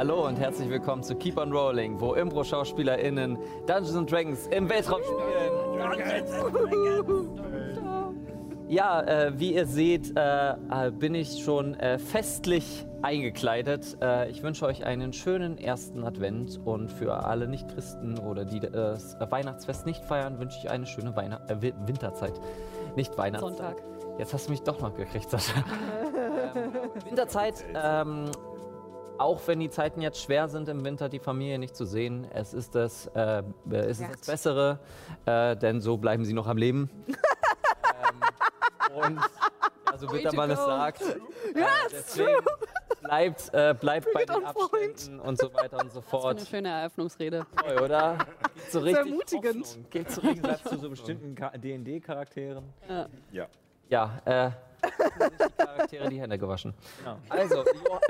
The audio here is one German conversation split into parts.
Hallo und herzlich willkommen zu Keep on Rolling, wo Impro-SchauspielerInnen Dungeons and Dragons im Weltraum spielen. Ja, äh, wie ihr seht, äh, äh, bin ich schon äh, festlich eingekleidet. Äh, ich wünsche euch einen schönen ersten Advent und für alle Nicht-Christen oder die äh, das Weihnachtsfest nicht feiern, wünsche ich eine schöne Weihnacht Wi- Winterzeit. Nicht Weihnachtszeit. Sonntag. Jetzt hast du mich doch noch gekriegt, Sascha. ähm, Winterzeit, ähm, auch wenn die Zeiten jetzt schwer sind im Winter, die Familie nicht zu sehen, es ist das, äh, es ist das Bessere, äh, denn so bleiben sie noch am Leben. ähm, und ja, so bitter man es sagt. Äh, deswegen bleibt, äh, bleibt bei den. Abständen und so weiter und so Was für fort. eine schöne Eröffnungsrede. Toll, oder? Gibt so richtig ermutigend. Gibt so richtig Gegensatz zu so bestimmten D&D-Charakteren. Ja. Ja, äh, sich die Charaktere die Hände gewaschen. Genau. Also,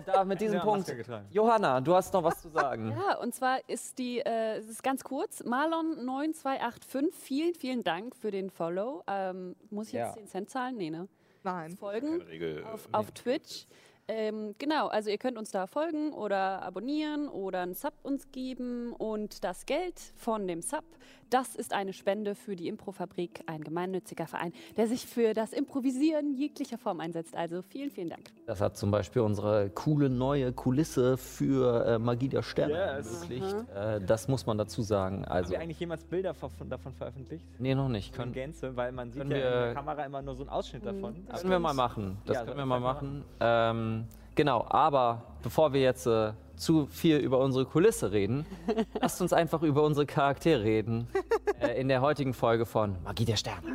da mit diesem Ja, Punkt. Johanna, du hast noch was zu sagen. Ja, und zwar ist die, äh, es ist ganz kurz, Marlon9285, vielen, vielen Dank für den Follow. Ähm, muss ich jetzt Ja. 10 Cent zahlen? Nee, ne? Nein. Folgen Regel. auf, auf Twitch. Ähm, genau, also ihr könnt uns da folgen oder abonnieren oder einen Sub uns geben und das Geld von dem Sub, das ist eine Spende für die Improfabrik, ein gemeinnütziger Verein, der sich für das Improvisieren jeglicher Form einsetzt. Also vielen, vielen Dank. Das hat zum Beispiel unsere coole neue Kulisse für äh, Magie der Sterne Yes. ermöglicht. Äh, das muss man dazu sagen. Haben Also, wir eigentlich jemals Bilder von, davon veröffentlicht? nee, noch nicht. In Können, Gänze, weil man sieht ja in wir- der Kamera immer nur so einen Ausschnitt davon. Aber können wir mal machen. Das Ja, können wir mal machen. Ähm, genau, aber bevor wir jetzt äh, zu viel über unsere Kulisse reden, lasst uns einfach über unsere Charaktere reden. äh, in der heutigen Folge von Magie der Sterne.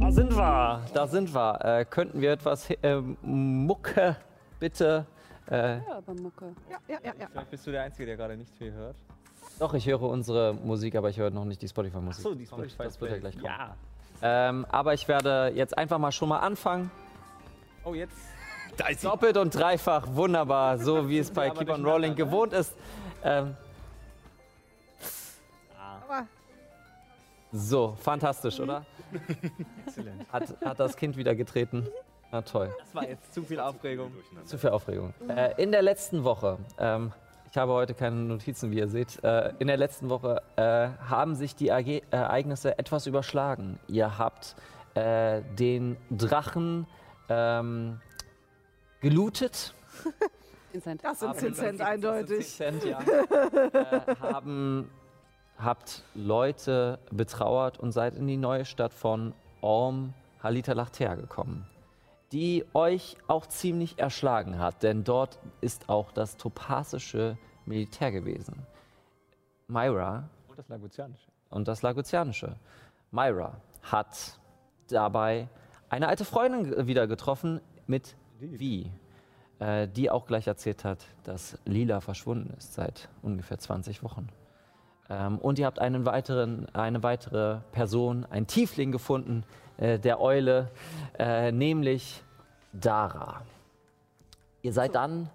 Da sind wir, da sind wir. Äh, könnten wir etwas äh, Mucke bitte? Äh, Ja, aber Mucke. Ja, ja, ja, ja. Vielleicht bist du der Einzige, der gerade nicht viel hört. Doch, ich höre unsere Musik, aber ich höre noch nicht die Spotify-Musik. Achso, die Spotify Das wird ja gleich kommen. Ja. Ähm, aber ich werde jetzt einfach mal schon mal anfangen. Oh, jetzt. Da ist. Doppelt und dreifach, wunderbar, so wie es bei Keep on Rolling ne? gewohnt ist. Ähm, Aber so, fantastisch, oder? Exzellent. Hat, hat das Kind wieder getreten. Na toll. Das war jetzt zu viel Aufregung. Zu viel Aufregung. Äh, in der letzten Woche, ähm, ich habe heute keine Notizen, wie ihr seht, äh, in der letzten Woche äh, haben sich die Age Ereignisse etwas überschlagen. Ihr habt äh, den Drachen ähm, gelootet. Das sind Haben- 10 Cent eindeutig. Cent, ja. äh, haben, habt Leute betrauert und seid in die neue Stadt von Orm Halita Lachter gekommen, die euch auch ziemlich erschlagen hat, denn dort ist auch das topasische Militär gewesen. Myra Und das Lagutianische. und das Lagutianische. Myra hat dabei eine alte Freundin wieder getroffen mit Vi, äh, die auch gleich erzählt hat, dass Lila verschwunden ist seit ungefähr 20 Wochen. Ähm, und ihr habt einen weiteren, eine weitere Person, ein Tiefling gefunden, äh, der Eule, äh, nämlich Dara. Ihr seid dann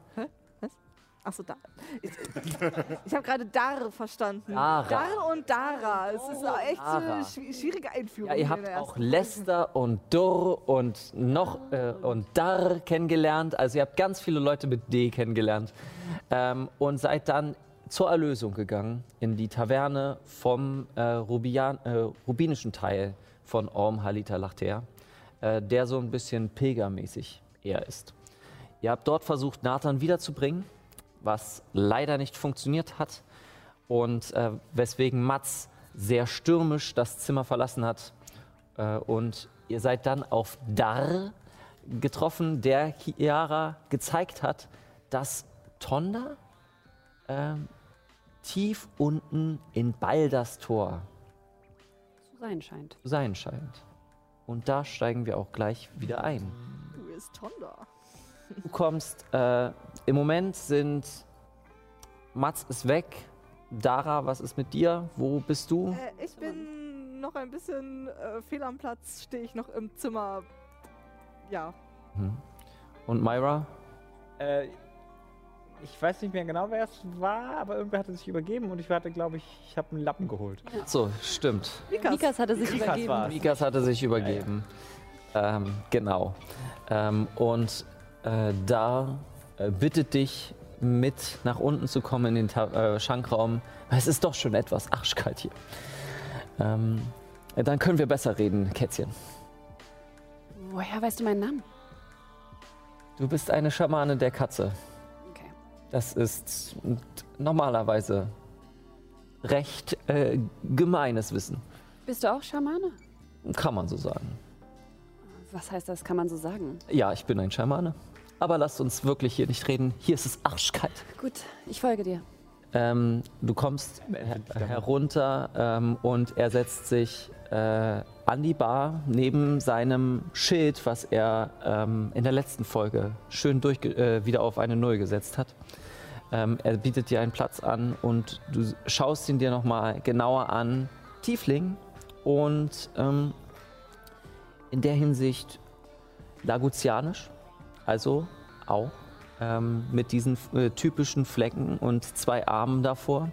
Achso, da. Ich, ich habe gerade Dar verstanden. Dara. Dar und Dara. Es ist auch echt Dara. eine schwi- schwierige Einführung. Ja, ihr habt auch Lester und Dur und noch äh, und Dar kennengelernt. Also ihr habt ganz viele Leute mit D kennengelernt ähm, und seid dann zur Erlösung gegangen in die Taverne vom äh, Rubian, äh, rubinischen Teil von Orm Halita Lachter, äh, der so ein bisschen pilgermäßig eher ist. Ihr habt dort versucht, Nathan wiederzubringen, was leider nicht funktioniert hat und äh, weswegen Mats sehr stürmisch das Zimmer verlassen hat. Äh, und ihr seid dann auf Dar getroffen, der Chiara gezeigt hat, dass Tonda ähm, tief unten in Balders Tor Zu sein scheint. sein scheint. Und da steigen wir auch gleich wieder ein. Du ist Tonda. Du kommst, äh, im Moment sind, Mats ist weg. Dara, was ist mit dir? Wo bist du? Äh, ich bin noch ein bisschen äh, fehl am Platz, stehe ich noch im Zimmer. Ja. Hm. Und Myra? Äh, ich weiß nicht mehr genau, wer es war, aber irgendwer hatte sich übergeben und ich hatte, glaube ich, ich habe einen Lappen geholt. So, stimmt. Mikas. Mikas hatte sich Mikas übergeben. war's. Mikas hatte sich übergeben. Ähm, genau. Ähm, und äh, da äh, bittet dich, mit nach unten zu kommen in den Ta äh, Schankraum. Es ist doch schon etwas arschkalt hier. Ähm, äh, dann können wir besser reden, Kätzchen. Woher weißt du meinen Namen? Du bist eine Schamane der Katze. Das ist normalerweise recht äh, gemeines Wissen. Bist du auch Schamane? Kann man so sagen. Was heißt das? Kann man so sagen? Ja, ich bin ein Schamane. Aber lasst uns wirklich hier nicht reden. Hier ist es arschkalt. Gut, ich folge dir. Ähm, du kommst her herunter ähm, und er setzt sich äh, an die Bar neben seinem Schild, was er ähm, in der letzten Folge schön durch, äh, wieder auf eine Null gesetzt hat. Ähm, er bietet dir einen Platz an und du schaust ihn dir nochmal genauer an. Tiefling und ähm, in der Hinsicht Lagutianisch, also auch ähm, mit diesen äh, typischen Flecken und zwei Armen davor.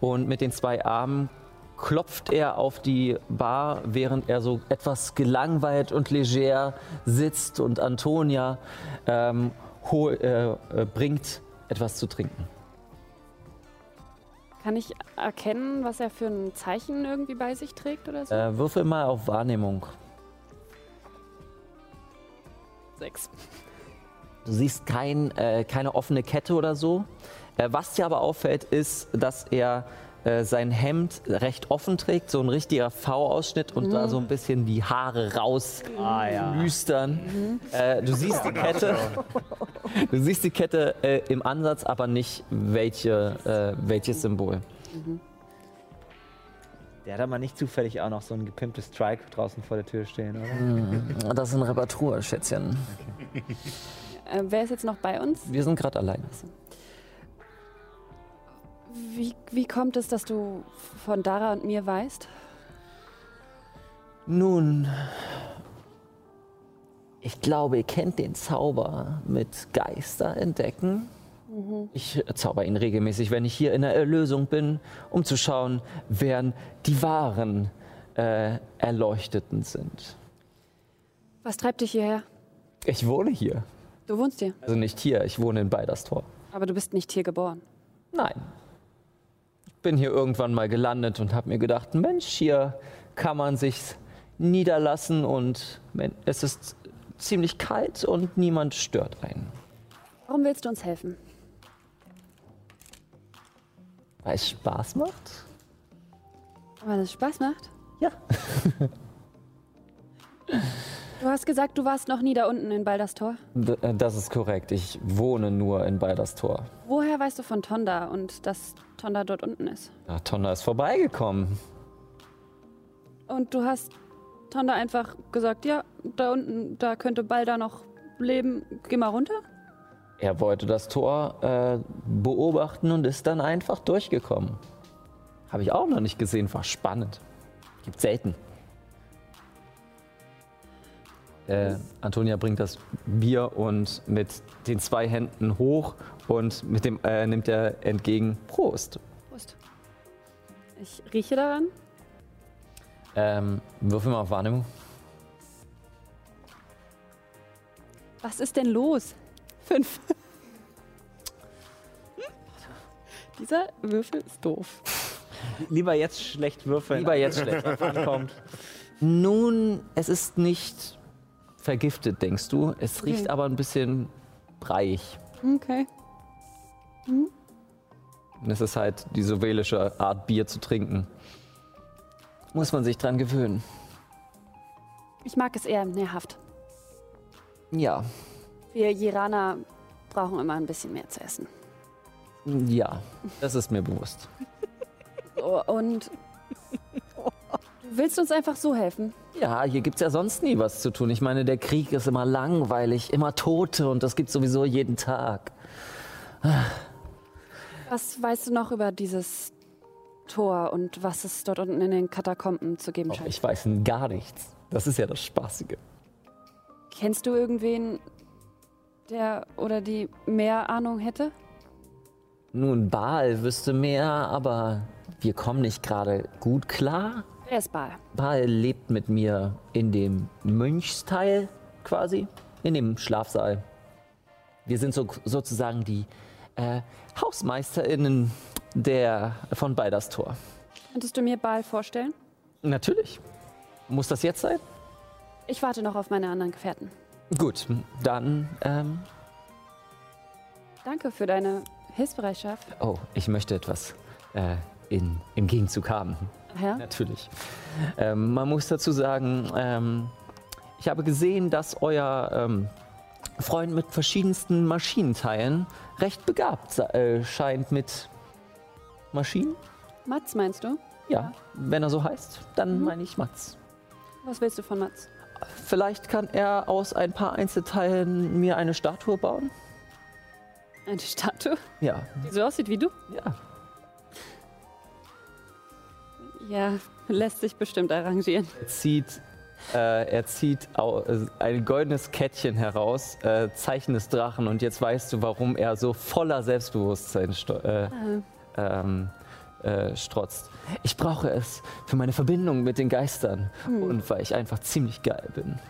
Und mit den zwei Armen klopft er auf die Bar, während er so etwas gelangweilt und leger sitzt und Antonia ähm, äh, äh, bringt etwas zu trinken. Kann ich erkennen, was er für ein Zeichen irgendwie bei sich trägt oder so? Äh, würfel mal auf Wahrnehmung. Sechs. Du siehst kein, äh, keine offene Kette oder so. Äh, was dir aber auffällt, ist, dass er äh, sein Hemd recht offen trägt, so ein richtiger V-Ausschnitt und da so ein bisschen die Haare raus Ah ja. lüstern. Äh, du siehst die Kette, du siehst die Kette äh, im Ansatz, aber nicht welche, äh, welches Symbol. Der hat aber nicht zufällig auch noch so ein gepimptes Strike draußen vor der Tür stehen, oder? Das ist ein Reparatur, Schätzchen. Äh, wer ist jetzt noch bei uns? Wir sind gerade alleine. Wie, wie kommt es, dass du von Dara und mir weißt? Nun, ich glaube, ihr kennt den Zauber mit Geister entdecken. Ich zauber ihn regelmäßig, wenn ich hier in der Erlösung bin, um zu schauen, wer die wahren äh, Erleuchteten sind. Was treibt dich hierher? Ich wohne hier. Du wohnst hier, Also nicht hier, ich wohne in Beiderstor. aber du bist nicht hier geboren. Nein. Ich bin hier irgendwann mal gelandet und habe mir gedacht, Mensch, hier kann man sich niederlassen und es ist ziemlich kalt und niemand stört einen. Warum willst du uns helfen? Weil es Spaß macht? Weil es Spaß macht? Ja. Du hast gesagt, du warst noch nie da unten in Balderstor. D äh, das ist korrekt. Ich wohne nur in Beiderstor. Woher weißt du von Tonda und dass Tonda dort unten ist? Ja, Tonna ist vorbeigekommen. Und du hast Tonda einfach gesagt, ja, da unten, da könnte Balda noch leben. Geh mal runter. Er wollte das Tor äh, beobachten und ist dann einfach durchgekommen. Habe ich auch noch nicht gesehen, war spannend. Gibt selten. Äh, Antonia bringt das Bier und mit den zwei Händen hoch und mit dem äh, nimmt er entgegen Prost. Prost. Ich rieche daran. Ähm, würfel mal auf Wahrnehmung. Was ist denn los? Fünf. Dieser Würfel ist doof. Lieber jetzt schlecht würfeln. Lieber jetzt schlecht. ankommt. Nun, es ist nicht vergiftet, denkst du. Es riecht aber ein bisschen breiig. Okay. Und es ist halt die sovelische Art, Bier zu trinken. Muss man sich dran gewöhnen. Ich mag es eher nährhaft. Ja, Wir Jiraner brauchen immer ein bisschen mehr zu essen. ja, das ist mir bewusst. Oh, und du willst uns einfach so helfen? Ja, hier gibt's ja sonst nie was zu tun. Ich meine, der Krieg ist immer langweilig, immer Tote und das gibt's sowieso jeden Tag. Was weißt du noch über dieses Tor und was es dort unten in den Katakomben zu geben Oh, scheint? ich weiß gar nichts. Das ist ja das Spaßige. Kennst du irgendwen, der oder die mehr Ahnung hätte? Nun, Baal wüsste mehr, aber wir kommen nicht gerade gut klar. Wer ist Baal? Baal lebt mit mir in dem Mönchsteil quasi, in dem Schlafsaal. Wir sind so, sozusagen die äh, HausmeisterInnen der, von Beiderstor. Könntest du mir Baal vorstellen? Natürlich. Muss das jetzt sein? Ich warte noch auf meine anderen Gefährten. Gut, dann, ähm, Danke für deine Hilfsbereitschaft. oh, ich möchte etwas äh, in, im Gegenzug haben. Ja? Natürlich. Ähm, man muss dazu sagen, ähm, ich habe gesehen, dass euer ähm, Freund mit verschiedensten Maschinenteilen recht begabt äh, scheint mit Maschinen. Mats, meinst du? Ja, wenn er so heißt, dann meine ich Mats. Was willst du von Mats? Vielleicht kann er aus ein paar Einzelteilen mir eine Statue bauen. Eine Statue, Ja, die so aussieht wie du? ja. Ja, lässt sich bestimmt arrangieren. Er zieht, äh, er zieht äh, ein goldenes Kettchen heraus, äh, Zeichen des Drachen. Und jetzt weißt du, warum er so voller Selbstbewusstsein äh, Ah, ähm, äh, strotzt. Ich brauche es für meine Verbindung mit den Geistern und weil ich einfach ziemlich geil bin.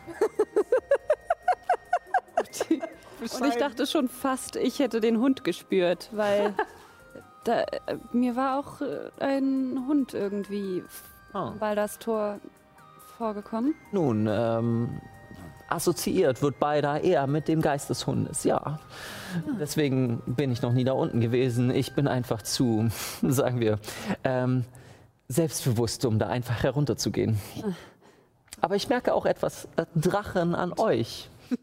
Und ich dachte schon fast, ich hätte den Hund gespürt, weil da, äh, mir war auch äh, ein Hund irgendwie Ah. weil das Tor vorgekommen. Nun, ähm, assoziiert wird beider eher mit dem Geist des Hundes, ja. Deswegen bin ich noch nie da unten gewesen. Ich bin einfach zu, sagen wir, ähm, selbstbewusst, um da einfach herunterzugehen. Aber ich merke auch etwas äh, Drachen an euch.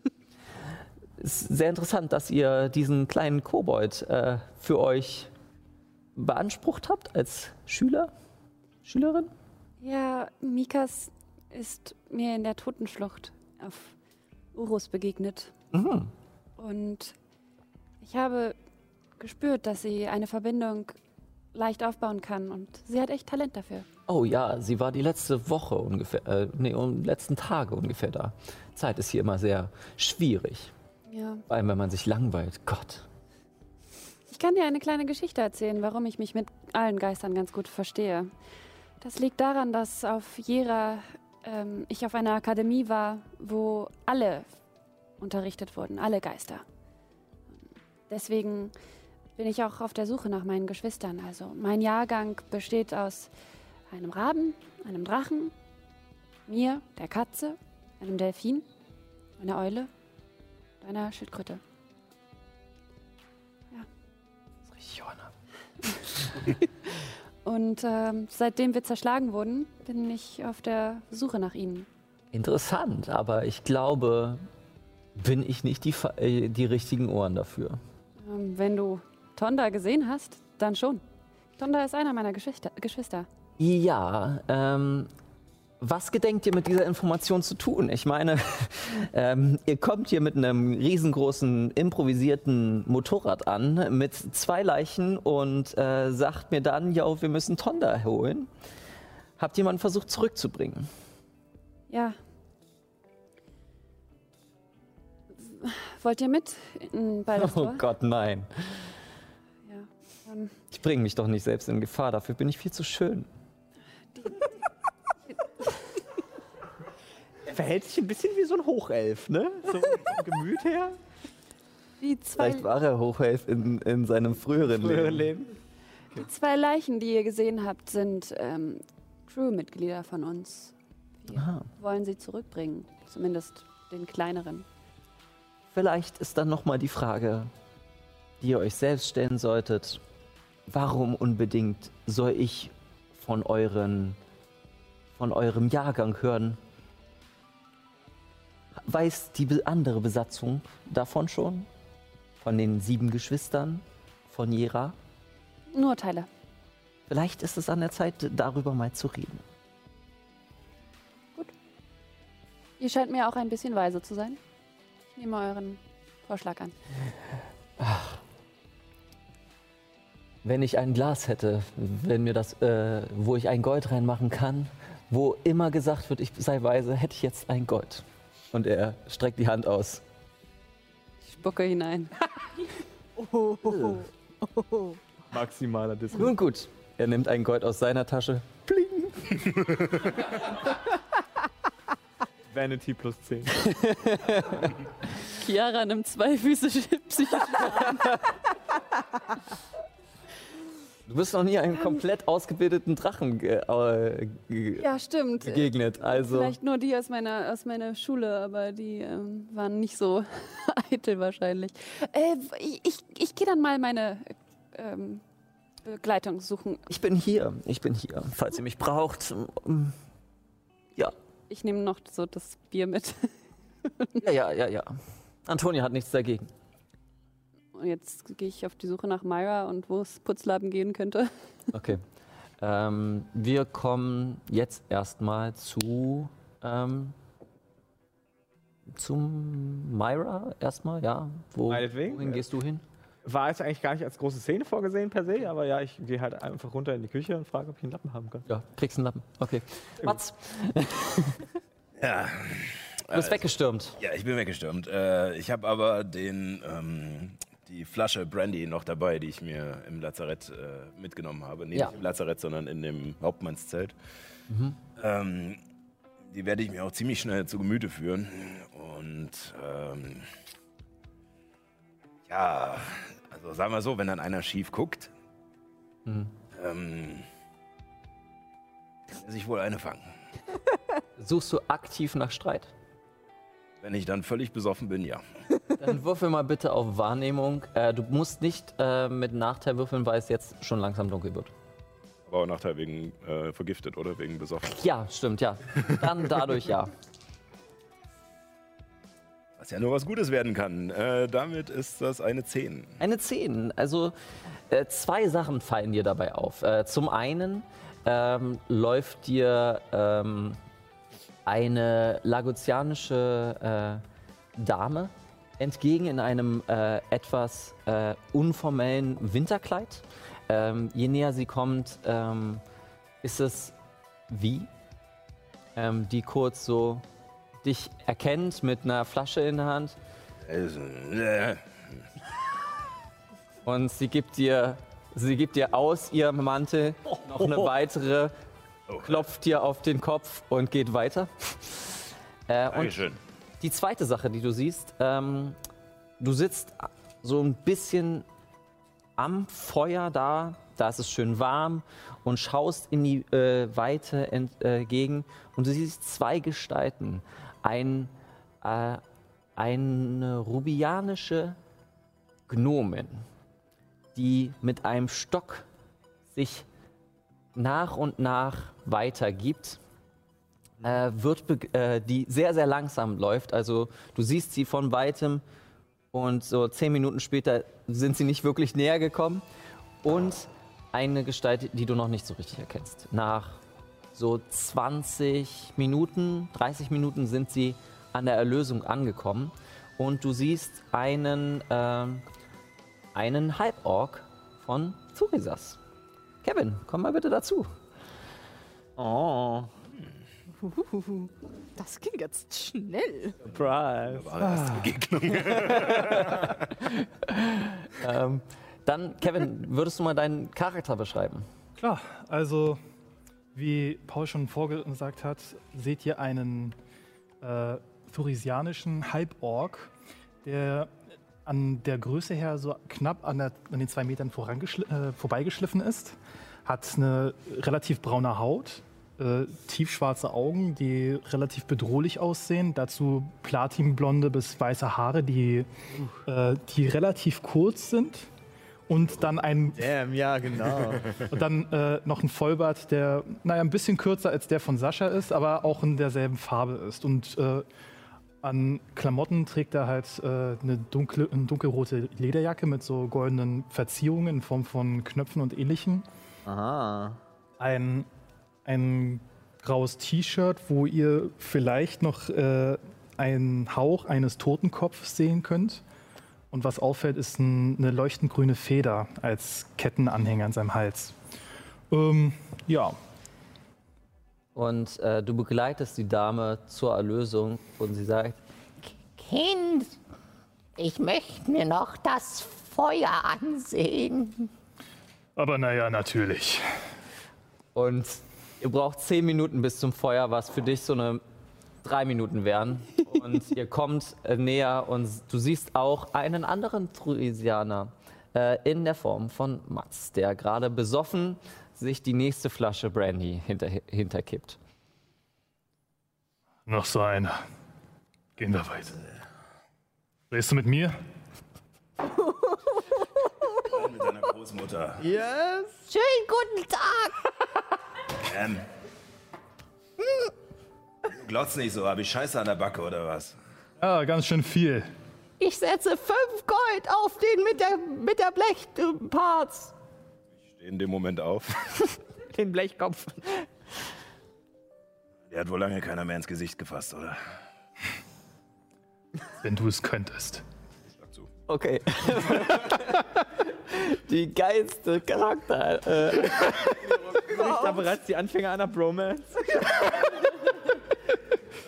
Es ist sehr interessant, dass ihr diesen kleinen Kobold äh, für euch beansprucht habt als Schüler, Schülerin. Ja, Mikas ist mir in der Totenschlucht auf Urus begegnet. Mhm. Und ich habe gespürt, dass sie eine Verbindung leicht aufbauen kann. Und sie hat echt Talent dafür. Oh ja, sie war die letzte Woche ungefähr, äh, nee, um letzten Tage ungefähr da. Zeit ist hier immer sehr schwierig. Ja. Vor allem, wenn man sich langweilt. Gott. Ich kann dir eine kleine Geschichte erzählen, warum ich mich mit allen Geistern ganz gut verstehe. Das liegt daran, dass auf Jera ähm, ich auf einer Akademie war, wo alle unterrichtet wurden, alle Geister. Deswegen bin ich auch auf der Suche nach meinen Geschwistern. Also mein Jahrgang besteht aus einem Raben, einem Drachen, mir, der Katze, einem Delfin, einer Eule und einer Schildkröte. Johanna. Und ähm, seitdem wir zerschlagen wurden, bin ich auf der Suche nach ihnen. Interessant, aber ich glaube, bin ich nicht die, fa- äh, die richtigen Ohren dafür. Ähm, wenn du Tonda gesehen hast, dann schon. Tonda ist einer meiner Geschwister. Geschwister. Ja, ähm, was gedenkt ihr mit dieser Information zu tun? Ich meine, ähm, ihr kommt hier mit einem riesengroßen improvisierten Motorrad an, mit zwei Leichen und äh, sagt mir dann, ja, wir müssen Tonda holen. Habt jemanden versucht zurückzubringen? Ja. Wollt ihr mit in Oh Gott, nein. Ja. Ich bringe mich doch nicht selbst in Gefahr, dafür bin ich viel zu schön. Er verhält sich ein bisschen wie so ein Hochelf, ne? So vom Gemüt her. die, zwei, Vielleicht war er Hochhelf in, in seinem früheren, Früheren Leben. Leben. die zwei Leichen, die ihr gesehen habt, sind ähm, Crewmitglieder von uns. Wir Aha. wollen sie zurückbringen. Zumindest den kleineren. Vielleicht ist dann nochmal die Frage, die ihr euch selbst stellen solltet. Warum unbedingt soll ich von euren von eurem Jahrgang hören? Weiß die andere Besatzung davon schon? Von den sieben Geschwistern von Jera? Nur Teile. vielleicht ist es an der Zeit, darüber mal zu reden. Ihr scheint mir auch ein bisschen weise zu sein. Ich nehme euren Vorschlag an. Wenn ich ein Glas hätte, wenn mir das, äh, wo ich ein Gold reinmachen kann, wo immer gesagt wird, ich sei weise, hätte ich jetzt ein Gold. Und er streckt die Hand aus. Ich spucke hinein. Oh, oh, oh, oh. Maximaler Disco. Nun gut, er nimmt ein Gold aus seiner Tasche. Pling. Vanity plus 10. Chiara nimmt zwei Füße psychisch. Du bist noch nie einem komplett ausgebildeten Drachen ge äh, ge Ja, stimmt. begegnet. Also, Vielleicht nur die aus meiner, aus meiner Schule, aber die ähm, waren nicht so eitel wahrscheinlich. Äh, ich ich, ich gehe dann mal meine ähm, Begleitung suchen. ich bin hier. Ich bin hier, falls ihr mich braucht. Ähm, Ja, Ich nehme noch so das Bier mit. ja, ja, ja, ja. Antonia hat nichts dagegen. Und jetzt gehe ich auf die Suche nach Myra und wo es Putzlaben gehen könnte. Okay. Ähm, wir kommen jetzt erstmal zu ähm, zum Myra erstmal, ja. Wo, wohin gehst du hin? War jetzt eigentlich gar nicht als große Szene vorgesehen per se, aber ja, ich gehe halt einfach runter in die Küche und frage, ob ich einen Lappen haben kann. Ja, kriegst einen Lappen. Okay. Mats, Ja, du bist weggestürmt. ja, ich bin weggestürmt. Äh, ich habe aber den, ähm, die Flasche Brandy noch dabei, die ich mir im Lazarett äh, mitgenommen habe. Nee, Ja. nicht im Lazarett, sondern in dem Hauptmannszelt. Ähm, die werde ich mir auch ziemlich schnell zu Gemüte führen. Und ähm, ja, also sagen wir so, wenn dann einer schief guckt, Mhm. ähm, kann er sich wohl eine fangen. Suchst du aktiv nach Streit? Wenn ich dann völlig besoffen bin, ja. Dann würfel mal bitte auf Wahrnehmung. Äh, du musst nicht äh, mit Nachteil würfeln, weil es jetzt schon langsam dunkel wird. Aber auch Nachteil wegen äh, vergiftet oder wegen besoffen. Ja, stimmt, ja. Dann dadurch ja. Was ja nur was Gutes werden kann. Äh, damit ist das eine 10. Eine 10. Also äh, zwei Sachen fallen dir dabei auf. Äh, zum einen ähm, läuft dir ähm, eine lagotianische äh, Dame entgegen in einem äh, etwas äh, unformellen Winterkleid. Ähm, je näher sie kommt, ähm, ist es wie, ähm, die kurz so dich erkennt mit einer Flasche in der Hand. Also, äh, Und sie gibt dir, sie gibt dir aus ihrem Mantel noch eine weitere, klopft dir auf den Kopf und geht weiter. Äh, und Dankeschön. die zweite Sache, die du siehst, ähm, du sitzt so ein bisschen am Feuer da, da ist es schön warm und schaust in die äh, Weite ent, äh, entgegen und du siehst zwei Gestalten. Ein, äh, eine rubianische Gnomin, die mit einem Stock sich nach und nach weitergibt, äh, wird äh, die sehr, sehr langsam läuft. Also du siehst sie von weitem und so zehn Minuten später sind sie nicht wirklich näher gekommen. Und eine Gestalt, die du noch nicht so richtig erkennst. Nach so 20 Minuten, 30 Minuten sind sie an der Erlösung angekommen. Und du siehst einen, ähm, einen Halborg von Thurisas. Kevin, komm mal bitte dazu. Oh. Das ging jetzt schnell. Surprise. War erste Begegnung. Ähm, dann, Kevin, würdest du mal deinen Charakter beschreiben? Klar, also wie Paul schon vorgesagt hat, seht ihr einen äh, thurisianischen Halborg, der an der Größe her so knapp an, der, an den zwei Metern äh, vorbeigeschliffen ist, hat eine relativ braune Haut, äh, tiefschwarze Augen, die relativ bedrohlich aussehen, dazu platinblonde bis weiße Haare, die, äh, die relativ kurz sind und dann ein Damn, ja, genau. und dann äh, noch ein Vollbart, der, naja, ein bisschen kürzer als der von Sascha ist, aber auch in derselben Farbe ist. Und äh, an Klamotten trägt er halt äh, eine, dunkle, eine dunkelrote Lederjacke mit so goldenen Verzierungen in Form von Knöpfen und ähnlichem. Aha. ein, ein graues T-Shirt, wo ihr vielleicht noch äh, einen Hauch eines Totenkopfs sehen könnt. Und was auffällt, ist ein, eine leuchtend grüne Feder als Kettenanhänger an seinem Hals. Ähm, ja, Und äh, du begleitest die Dame zur Erlösung und sie sagt, Kind, ich möchte mir noch das Feuer ansehen. aber naja, natürlich. und ihr braucht zehn Minuten bis zum Feuer, was für dich so eine drei Minuten wären. Und ihr kommt äh, näher und du siehst auch einen anderen Truisianer äh, in der Form von Mats, der gerade besoffen sich die nächste Flasche Brandy hinter, hinterkippt. Noch so einer. Gehen wir weiter. Redest du mit mir? Mit deiner Großmutter. Schönen guten Tag. Ähm. Du glotzt nicht so, habe ich Scheiße an der Backe oder was? Ja, ganz schön viel. Ich setze fünf Gold auf den mit der, mit der Blechparts. Ich in dem Moment auf. Den Blechkopf. Der hat wohl lange keiner mehr ins Gesicht gefasst, oder? Wenn du es könntest. Schlag zu. Okay. die geilste Charakter. Äh, da bereits die Anfänger einer Bromance?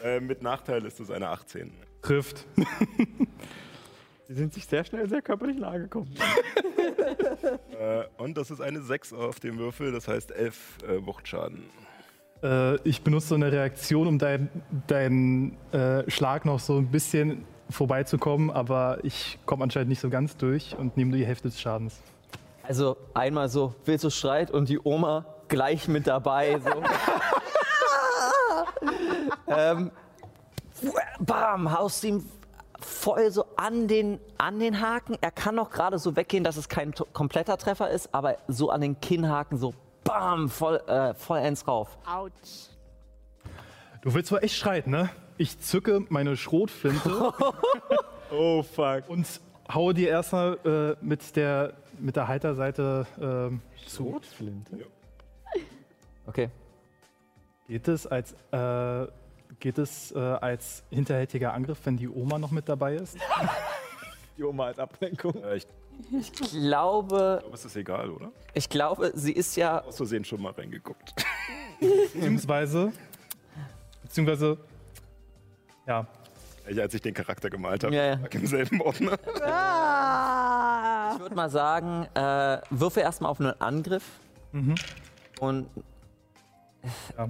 Äh, mit Nachteil ist es eine 18. Trifft. Sie sind sich sehr schnell sehr körperlich nahe gekommen. Äh, und das ist eine 6 auf dem Würfel, das heißt 11 äh, Wuchtschaden. Äh, ich benutze so eine Reaktion, um deinen dein, äh, Schlag noch so ein bisschen vorbeizukommen, aber ich komme anscheinend nicht so ganz durch und nehme nur die Hälfte des Schadens. also einmal so, willst du schreit und die Oma gleich mit dabei. So. ähm, bam, haust ihm voll so an den, an den Haken. Er kann noch gerade so weggehen, dass es kein kompletter Treffer ist, aber so an den Kinnhaken so bam, voll, äh, vollends rauf. Autsch. Du willst wohl echt schreiten, ne? Ich zücke meine Schrotflinte Oh fuck. und haue dir erstmal äh, mit, der, mit der Halterseite ähm, zu. Rotflinte? Okay. Geht es als, äh, geht es, äh, als hinterhältiger Angriff, wenn die Oma noch mit dabei ist? Die Oma als Ablenkung. Äh, ich Ich glaube, glaube, es ist egal, oder? ich glaube, sie ist ja Aus Versehen schon mal reingeguckt. Beziehungsweise, beziehungsweise, ja, Ich, als ich den Charakter gemalt habe, Ja, ja. im selben Ordner. Ich würde mal sagen, äh, würfe erstmal auf einen Angriff. Und Ja.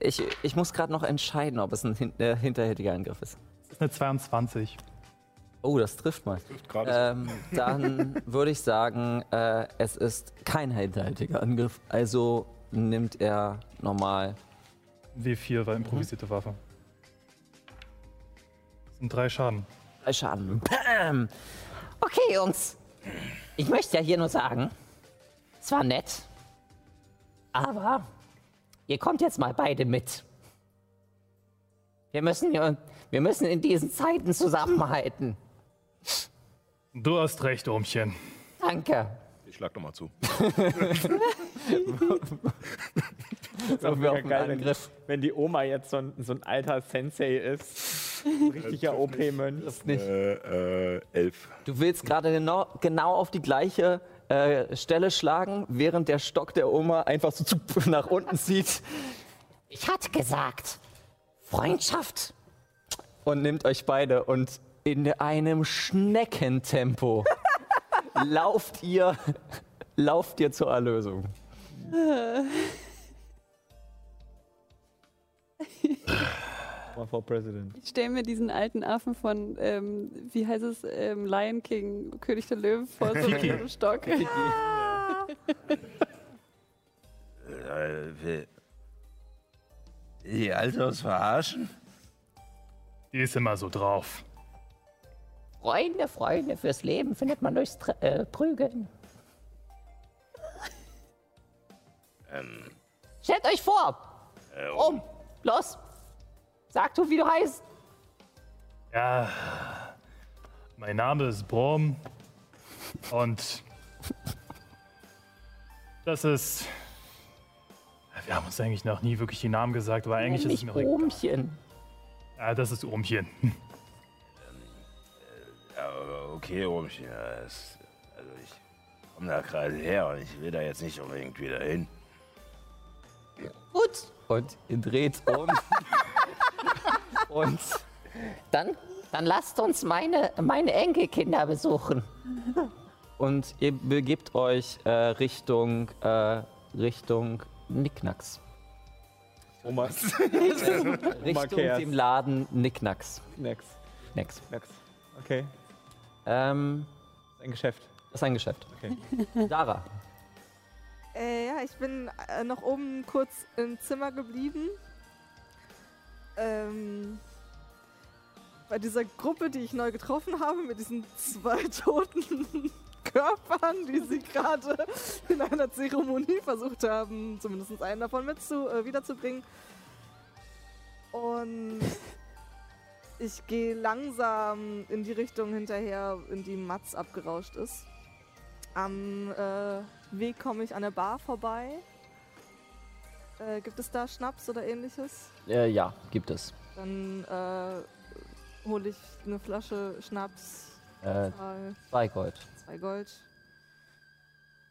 Ich, ich muss gerade noch entscheiden, ob es ein hin äh, hinterhältiger Angriff ist. es ist eine 22. Oh, das trifft mal. Gerade Ähm, dann würde ich sagen, äh, es ist kein hinterhältiger Angriff. Also nimmt er normal. W4 war improvisierte Waffe. Das sind drei Schaden. Drei Schaden. Bam. Okay, Jungs. Ich möchte ja hier nur sagen, es war nett, aber ihr kommt jetzt mal beide mit. Wir müssen, wir müssen in diesen Zeiten zusammenhalten. Du hast recht, Ohmchen. Danke. Ich schlag doch mal zu. Das wäre den geil, wenn, Angriff. wenn die Oma jetzt so ein, so ein alter Sensei ist. Ein richtiger OP-Mönch. Nicht. Äh, äh, elf. Du willst gerade genau, genau auf die gleiche äh, Stelle schlagen, während der Stock der Oma einfach so nach unten zieht Ich hatte gesagt, Freundschaft. und nimmt euch beide und in einem Schneckentempo lauft ihr, lauft ihr zur Erlösung. Mal vor President. Ich stelle mir diesen alten Affen von, ähm, wie heißt es, ähm, Lion King, König der Löwen vor so einem Stock. Äh, die Alte uns verarschen? Die ist immer so drauf. Freunde, Freunde fürs Leben findet man durchs Tr äh, Prügeln. Ähm, Stellt euch vor. äh, Um. Los. Sag du, wie du heißt. Ja, mein Name ist Brom und Das ist. Wir haben uns eigentlich noch nie wirklich die Namen gesagt, aber eigentlich ist es mir. Ohmchen. Ja, das ist Ohmchen. Ja, okay, es- also ich komme da gerade her und ich will da jetzt nicht unbedingt wieder hin. Gut, Und ihr dreht um. und dann, dann lasst uns meine, meine Enkelkinder besuchen. Und ihr begebt euch äh, Richtung, äh, Richtung Nicknacks. Oma. Richtung dem Laden Nicknacks. Next. Next. Next. Okay. Ähm, Ein Geschäft. das ist ein Geschäft. Okay. Dara. Äh, ja, ich bin äh, noch oben kurz im Zimmer geblieben. Ähm, bei dieser Gruppe, die ich neu getroffen habe, mit diesen zwei toten Körpern, die sie gerade in einer Zeremonie versucht haben, zumindest einen davon mit zu, äh, wiederzubringen. Und ich gehe langsam in die Richtung hinterher, in die Matz abgerauscht ist. Am äh, Weg komme ich an der Bar vorbei. Äh, gibt es da Schnaps oder ähnliches? Äh, ja, gibt es. Dann äh, hole ich eine Flasche Schnaps, Äh, zwei Gold. zwei Gold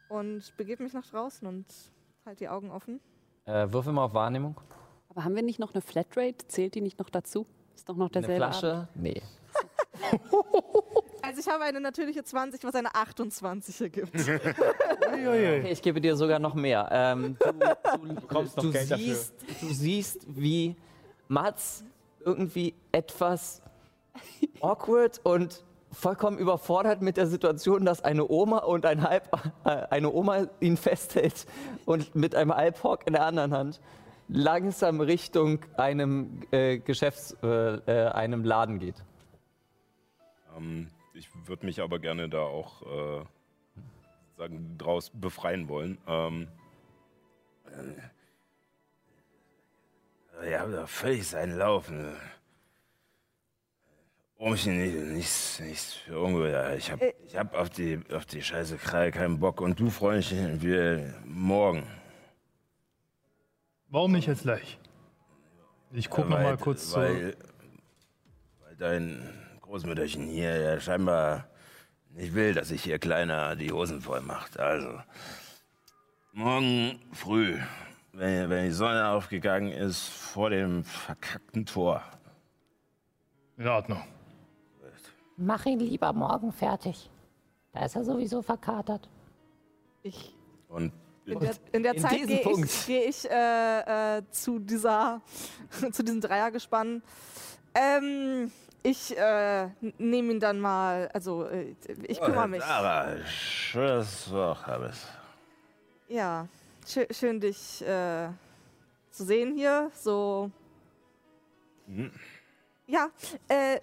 und begebe mich nach draußen und halte die Augen offen. Äh, würfel mal auf Wahrnehmung. Aber haben wir nicht noch eine Flatrate? Zählt die nicht noch dazu? Ist doch noch Eine derselbe Abend. Flasche? Nee. Also ich habe eine natürliche 20, was eine 28 ergibt. Okay, ich gebe dir sogar noch mehr. Ähm, du, du, du, bekommst noch du, Geld dafür. siehst, du siehst, wie Mats irgendwie etwas awkward und vollkommen überfordert mit der Situation, dass eine Oma und ein Halb, äh, eine Oma ihn festhält und mit einem Alphawk in der anderen Hand langsam Richtung einem äh, Geschäfts, äh, äh, einem Laden geht. Ähm, ich würde mich aber gerne da auch äh, sagen, draus befreien wollen. Ähm, äh, ja, da völlig seinen Laufen. Umchen nicht, nichts, nichts für ungefähr. Ich hab, Äh. ich hab auf die, auf die scheiße Krall keinen Bock. Und du, Freundchen, wir morgen. Warum nicht jetzt gleich? Ich guck Ja, noch mal weil- kurz weil, weil dein Großmütterchen hier ja scheinbar nicht will, dass sich hier kleiner die Hosen voll macht. Also, morgen früh, wenn, wenn die Sonne aufgegangen ist, vor dem verkackten Tor. In Ordnung. Mach ihn lieber morgen fertig. Da ist er sowieso verkatert. Ich, Und in der, in der in Zeit gehe ich, geh ich äh, äh, zu dieser, zu diesem Dreiergespann. Ähm, ich äh, nehme ihn dann mal, also äh, ich kümmere mich. Sarah, schön, dass du auch da bist. Ja, schön, schön dich äh, zu sehen hier. So. Mhm. Ja, äh,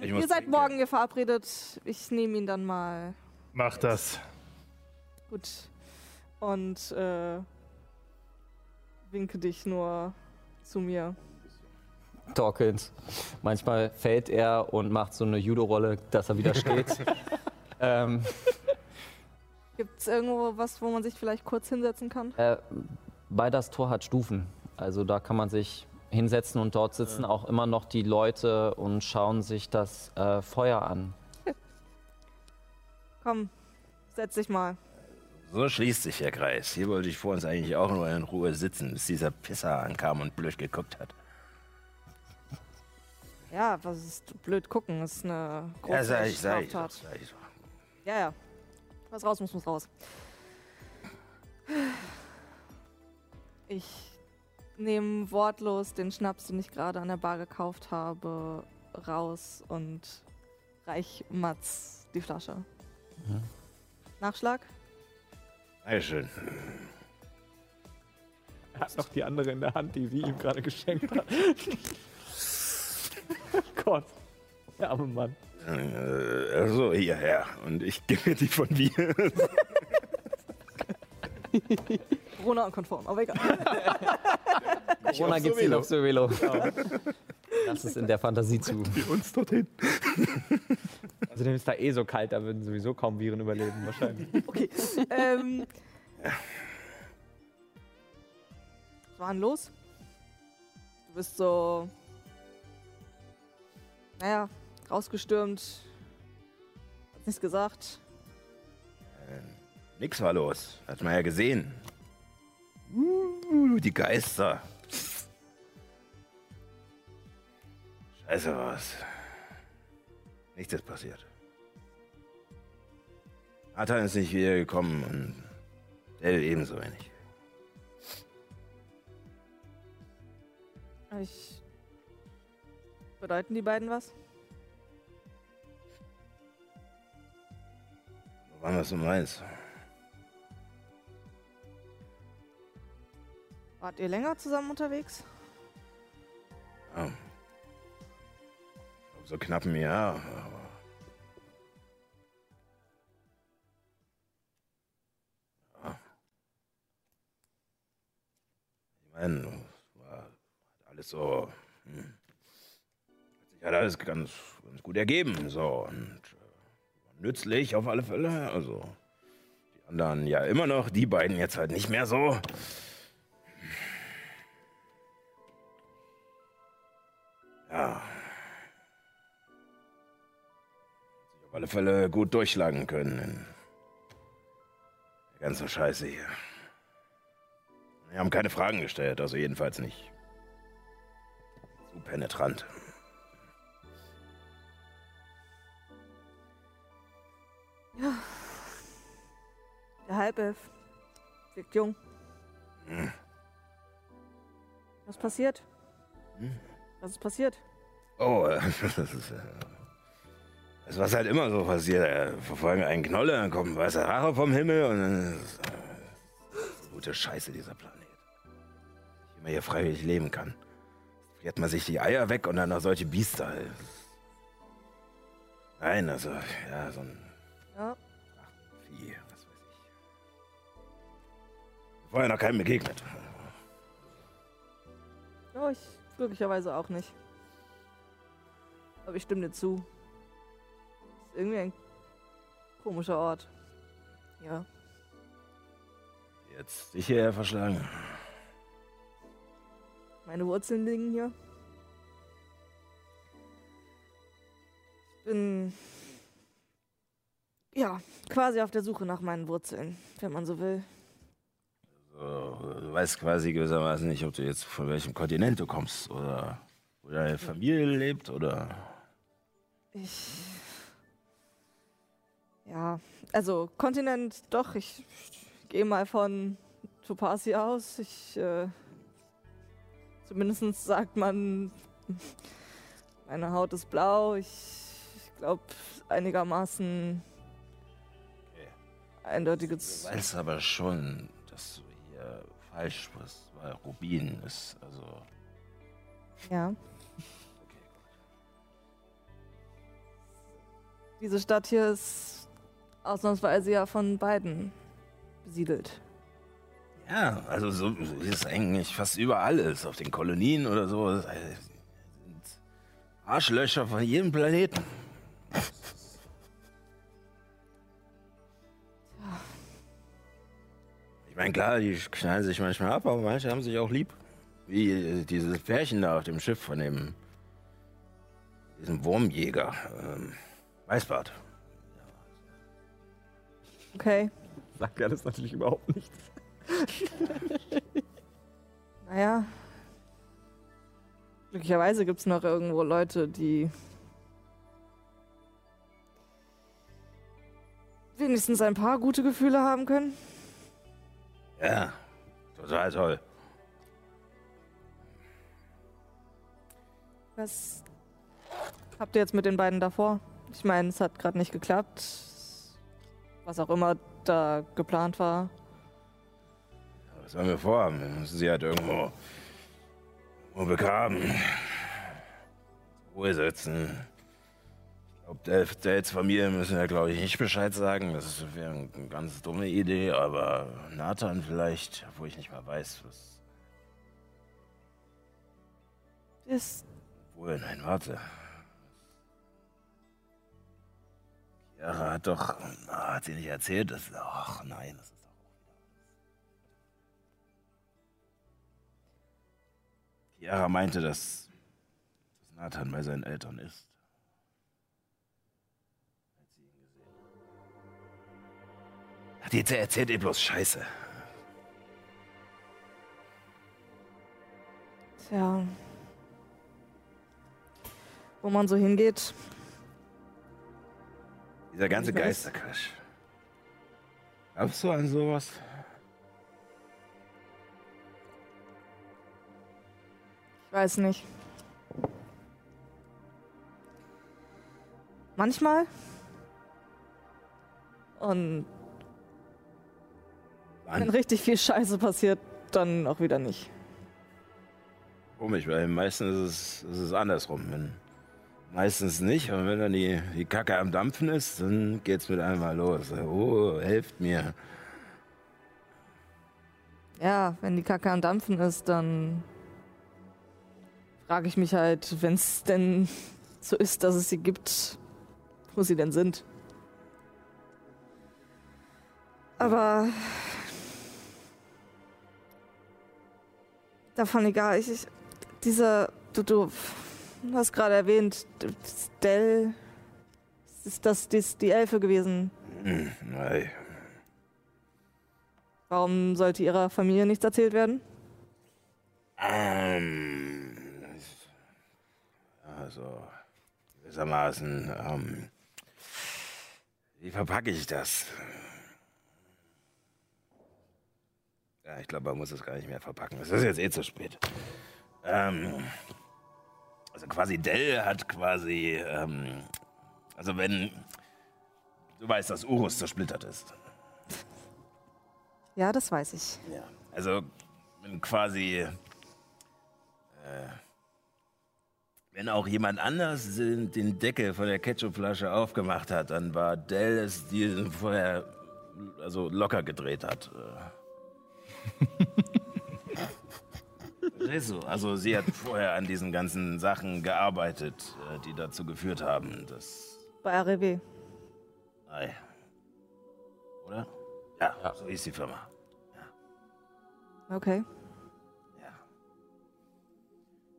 ihr seid pinkeln. morgen hier verabredet. Ich nehme ihn dann mal. Mach das. Gut. Und äh, winke dich nur zu mir. Torkelnd. Manchmal fällt er und macht so eine Judo-Rolle, dass er wieder steht. ähm, Gibt es irgendwo was, wo man sich vielleicht kurz hinsetzen kann? äh, weil das Tor hat Stufen. Also da kann man sich hinsetzen und dort sitzen auch immer noch die Leute und schauen sich das äh, Feuer an. Komm, setz dich mal. So schließt sich der Kreis. Hier wollte ich vor uns eigentlich auch nur in Ruhe sitzen, bis dieser Pisser ankam und blöd geguckt hat. Ja, was ist blöd gucken? Das ist eine große Ja, sag ich, sag ich, Straftat. ich. doch. Ja, ja. Was raus muss, muss raus. Ich nehme wortlos den Schnaps, den ich gerade an der Bar gekauft habe, raus und reich Mats die Flasche. Nachschlag? Dankeschön. Er hat noch die andere in der Hand, die sie ihm gerade geschenkt hat. Gott. Der arme Mann. Äh, so, hierher. Und ich gebe die von mir. Corona und konform, aber egal. Corona gibt's ihn auf Sovelo. Das ist in der Fantasie zu. uns dorthin. Außerdem ist da eh so kalt, da würden sowieso kaum Viren überleben, wahrscheinlich. Okay. ähm, was war denn los? Du bist so. Naja, rausgestürmt. Hat nichts gesagt. Nix war los. Hat man ja gesehen. Uh, die Geister. Scheiße was. Nichts ist passiert. Nathan ist nicht wieder gekommen und Dell ebenso wenig. Ich. Bedeuten die beiden was? Wann was du meinst? Wart ihr länger zusammen unterwegs? Ja. Ich glaub, so knapp ein Jahr. Aber ja. Ich meine, es war hat alles so. Hm. Sich halt alles ganz, ganz gut ergeben. So. Und äh, nützlich auf alle Fälle. Also. Die anderen ja immer noch, die beiden jetzt halt nicht mehr so. Ja. Sich auf alle Fälle gut durchschlagen können in der ganzen Scheiße hier. Wir haben keine Fragen gestellt, also jedenfalls nicht. Zu penetrant. Der Halbelf. Wirkt jung. Hm. Was passiert? Was ist passiert? Oh, das ist. äh, Das was halt immer so passiert. äh, Verfolgen einen Knolle, dann kommt ein weißer Rache vom Himmel und dann ist äh, gute Scheiße dieser Planet. Ich immer hier freiwillig leben kann. Friert man sich die Eier weg und dann noch solche Biester. Nein, also, ja, so ein Ja. Vieh, was weiß ich. Vorher noch keinem begegnet. Ja, ich glücklicherweise auch nicht. Aber ich stimme dir zu. Ist irgendwie ein komischer Ort. Ja. Jetzt dich hierher verschlagen. Meine Wurzeln liegen hier. Ich bin. Ja, quasi auf der Suche nach meinen Wurzeln, wenn man so will. So, du weißt quasi gewissermaßen nicht, ob du jetzt von welchem Kontinent du kommst oder wo deine Familie lebt oder. Ich. Ja, also Kontinent, doch, ich gehe mal von Topasi aus. Ich. Äh, zumindest sagt man, meine Haut ist blau. Ich, ich glaube, einigermaßen eindeutiges. Du weißt aber schon, dass du hier falsch sprichst, weil Rubin ist, also. Ja. Diese Stadt hier ist ausnahmsweise ja von beiden besiedelt. Ja, also so ist es eigentlich fast überall ist, auf den Kolonien oder so. Arschlöcher von jedem Planeten. Meine, klar, die knallen sich manchmal ab, aber manche haben sich auch lieb. Wie äh, dieses Pärchen da auf dem Schiff von dem diesem Wurmjäger. Ähm, Weißbart. Okay. Sagt ja das natürlich überhaupt nichts. Naja. Glücklicherweise gibt es noch irgendwo Leute, die wenigstens ein paar gute Gefühle haben können. Ja, total toll. Was habt ihr jetzt mit den beiden davor? Ich meine, es hat gerade nicht geklappt. Was auch immer da geplant war. Was sollen wir vorhaben? Wir müssen sie halt irgendwo, irgendwo begraben. Ruhe setzen. Ich glaube, der Dates Familie müssen wir, glaube ich, nicht Bescheid sagen. Das wäre eine ganz dumme Idee, aber Nathan vielleicht, obwohl ich nicht mal weiß, was. Ist Wohl, nein, warte. Chiara hat doch. ah, hat sie nicht erzählt? Das, ach nein, das ist doch. Chiara meinte, dass, dass Nathan bei seinen Eltern ist. Die erzählt ihr bloß Scheiße. Tja. Wo man so hingeht. Dieser ganze. Geisterquatsch. Glaubst du an sowas? Ich weiß nicht. Manchmal. Und wenn Wann? richtig viel Scheiße passiert, dann auch wieder nicht. Komisch, weil meistens ist es, ist es andersrum. Wenn, meistens nicht, aber wenn dann die, die Kacke am Dampfen ist, dann geht's mit einmal los. Oh, helft mir. Ja, wenn die Kacke am Dampfen ist, dann frage ich mich halt, wenn es denn so ist, dass es sie gibt, wo sie denn sind. Aber davon egal. Ich, ich dieser, du, du hast gerade erwähnt, Dell, ist das die, die Elfe gewesen? Hm, nein. Warum sollte ihrer Familie nichts erzählt werden? Ähm, also, gewissermaßen, ähm, wie verpacke ich das? Ja, ich glaube, man muss es gar nicht mehr verpacken. Es ist jetzt eh zu spät. Ähm, also quasi Dell hat quasi, ähm, also wenn, du weißt, dass Urus zersplittert ist. Ja, das weiß ich. Ja. Also, wenn quasi. Äh, wenn auch jemand anders den, den Deckel von der Ketchupflasche aufgemacht hat, dann war Dell es, die vorher also locker gedreht hat. Äh. Also, sie hat vorher an diesen ganzen Sachen gearbeitet, äh, die dazu geführt haben, dass. Bei REW. Ei. Oder? Ja, so hieß die Firma. Okay. Ja.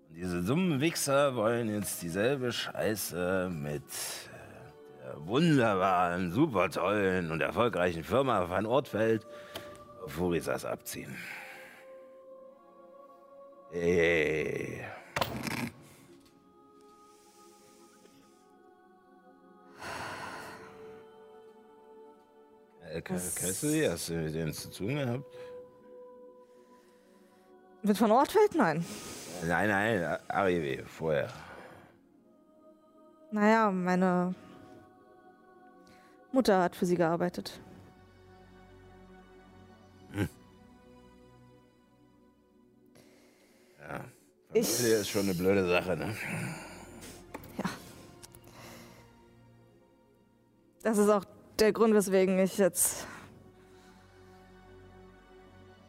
Und diese dummen Wichser wollen jetzt dieselbe Scheiße mit äh, der wunderbaren, super tollen und erfolgreichen Firma Van Ortfeld auf abziehen. Ey. Äh, die? Hast du mit denen zu tun gehabt? Mit von Ortfeld? Nein. Nein, nein, Arrivé, vorher. Naja, meine Mutter hat für sie gearbeitet. Ja. Ich- Familie ist schon eine blöde Sache, ne? Das ist auch der Grund, weswegen ich jetzt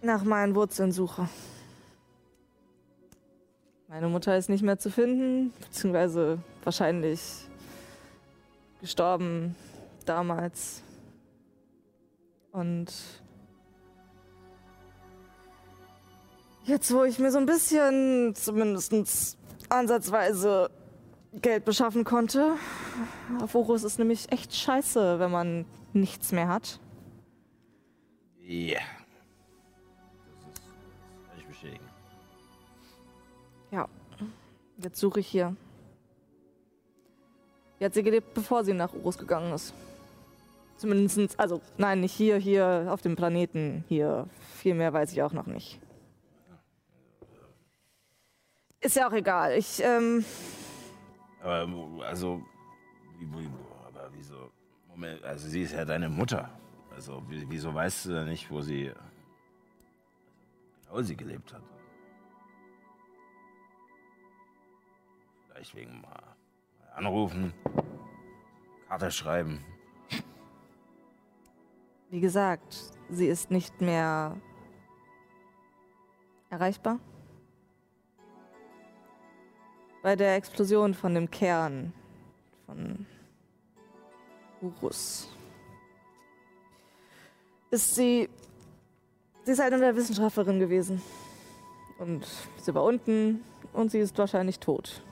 nach meinen Wurzeln suche. Meine Mutter ist nicht mehr zu finden, beziehungsweise wahrscheinlich gestorben damals. Und jetzt, wo ich mir so ein bisschen, zumindest ansatzweise, Geld beschaffen konnte, auf Horus ist nämlich echt scheiße, wenn man nichts mehr hat. Ja. Das ist, das kann ich bestätigen. Ja. Jetzt suche ich hier. Wie hat sie gelebt, bevor sie nach Urus gegangen ist? Zumindest, also nein, nicht hier, hier auf dem Planeten. Hier. Viel mehr weiß ich auch noch nicht. Ist ja auch egal. Ich, ähm, Aber, also, wie, wie, aber wieso? Moment, also sie ist ja deine Mutter. Also, wie- wieso weißt du denn nicht, wo sie, genau sie gelebt hat? Vielleicht wegen mal anrufen, Karte schreiben. wie gesagt, sie ist nicht mehr erreichbar. Bei der Explosion von dem Kern von Urus. Ist sie. Sie ist eine der Wissenschaftlerin gewesen. Und sie war unten und sie ist wahrscheinlich tot.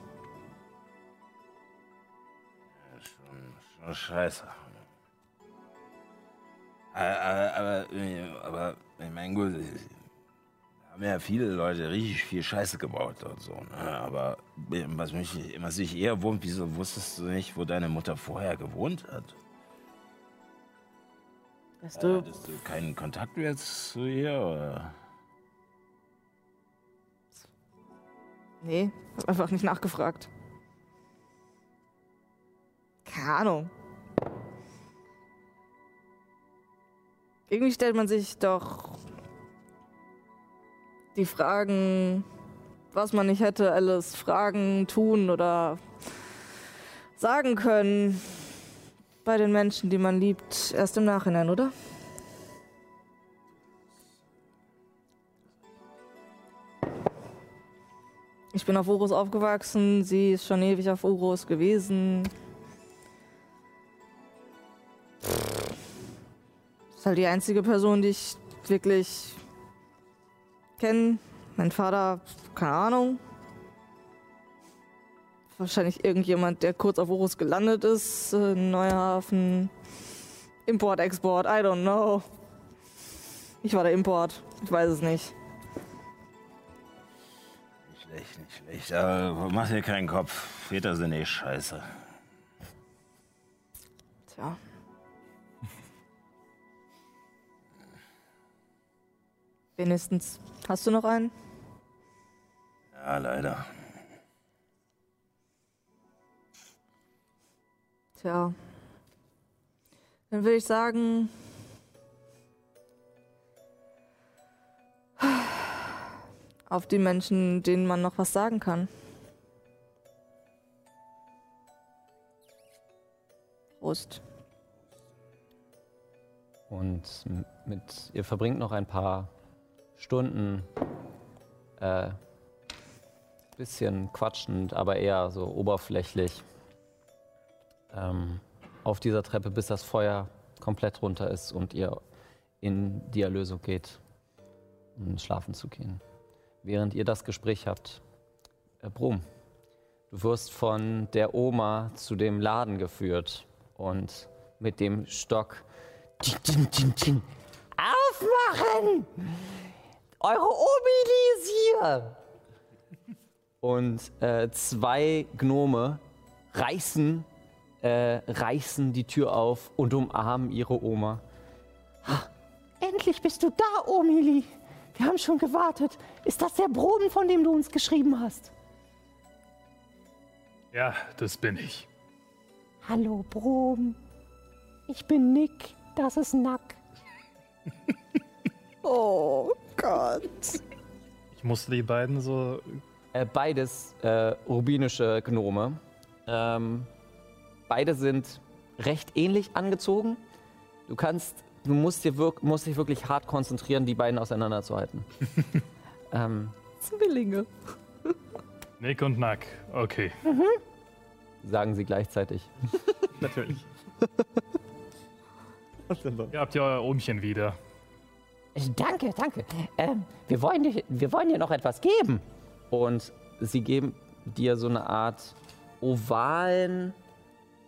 Schon, schon scheiße. Aber, aber, aber, aber ich meine, gut, haben ja viele Leute richtig viel Scheiße gebaut und so. Ne? Aber was mich, was mich eher wundert, wieso wusstest du nicht, wo deine Mutter vorher gewohnt hat? Weißt du, Hattest du keinen Kontakt mehr zu ihr? Oder? nee, hab einfach nicht nachgefragt. Keine Ahnung. Irgendwie stellt man sich doch die Fragen, was man nicht hätte alles fragen, tun oder sagen können bei den Menschen, die man liebt, erst im Nachhinein, oder? Ich bin auf Urus aufgewachsen, sie ist schon ewig auf Urus gewesen. Ist halt die einzige Person, die ich wirklich kenne. Mein Vater, keine Ahnung. Wahrscheinlich irgendjemand, der kurz auf Urus gelandet ist. äh, Neuhafen. Import, Export, I don't know. Ich war der Import, ich weiß es nicht. Nicht schlecht, nicht schlecht. Aber mach dir keinen Kopf. Väter sind eh scheiße. Tja. Wenigstens. Hast du noch einen? Ja, leider. Tja. Dann würde ich sagen. Auf die Menschen, denen man noch was sagen kann. Prost. Und mit, ihr verbringt noch ein paar Stunden, äh, bisschen quatschend, aber eher so oberflächlich ähm, auf dieser Treppe, bis das Feuer komplett runter ist und ihr in die Erlösung geht, um schlafen zu gehen. Während ihr das Gespräch habt, äh, Brum, du wirst von der Oma zu dem Laden geführt und mit dem Stock. Aufmachen! Eure Omi ist hier! Und äh, zwei Gnome reißen, äh, reißen die Tür auf und umarmen ihre Oma. Endlich bist du da, Omili. Wir haben schon gewartet. Ist das der Broden, von dem du uns geschrieben hast? Ja, das bin ich. Hallo, Brom. Ich bin Nick. Das ist Nack. Oh Gott. Ich musste die beiden so. Äh, beides äh, rubinische Gnome. Ähm, beide sind recht ähnlich angezogen. Du kannst, du musst, dir wirk musst dich wirklich hart konzentrieren, die beiden auseinanderzuhalten. ähm, Zwillinge. Nick und Nack. Okay. sagen sie gleichzeitig. Natürlich. Was denn sonst? Ihr habt ja euer Ohmchen wieder. Danke, danke. Ähm, wir, wollen dir, wir wollen dir noch etwas geben. Und sie geben dir so eine Art ovalen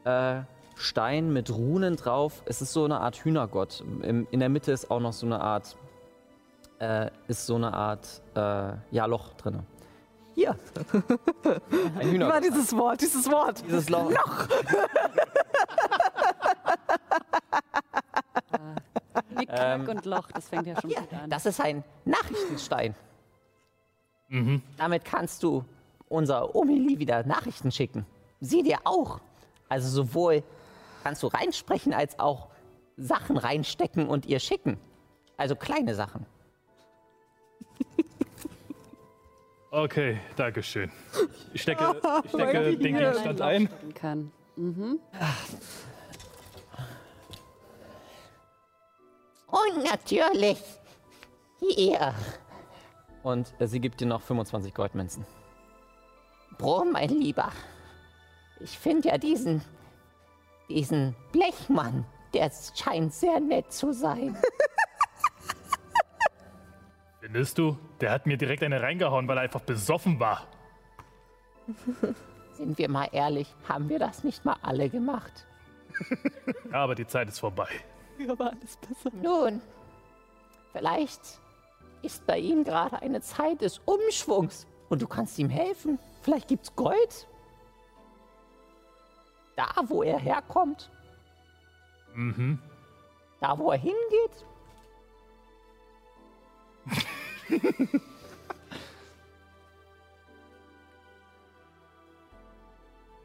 äh, Stein mit Runen drauf. Es ist so eine Art Hühnergott. Im, in der Mitte ist auch noch so eine Art, äh, ist so eine Art, äh, ja, Loch drin. Hier. Ein War Hühnergott. dieses Wort, dieses Wort. Dieses Loch. Nick, Ähm, Knack und Loch, das fängt ja schon Hier, gut an. das ist ein Nachrichtenstein. Mhm. Damit kannst du unser Omili wieder Nachrichten schicken. Sie dir auch. Also sowohl kannst du reinsprechen, als auch Sachen reinstecken und ihr schicken. Also kleine Sachen. Okay, Dankeschön. Ich stecke, ich stecke den Gegenstand ein. kann. Mhm. Und natürlich hier. Und äh, sie gibt dir noch 25 diesen Blechmann, der scheint sehr nett zu sein. Findest du? Der hat mir direkt eine reingehauen, weil er einfach besoffen war. Sind wir mal ehrlich, haben wir das nicht mal alle gemacht? Ja, aber die Zeit ist vorbei. Aber alles besser. Nun, vielleicht ist bei ihm gerade eine Zeit des Umschwungs und du kannst ihm helfen. Vielleicht gibt's Gold. Da, wo er herkommt. Mhm. Da, wo er hingeht.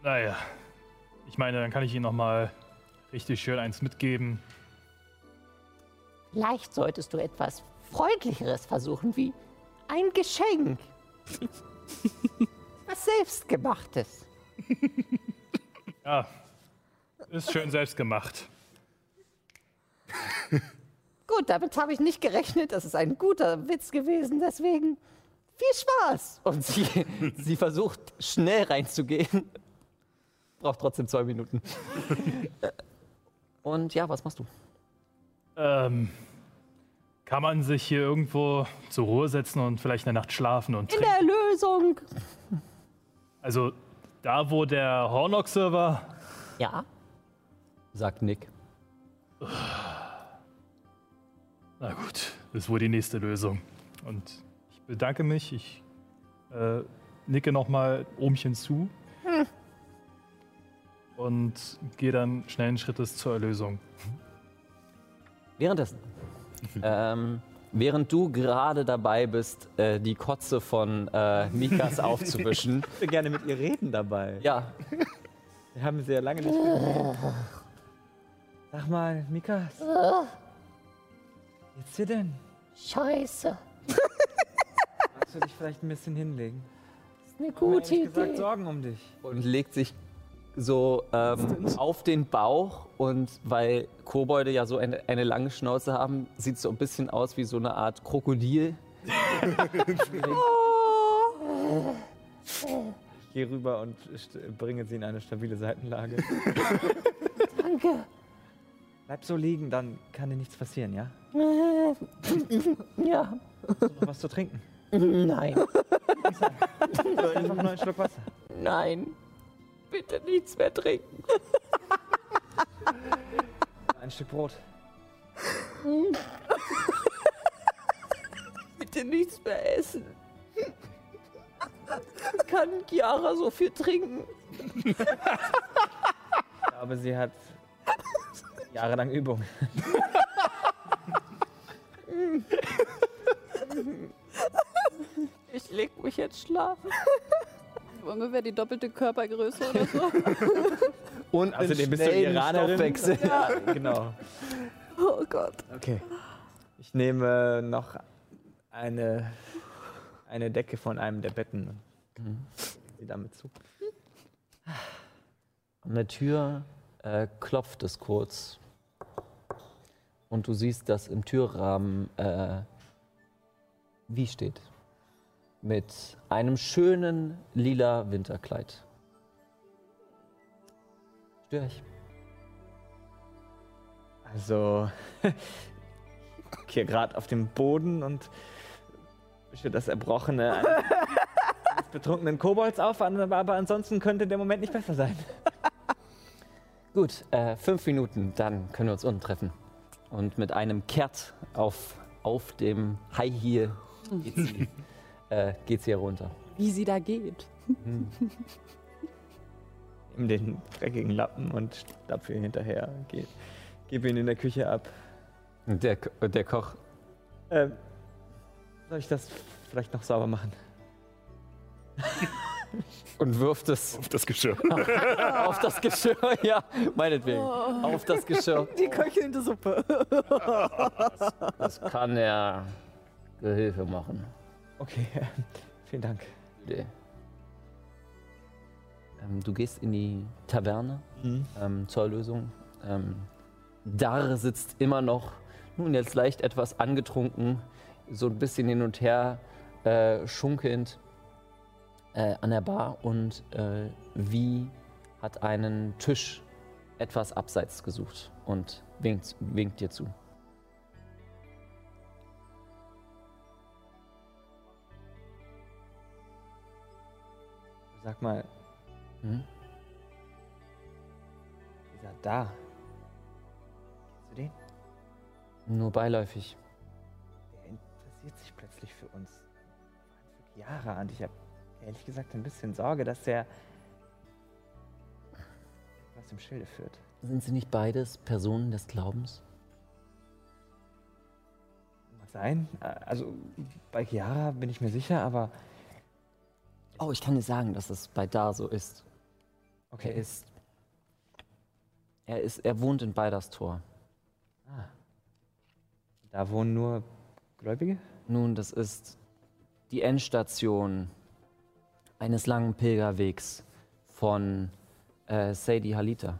Naja. Ich meine, dann kann ich Ihnen noch mal richtig schön eins mitgeben. Vielleicht solltest du etwas Freundlicheres versuchen, wie ein Geschenk. Was selbstgemachtes. Ja, ist schön selbst gemacht. Gut, damit habe ich nicht gerechnet. Das ist ein guter Witz gewesen, deswegen viel Spaß. Und sie, sie versucht schnell reinzugehen. Braucht trotzdem zwei Minuten. Und ja, was machst du? Ähm, kann man sich hier irgendwo zur Ruhe setzen und vielleicht eine Nacht schlafen und In trinken? der Lösung. Also da, wo der Hornochse war, Ja, Sagt Nick. na gut, ist wohl die nächste Lösung. Und ich bedanke mich, ich äh, nicke nochmal Ohmchen zu und gehe dann schnellen Schrittes zur Erlösung. Währenddessen. ähm, während du gerade dabei bist, äh, die Kotze von äh, Mikas aufzuwischen. Ich würde gerne mit ihr reden dabei. ja, Wir haben sie ja lange nicht gesehen. Sag mal, Mika. Geht's dir denn? scheiße. Magst du dich vielleicht ein bisschen hinlegen? Das ist eine Ich gute ehrlich gesagt Idee. Sorgen um dich. und legt sich so ähm, auf den Bauch und weil Kobolde ja so eine, eine lange Schnauze haben, sieht es so ein bisschen aus wie so eine Art Krokodil. Ich gehe rüber und bringe sie in eine stabile Seitenlage. Danke. Bleib so liegen, dann kann dir nichts passieren, ja? Ja, Noch was zu trinken. nein, Einfach nur ein Schluck Wasser. nein. Bitte nichts mehr trinken. Ein Stück Brot. Bitte nichts mehr essen. Kann Chiara so viel trinken? Ich glaube, sie hat jahrelang Übung. Ich leg mich jetzt schlafen. Ungefähr die doppelte Körpergröße oder so. Und Außerdem bist du Iranerin. Ja, genau. Oh Gott. Okay. Ich nehme noch eine, eine Decke von einem der Betten und sie damit zu. An der Tür äh, klopft es kurz. Und du siehst, dass im Türrahmen äh, wie steht. Mit einem schönen lila Winterkleid. Stör ich. Also, ich hier gerade auf dem Boden und wische das Erbrochene eines betrunkenen Kobolds auf, aber ansonsten könnte der Moment nicht besser sein. Gut, äh, fünf Minuten, dann können wir uns unten treffen. Und mit einem Kehrt auf, auf dem High Heel geht sie, äh, geht sie herunter. Wie sie da geht. Nimm den dreckigen Lappen und stapfe ihn hinterher. Geh, gebe ihn in der Küche ab. Und der, Ko- der Koch, Ähm, soll ich das vielleicht noch sauber machen? und wirft es Auf das Geschirr. auf das Geschirr. Ja, meinetwegen. Auf das Geschirr. Die köchelnde Suppe. Das kann er Gehilfe machen. Okay, vielen Dank. Ähm, du gehst in die Taverne ähm, zur Erlösung. Ähm, Dar sitzt immer noch, nun jetzt leicht etwas angetrunken, so ein bisschen hin und her äh, schunkelnd äh, an der Bar und äh, Wie hat einen Tisch etwas abseits gesucht und winkt, winkt dir zu. Sag mal, Hm? dieser da. Kennst du den? Nur beiläufig. Der interessiert sich plötzlich für uns. Vor Jahre und ich habe ehrlich gesagt ein bisschen Sorge, dass der was im Schilde führt. Sind sie nicht beides Personen des Glaubens? Mag sein. Also bei Chiara bin ich mir sicher, aber Oh, ich kann dir sagen, dass es bei da so ist. okay. Er ist. Er ist. Er wohnt in Beiderstor. Da wohnen nur Gläubige? Nun, das ist die Endstation eines langen Pilgerwegs von äh, Sadie Halita.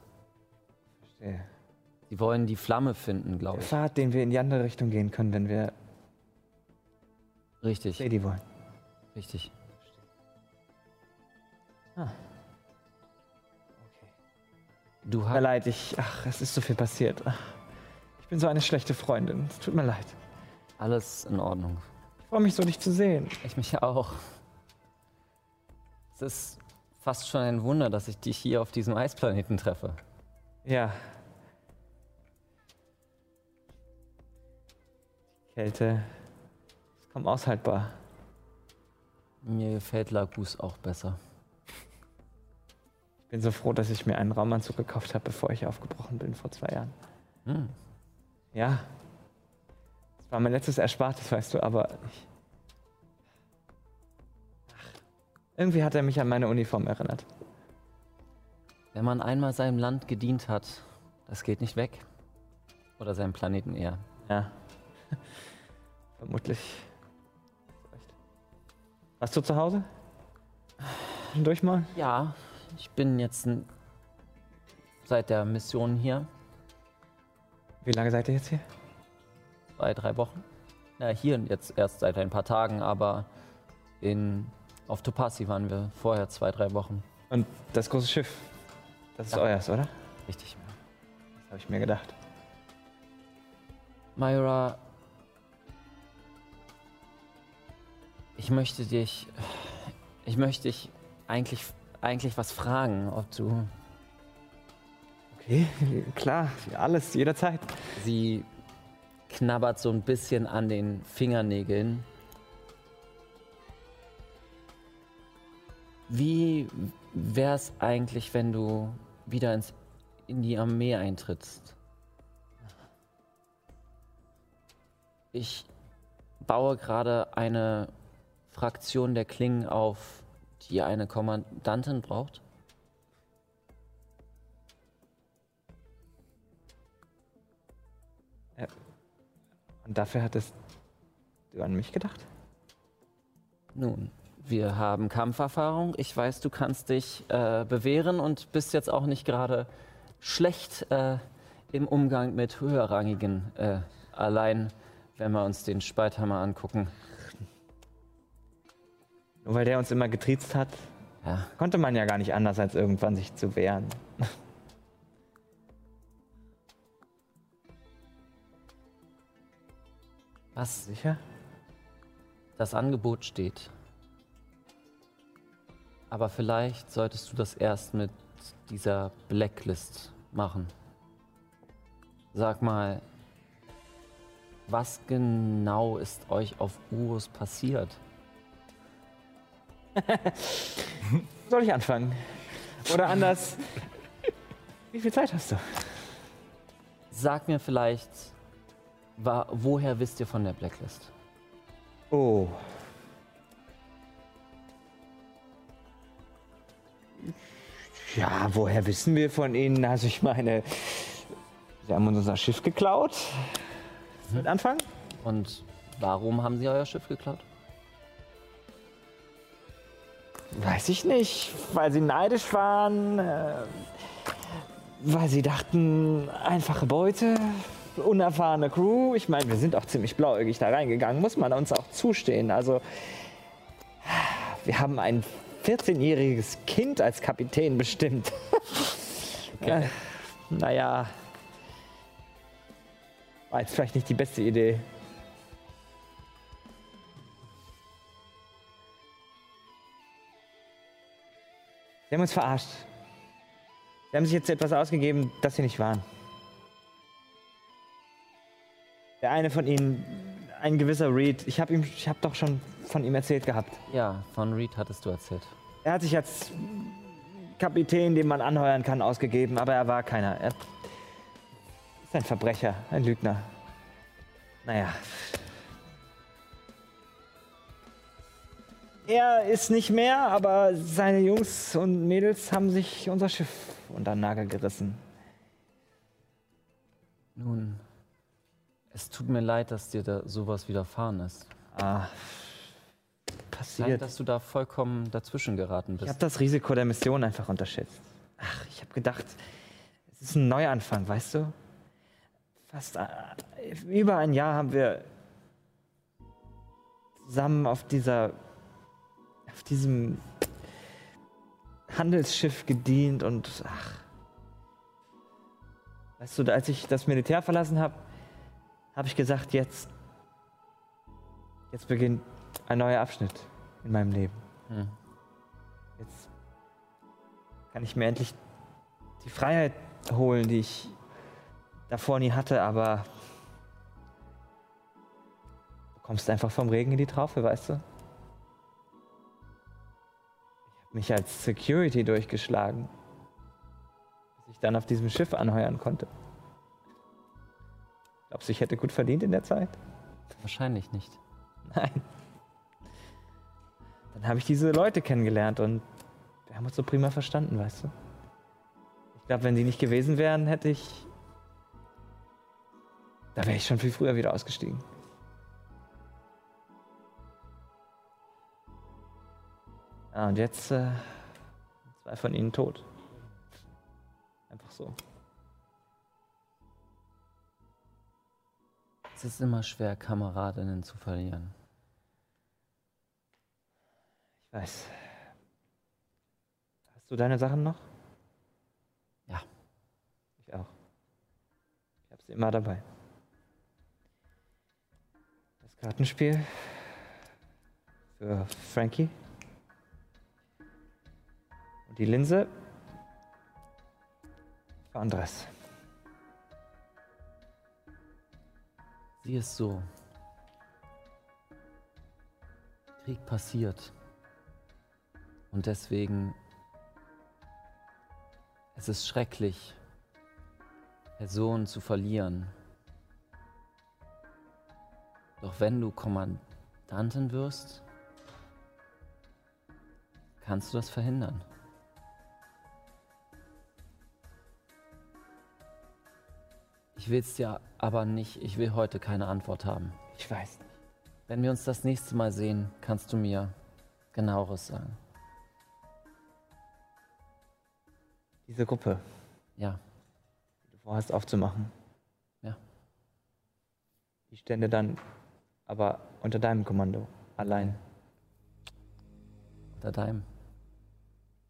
Verstehe. Sie wollen die Flamme finden, glaube Der ich. Pfad, den wir in die andere Richtung gehen können, wenn wir Richtig, Sadie wollen. richtig. Du Tut mir hast. leid, ich. Ach, es ist so viel passiert. Ach, Ich bin so eine schlechte Freundin. Es tut mir leid. Alles in Ordnung. Ich freue mich so, dich zu sehen. Ich mich auch. Es ist fast schon ein Wunder, dass ich dich hier auf diesem Eisplaneten treffe. Ja. Die Kälte ist kaum aushaltbar. Mir gefällt Lagus auch besser. Ich bin so froh, dass ich mir einen Raumanzug gekauft habe, bevor ich aufgebrochen bin vor zwei Jahren. Hm. Ja. Das war mein letztes Erspartes, weißt du, aber ich. Irgendwie hat er mich an meine Uniform erinnert. Wenn man einmal seinem Land gedient hat, das geht nicht weg. Oder seinem Planeten eher. Ja. Vermutlich. Warst du zu Hause? Durch mal? Ja, ich bin jetzt seit der Mission hier, Wie lange seid ihr jetzt hier? zwei, drei Wochen. Ja, hier jetzt erst seit ein paar Tagen, aber in, auf Topasi waren wir vorher zwei, drei Wochen. Und das große Schiff, das ist Ja. euers, oder? Richtig. Das habe ich mir gedacht. Myra, ich möchte dich, ich möchte dich eigentlich, eigentlich was fragen, ob du Okay, klar, alles, jederzeit. Sie knabbert so ein bisschen an den Fingernägeln. Wie wär's eigentlich, wenn du wieder ins, in die Armee eintrittst? Ich baue gerade eine Fraktion der Klingen auf, die eine Kommandantin braucht. Und dafür hattest du an mich gedacht? Nun, wir haben Kampferfahrung. Ich weiß, du kannst dich äh, bewähren und bist jetzt auch nicht gerade schlecht äh, im Umgang mit höherrangigen. Äh, allein, wenn wir uns den Speithammer angucken. Nur weil der uns immer getriezt hat, Ja, konnte man ja gar nicht anders, als irgendwann sich zu wehren. was Sicher? das Angebot steht. Aber vielleicht solltest du das erst mit dieser Blacklist machen. Sag mal, was genau ist euch auf Urus passiert? Soll ich anfangen? Oder anders? Wie viel Zeit hast du? Sag mir vielleicht, woher wisst ihr von der Blacklist? Oh. Ja, woher wissen wir von Ihnen? Also ich meine, Sie haben uns unser Schiff geklaut. Mit Anfang? Und warum haben sie euer Schiff geklaut? Weiß ich nicht, weil sie neidisch waren, äh, weil sie dachten, einfache Beute, unerfahrene Crew. Ich meine, wir sind auch ziemlich blauäugig da reingegangen, muss man uns auch zustehen. Also, wir haben ein 14-jähriges Kind als Kapitän bestimmt. Äh, naja, war jetzt vielleicht nicht die beste Idee. Sie haben uns verarscht. Sie haben sich jetzt etwas ausgegeben, das sie nicht waren. Der eine von ihnen, ein gewisser Reed, ich habe habe doch schon von ihm erzählt gehabt. Ja, von Reed hattest du erzählt. Er hat sich als Kapitän, den man anheuern kann, ausgegeben, aber er war keiner. Er ist ein Verbrecher, ein Lügner. Naja. Er ist nicht mehr, aber seine Jungs und Mädels haben sich unser Schiff unter den Nagel gerissen. Nun, es tut mir leid, dass dir da sowas widerfahren ist. Ah, Leid, passiert. dass du da vollkommen dazwischen geraten Ich bist. habe das Risiko der Mission einfach unterschätzt. Ach, ich habe gedacht, es ist ein Neuanfang, weißt du? Fast äh, über ein Jahr haben wir zusammen auf dieser, auf diesem Handelsschiff gedient und ach. Weißt du, als ich das Militär verlassen habe, habe ich gesagt, jetzt, jetzt beginnt ein neuer Abschnitt in meinem Leben. Hm. Jetzt kann ich mir endlich die Freiheit holen, die ich davor nie hatte, aber du kommst einfach vom Regen in die Traufe, weißt du? Mich als Security durchgeschlagen, bis ich dann auf diesem Schiff anheuern konnte. Glaubst du, ich hätte gut verdient in der Zeit? Wahrscheinlich nicht. Nein. Dann habe ich diese Leute kennengelernt und wir haben uns so prima verstanden, weißt du? Ich glaube, wenn die nicht gewesen wären, hätte ich. Da wäre ich schon viel früher wieder ausgestiegen. Ja, und jetzt äh, zwei von ihnen tot. Einfach so. Es ist immer schwer, Kameradinnen zu verlieren. Ich weiß. Hast du deine Sachen noch? Ja. Ich auch. Ich habe sie immer dabei. Das Kartenspiel für Frankie. Die Linse für Andres. Sieh es so. Krieg passiert. Und deswegen, es ist schrecklich, Personen zu verlieren. Doch wenn du Kommandantin wirst, kannst du das verhindern. Ich will es dir aber nicht, ich will heute keine Antwort haben. Ich weiß nicht. Wenn wir uns das nächste Mal sehen, kannst du mir genaueres sagen. Diese Gruppe, Ja, die du vorhast aufzumachen. Ja. Die stände dann aber unter deinem Kommando. Allein. unter deinem.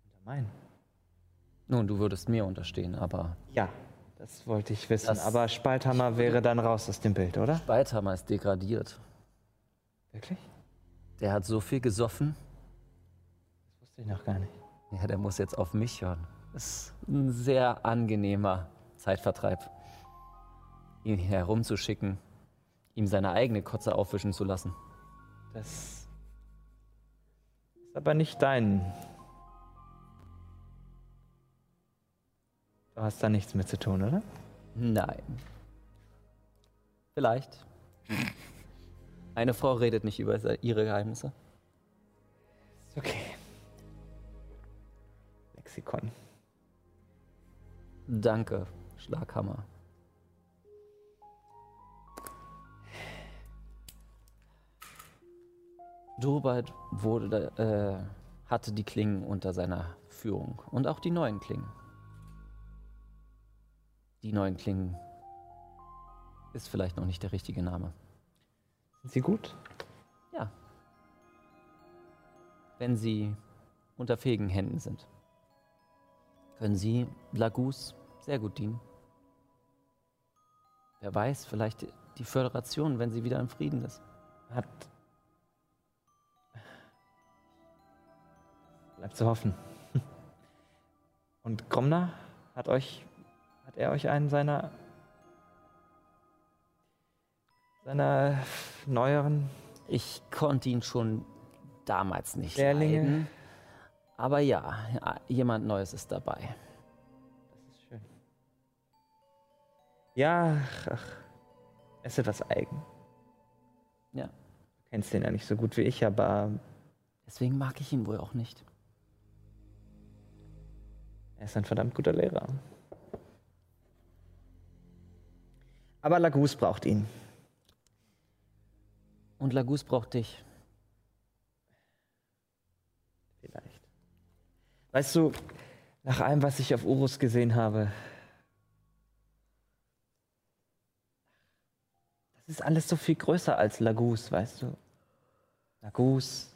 Unter meinem. Nun, du würdest mir unterstehen, aber Ja, das wollte ich wissen. Das- aber Spalthammer wäre dann raus aus dem Bild, oder? Spalthammer ist degradiert. Wirklich? Der hat so viel gesoffen, Das wusste ich noch gar nicht. ja, der muss jetzt auf mich hören. Das ist ein sehr angenehmer Zeitvertreib. Ihn herumzuschicken, ihm seine eigene Kotze aufwischen zu lassen. Das ist aber nicht dein. Du hast da nichts mit zu tun, oder? Nein. Vielleicht. Eine Frau redet nicht über ihre Geheimnisse. Ist okay. Lexikon. Danke, Schlaghammer. Dorobald wurde, äh, hatte die Klingen unter seiner Führung und auch die neuen Klingen. Die neuen Klingen ist vielleicht noch nicht der richtige Name. Sind sie gut? Ja. Wenn sie unter fähigen Händen sind, können sie Lagus sehr gut dienen. Wer weiß, vielleicht die Föderation, wenn sie wieder im Frieden ist. Hat. Bleibt zu hoffen. Und Gromner hat euch. Er euch einen seiner. seiner neueren Ich konnte ihn schon damals nicht Lehrlinge? leiden. Aber ja, jemand Neues ist dabei. Das ist schön. Ja, ach, er ist etwas eigen. Ja. Du kennst den ja nicht so gut wie ich, aber Deswegen mag ich ihn wohl auch nicht. er ist ein verdammt guter Lehrer. Aber Lagus braucht ihn. Und Lagus braucht dich. Vielleicht. Weißt du, nach allem, was ich auf Urus gesehen habe, das ist alles so viel größer als Lagus, weißt du? Lagus,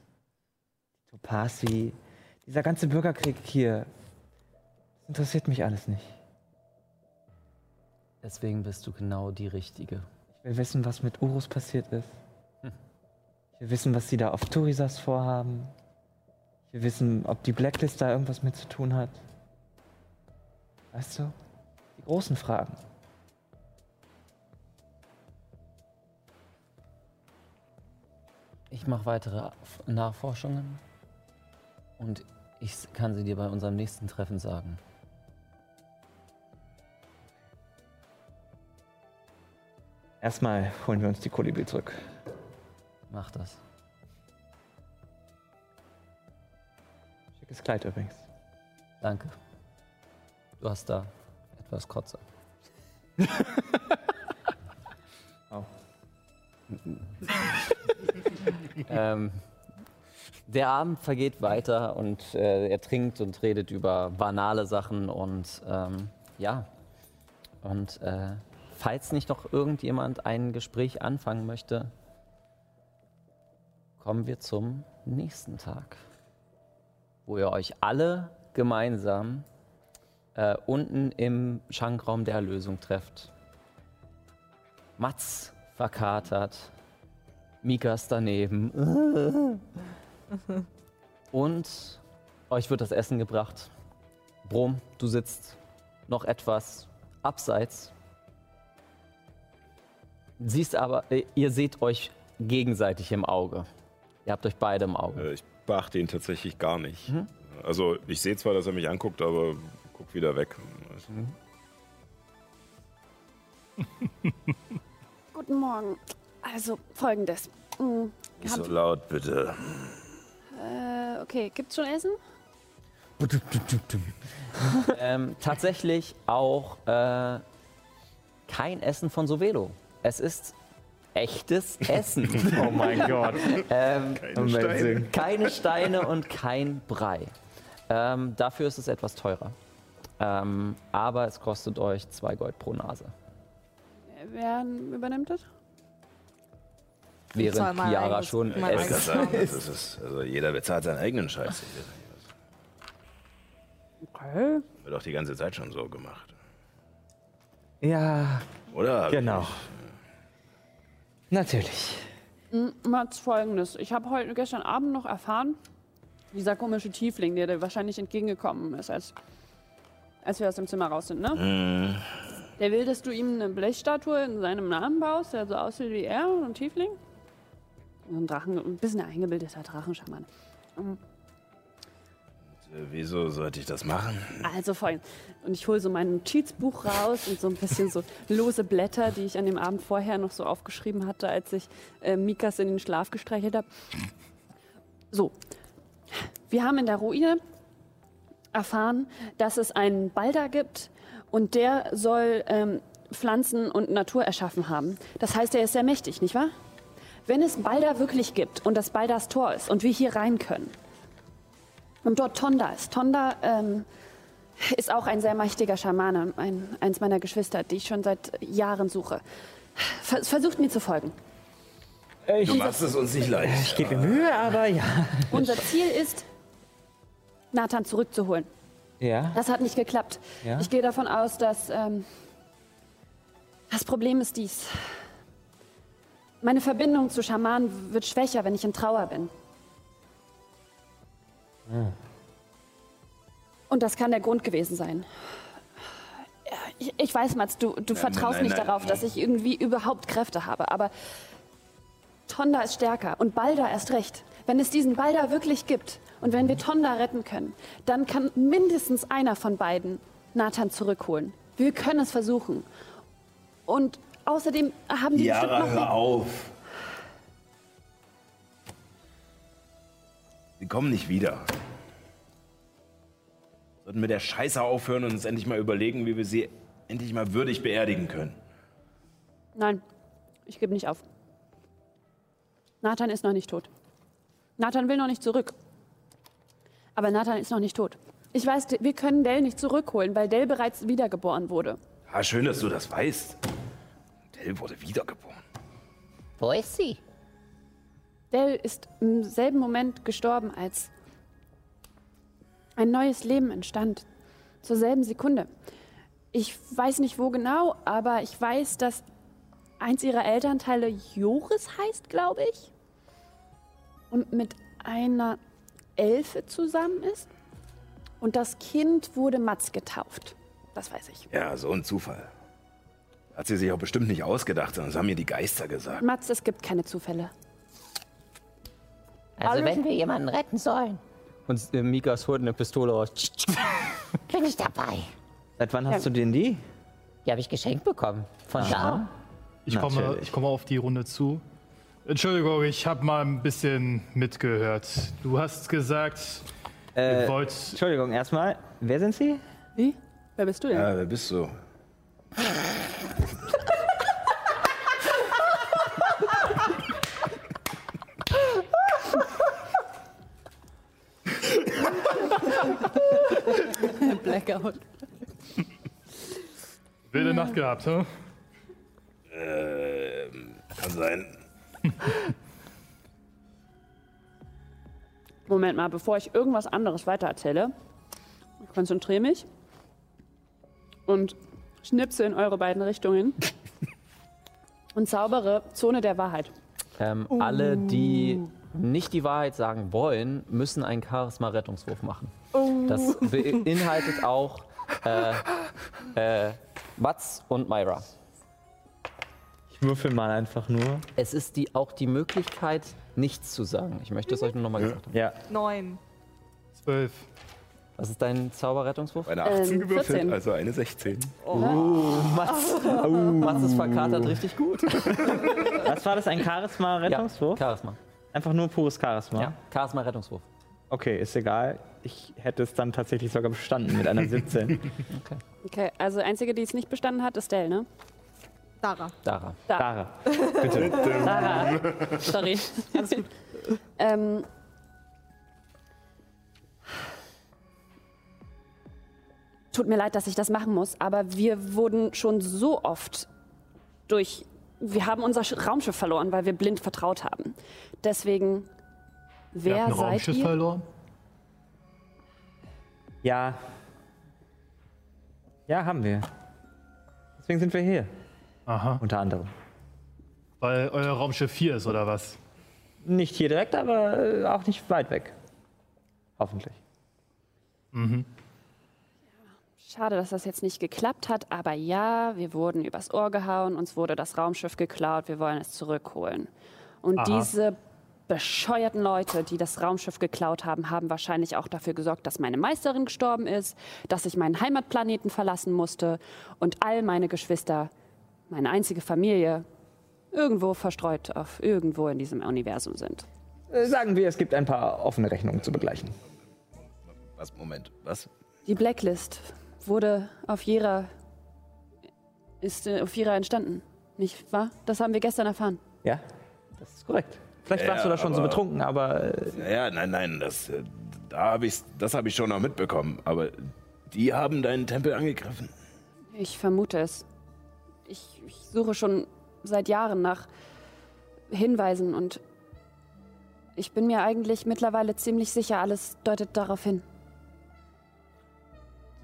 Topasi, dieser ganze Bürgerkrieg hier, das interessiert mich alles nicht. Deswegen bist du genau die Richtige. Ich will wissen, was mit Urus passiert ist. Ich will wissen, was sie da auf Turisas vorhaben. Ich will wissen, ob die Blacklist da irgendwas mit zu tun hat. Weißt du? Die großen Fragen. Ich mache weitere Nachforschungen und ich kann sie dir bei unserem nächsten Treffen sagen. Erstmal holen wir uns die Kolibri zurück. Mach das. Schickes Kleid übrigens. Danke. Du hast da etwas Kotze. Oh. ähm, der Abend vergeht weiter und äh, er trinkt und redet über banale Sachen und ähm, ja. Und äh, falls nicht noch irgendjemand ein Gespräch anfangen möchte, kommen wir zum nächsten Tag, wo ihr euch alle gemeinsam äh, unten im Schankraum der Erlösung trefft. Mats verkatert, Mikas daneben. Und euch wird das Essen gebracht. Brom, du sitzt noch etwas abseits. Siehst aber, äh, ihr seht euch gegenseitig im Auge. Ihr habt euch beide im Auge. Äh, Ich beachte ihn tatsächlich gar nicht. Mhm. Also ich sehe zwar, dass er mich anguckt, aber guck wieder weg. Guten Morgen. Also folgendes. Mm, Nicht so laut, bitte. Äh, okay, gibt's schon Essen? ähm, tatsächlich auch äh, kein Essen von Sovelo. Es ist echtes Essen. Oh mein Gott. ähm, Amazing. keine Steine und kein Brei. Ähm, dafür ist es etwas teurer. Ähm, aber es kostet euch zwei Gold pro Nase. Wer übernimmt das? Während Chiara schon Ich wollte Essen. sagen, das ist, also jeder bezahlt seinen eigenen Scheiß. Okay. Wird doch die ganze Zeit schon so gemacht. Ja, Oder? genau. Natürlich. Mats, folgendes. Ich habe heute gestern Abend noch erfahren, dieser komische Tiefling, der dir wahrscheinlich entgegengekommen ist, als, als wir aus dem Zimmer raus sind, ne? Mhm. Der will, dass du ihm eine Blechstatue in seinem Namen baust, der so aussieht wie er, so ein Tiefling. So ein Drachen, ein bisschen ein eingebildeter Drachenschaman. Äh, Wieso sollte ich das machen? Also folgendes. Und ich hole so mein Notizbuch raus und so ein bisschen so lose Blätter, die ich an dem Abend vorher noch so aufgeschrieben hatte, als ich äh, Mikas in den Schlaf gestreichelt habe. So, wir haben in der Ruine erfahren, dass es einen Balder gibt und der soll ähm, Pflanzen und Natur erschaffen haben. Das heißt, er ist sehr mächtig, nicht wahr? Wenn es Balder wirklich gibt und das Balders Tor ist und wir hier rein können und dort Tonda ist. Tonda ähm, ist auch ein sehr mächtiger Schamane, ein, eins meiner Geschwister, die ich schon seit Jahren suche. Vers versucht mir zu folgen. Ich, Du machst es uns nicht leicht. ich gebe mir Mühe, aber ja. Unser Ziel ist, Nathan zurückzuholen. Ja. Das hat nicht geklappt. Ja? Ich gehe davon aus, dass ähm, Das Problem ist dies. Meine Verbindung zu Schamanen wird schwächer, wenn ich in Trauer bin. Und das kann der Grund gewesen sein. Ich, ich weiß, Mats, du, du vertraust nein, nicht nein, darauf, nein. dass ich irgendwie überhaupt Kräfte habe, aber Tonda ist stärker und Balda erst recht. Wenn es diesen Balda wirklich gibt und wenn wir Tonda retten können, dann kann mindestens einer von beiden Nathan zurückholen. Wir können es versuchen. Und außerdem haben die bestimmt Yara, noch... hör auf. Sie kommen nicht wieder. Sollten wir der Scheiße aufhören und uns endlich mal überlegen, wie wir sie endlich mal würdig beerdigen können. Nein, ich gebe nicht auf. Nathan ist noch nicht tot. Nathan will noch nicht zurück. Aber Nathan ist noch nicht tot. Ich weiß, wir können Dell nicht zurückholen, weil Dell bereits wiedergeboren wurde. Ah, schön, dass du das weißt. Dell wurde wiedergeboren. Wo ist sie? Dell ist im selben Moment gestorben, als ein neues Leben entstand. Zur selben Sekunde. Ich weiß nicht wo genau, aber ich weiß, dass eins ihrer Elternteile Joris heißt, glaube ich. Und mit einer Elfe zusammen ist. Und das Kind wurde Mats getauft. Das weiß ich. Ja, so ein Zufall. Hat sie sich auch bestimmt nicht ausgedacht, sondern das haben mir die Geister gesagt. Mats, es gibt keine Zufälle. Also wenn wir jemanden retten sollen, Und äh, Mikas holt eine Pistole raus. bin ich dabei. Seit wann hast du denn die? Die habe ich geschenkt bekommen. Von da. Ich komme, ich komme auf die Runde zu. Entschuldigung, ich habe mal ein bisschen mitgehört. Du hast gesagt, Äh, ihr wollt. Entschuldigung, erstmal, wer sind Sie? Wie? Wer bist du denn? Ja, wer bist du? Blackout. Wilde Nacht gehabt, hm? Ähm, kann sein. Moment mal, bevor ich irgendwas anderes weitererzähle, ich konzentriere mich und schnipse in eure beiden Richtungen und zaubere Zone der Wahrheit. Ähm, Alle, die nicht die Wahrheit sagen wollen, müssen einen Charisma-Rettungswurf machen. Das beinhaltet auch äh, äh, Mats und Myra. Ich würfel mal einfach nur. Es ist die, auch die Möglichkeit, nichts zu sagen. Ich möchte es euch nur nochmal gesagt haben. Ja, Neun. Zwölf. Was ist dein Zauberrettungswurf? Eine 18 Ähm, gewürfelt, 14. also eine 16. Mats, Mats ist verkatert richtig gut. was war das? Ein Charisma-Rettungswurf? Ja, Charisma. Einfach nur pures Charisma? Ja, Charisma-Rettungswurf. Okay, ist egal. Ich hätte es dann tatsächlich sogar bestanden mit einer 17. Okay, also die einzige, die es nicht bestanden hat, ist Dell, ne? Dara. Dara. Dara, bitte. Dara. Sorry. Alles gut. Ähm, tut mir leid, dass ich das machen muss, aber wir wurden schon so oft durch. Wir haben unser Sch- Raumschiff verloren, weil wir blind vertraut haben. Deswegen, Wir wer hatten ein seid Raumschiff ihr? verloren. Ja. Ja, haben wir. Deswegen sind wir hier, Aha. unter anderem. Weil euer Raumschiff 4 ist, oder was? Nicht hier direkt, aber äh, auch nicht weit weg. Hoffentlich. Schade, dass das jetzt nicht geklappt hat, aber ja, wir wurden übers Ohr gehauen, uns wurde das Raumschiff geklaut, wir wollen es zurückholen. Und Aha. diese bescheuerten Leute, die das Raumschiff geklaut haben, haben wahrscheinlich auch dafür gesorgt, dass meine Meisterin gestorben ist, dass ich meinen Heimatplaneten verlassen musste und all meine Geschwister, meine einzige Familie, irgendwo verstreut auf irgendwo in diesem Universum sind. Äh, sagen wir, es gibt ein paar offene Rechnungen zu begleichen. Was, Moment, was? Die Blacklist wurde auf Jera, ist äh, auf Jera entstanden, nicht wahr? Das haben wir gestern erfahren. Ja, das ist korrekt. Vielleicht warst Ja, du da schon so aber- betrunken, aber äh, Ja, nein, nein, das, äh, da hab ich's, das habe ich schon noch mitbekommen. Aber die haben deinen Tempel angegriffen. Ich vermute es. Ich, ich suche schon seit Jahren nach Hinweisen und ich bin mir eigentlich mittlerweile ziemlich sicher, alles deutet darauf hin.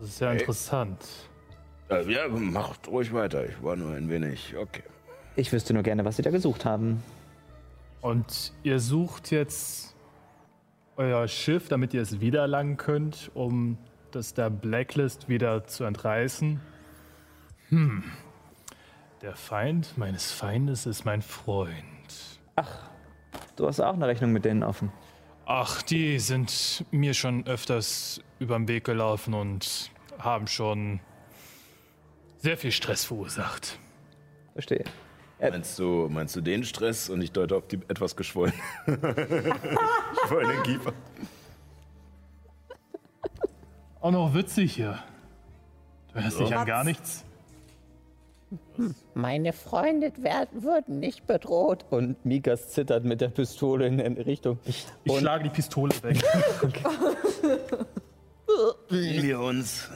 Das ist ja interessant. Äh, ja, macht ruhig weiter. Ich war nur ein wenig. Okay. Ich wüsste nur gerne, was Sie da gesucht haben. Und ihr sucht jetzt euer Schiff, damit ihr es wieder langen könnt, um das der Blacklist wieder zu entreißen. Hm. Der Feind meines Feindes ist mein Freund. Du hast auch eine Rechnung mit denen offen. Ach, die sind mir schon öfters über den Weg gelaufen und haben schon sehr viel Stress verursacht. Verstehe. Meinst du, meinst du den Stress? Und ich deute auf die etwas geschwollen. geschwollenen Kiefer. Auch noch witzig hier. Du hörst dich an gar nichts. Meine Freunde werden, würden nicht bedroht. Und Mikas zittert mit der Pistole in eine Richtung. Ich schlage die Pistole weg. Wir uns.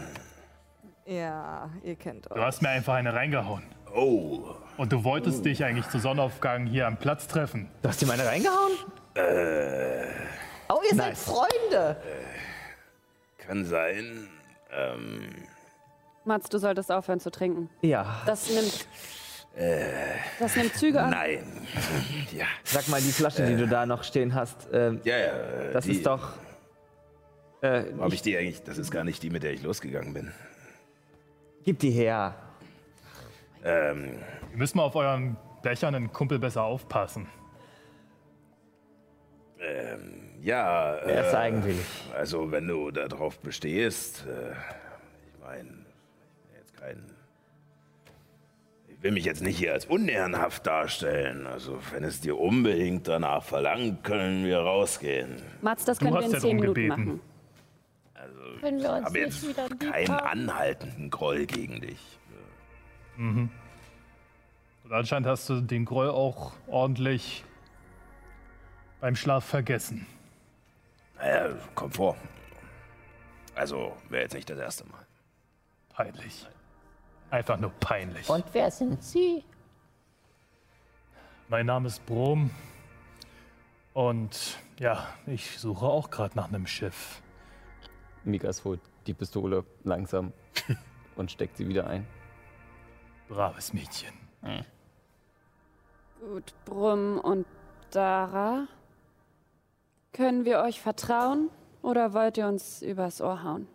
Ja, ihr kennt Du euch. hast mir einfach eine reingehauen. Oh. Und du wolltest dich eigentlich zu Sonnenaufgang hier am Platz treffen. Du hast dir meine reingehauen? Oh, ihr seid Freunde. Kann sein. Ähm, Mats, du solltest aufhören zu trinken. Ja. Das nimmt. Das nimmt Züge an. nein. Ja. Sag mal, die Flasche, die du da noch stehen hast, ähm, Ja, ja. äh, das die, ist doch. Äh, Wo hab ich die eigentlich? Das ist gar nicht die, mit der ich losgegangen bin. gib die her. Ähm, Wir müssen mal auf euren blechernen Kumpel besser aufpassen. ja. Er ist äh, eigenwillig. Also, wenn du darauf bestehst, äh, ich meine, ich kein. Ich will mich jetzt nicht hier als unehrenhaft darstellen. Also, wenn es dir unbedingt danach verlangt, können wir rausgehen. Mats, das können wir in zehn Minuten gebeten. machen. Können wir Ich uns habe nicht jetzt wieder lieb keinen haben? anhaltenden Groll gegen dich. Und anscheinend hast du den Groll auch ordentlich beim Schlaf vergessen. Naja, komm vor. Also, wäre jetzt nicht das erste Mal. Peinlich. Einfach nur peinlich. Und wer sind Sie? Mein Name ist Brom. Und ja, ich suche auch gerade nach einem Schiff. Mikas holt die Pistole langsam und steckt sie wieder ein. Braves Mädchen. Gut, Brumm und Dara. Können wir euch vertrauen oder wollt ihr uns übers Ohr hauen?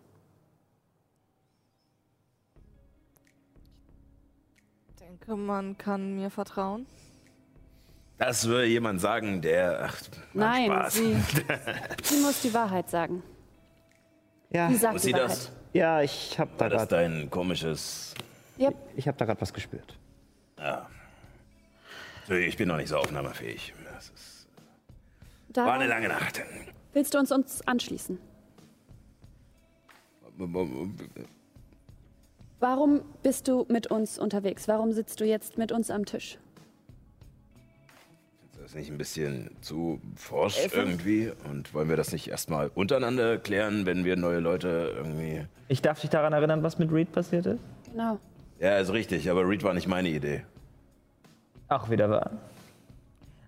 Denke, man kann mir vertrauen. Das würde jemand sagen, der. Ach, macht Nein, Spaß. sie, sie muss die Wahrheit sagen. Ja, Sie sagt Muss die sie Wahrheit. das? ja ich habe da War das gerade dein komisches. Yep. ich hab da gerade was gespürt. Ja. Ich bin noch nicht so aufnahmefähig. Das ist, war Dara, eine lange Nacht. willst du uns, uns anschließen? Warum bist du mit uns unterwegs? Warum sitzt du jetzt mit uns am Tisch? Ist das nicht ein bisschen zu forsch irgendwie? Und wollen wir das nicht erstmal untereinander klären, wenn wir neue Leute irgendwie. Ich darf dich daran erinnern, was mit Reed passiert ist? Genau. Ja, ist richtig, aber Reed war nicht meine Idee. Auch wieder wahr.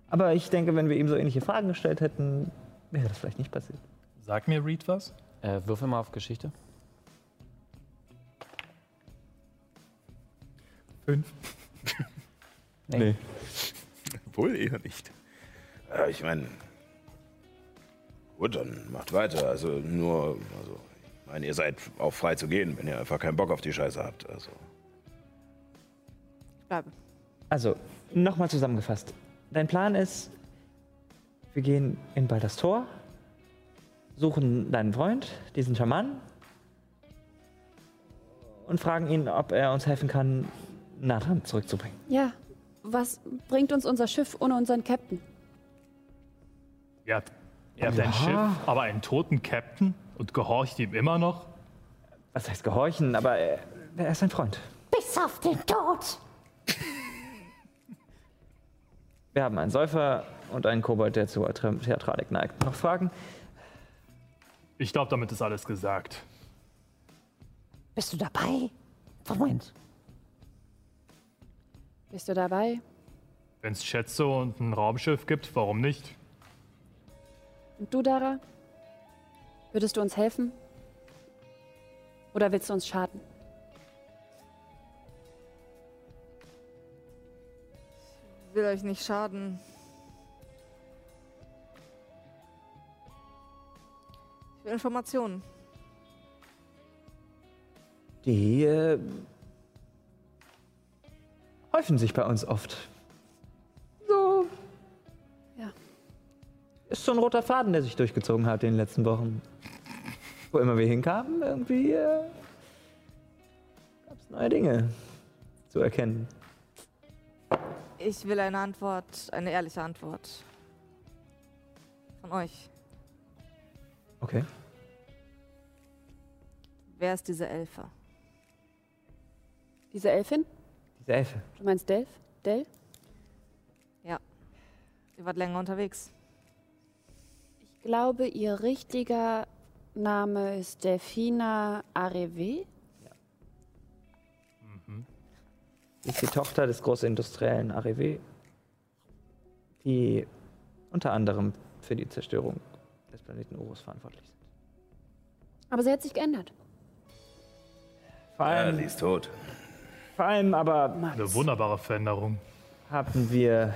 Aber ich denke, wenn wir ihm so ähnliche Fragen gestellt hätten, wäre das vielleicht nicht passiert. Sag mir Reed was? Äh, würfel mal auf Geschichte. Fünf. Nee. Wohl eher nicht. Ja, ich meine. Gut, dann macht weiter. Also nur. Also, ich meine, ihr seid auch frei zu gehen, wenn ihr einfach keinen Bock auf die Scheiße habt. Also. Ich bleibe. Also, nochmal zusammengefasst. Dein Plan ist, wir gehen in Balders Tor, suchen deinen Freund, diesen Schaman, und fragen ihn, ob er uns helfen kann, Nathan zurückzubringen. Ja. Was bringt uns unser Schiff ohne unseren Captain? Ihr habt, ihr habt ein Schiff, aber einen toten Captain und gehorcht ihm immer noch? Was heißt gehorchen, aber er, er ist ein Freund. Bis auf den Tod. Wir haben einen Säufer und einen Kobold, der zur Theatralik neigt. Noch Fragen? Ich glaube, damit ist alles gesagt. Bist du dabei? Moment. Bist du dabei? Wenn es Schätze und ein Raumschiff gibt, warum nicht? Und du, Dara? Würdest du uns helfen? Oder willst du uns schaden? Ich will euch nicht schaden. Ich will Informationen. Die häufen sich bei uns oft. So. Ja. Ist so ein roter Faden, der sich durchgezogen hat in den letzten Wochen. Wo immer wir hinkamen, irgendwie äh, gab es neue Dinge zu erkennen. Ich will eine Antwort, eine ehrliche Antwort. Von euch. Okay. Wer ist diese Elfe? Diese Elfin? Elfe. Du meinst Delf? Del? Ihr wart länger unterwegs. Ich glaube, ihr richtiger Name ist Delfina Areve. Sie ist die Tochter des Großindustriellen Arrivé, die unter anderem für die Zerstörung des Planeten Urus verantwortlich sind. Aber sie hat sich geändert. Vor Ja, sie ist tot. Vor allem aber Eine wunderbare Veränderung. haben wir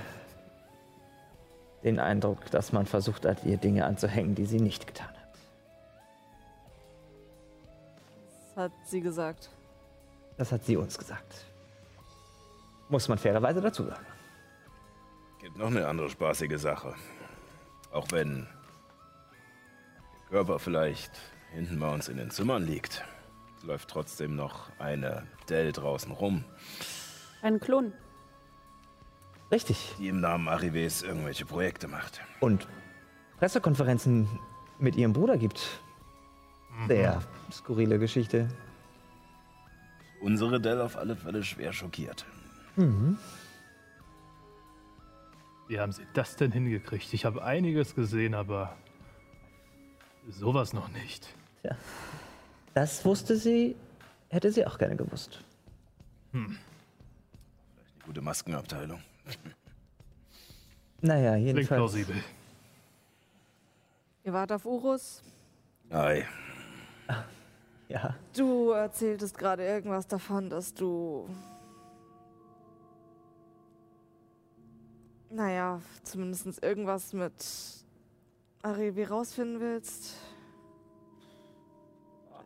den Eindruck, dass man versucht hat, ihr Dinge anzuhängen, die sie nicht getan hat. Das hat sie gesagt. Das hat sie uns gesagt. Muss man fairerweise dazu sagen. Gibt noch eine andere spaßige Sache. Auch wenn der Körper vielleicht hinten bei uns in den Zimmern liegt, läuft trotzdem noch eine Dell draußen rum, Ein Klon. Richtig. die im Namen Arrives irgendwelche Projekte macht. Und Pressekonferenzen mit ihrem Bruder gibt. Sehr skurrile Geschichte. Unsere Dell auf alle Fälle schwer schockiert. Wie haben sie das denn hingekriegt? Ich habe einiges gesehen, aber sowas noch nicht. Das wusste sie, hätte sie auch gerne gewusst. Eine gute Maskenabteilung. Naja, Klingt jedenfalls. plausibel. Ihr wart auf Urus. Ei, Ja. Du erzähltest gerade irgendwas davon, dass du. Naja, zumindest irgendwas mit Arevi rausfinden willst.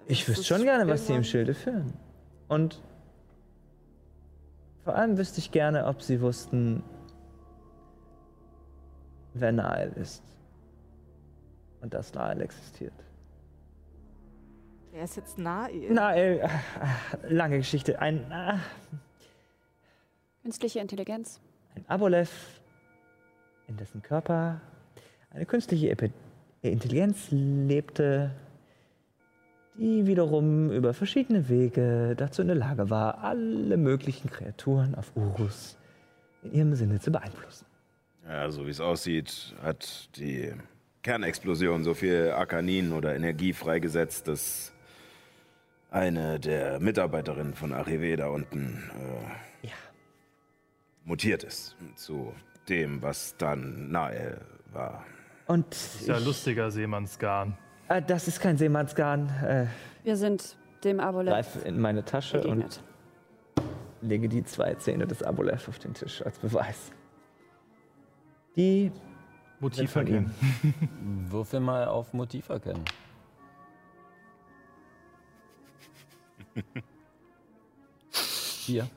Ich wüsste schon gerne, was sie im Schilde führen. Und vor allem wüsste ich gerne, ob sie wussten, wer Nael ist. Und dass Nael existiert. Der ist jetzt. Nael, äh, lange Geschichte. Ein, äh, Künstliche Intelligenz. ein Aboleth, in dessen Körper eine künstliche Epi Intelligenz lebte, die wiederum über verschiedene Wege dazu in der Lage war, alle möglichen Kreaturen auf Urus in ihrem Sinne zu beeinflussen. Ja, so wie es aussieht, hat die Kernexplosion so viel Arkanin oder Energie freigesetzt, dass eine der Mitarbeiterinnen von Arrive da unten äh, Ja. mutiert ist zu dem, was dann Nael war. Und Ist ja lustiger Seemannsgarn. Äh, das ist kein Seemannsgarn. Äh, Wir sind dem Aboleth greife in meine Tasche begegnet. und lege die zwei Zähne des Aboleth auf den Tisch als Beweis. Die Motiv von ihm. Würfel mal auf Motiv erkennen. Hier.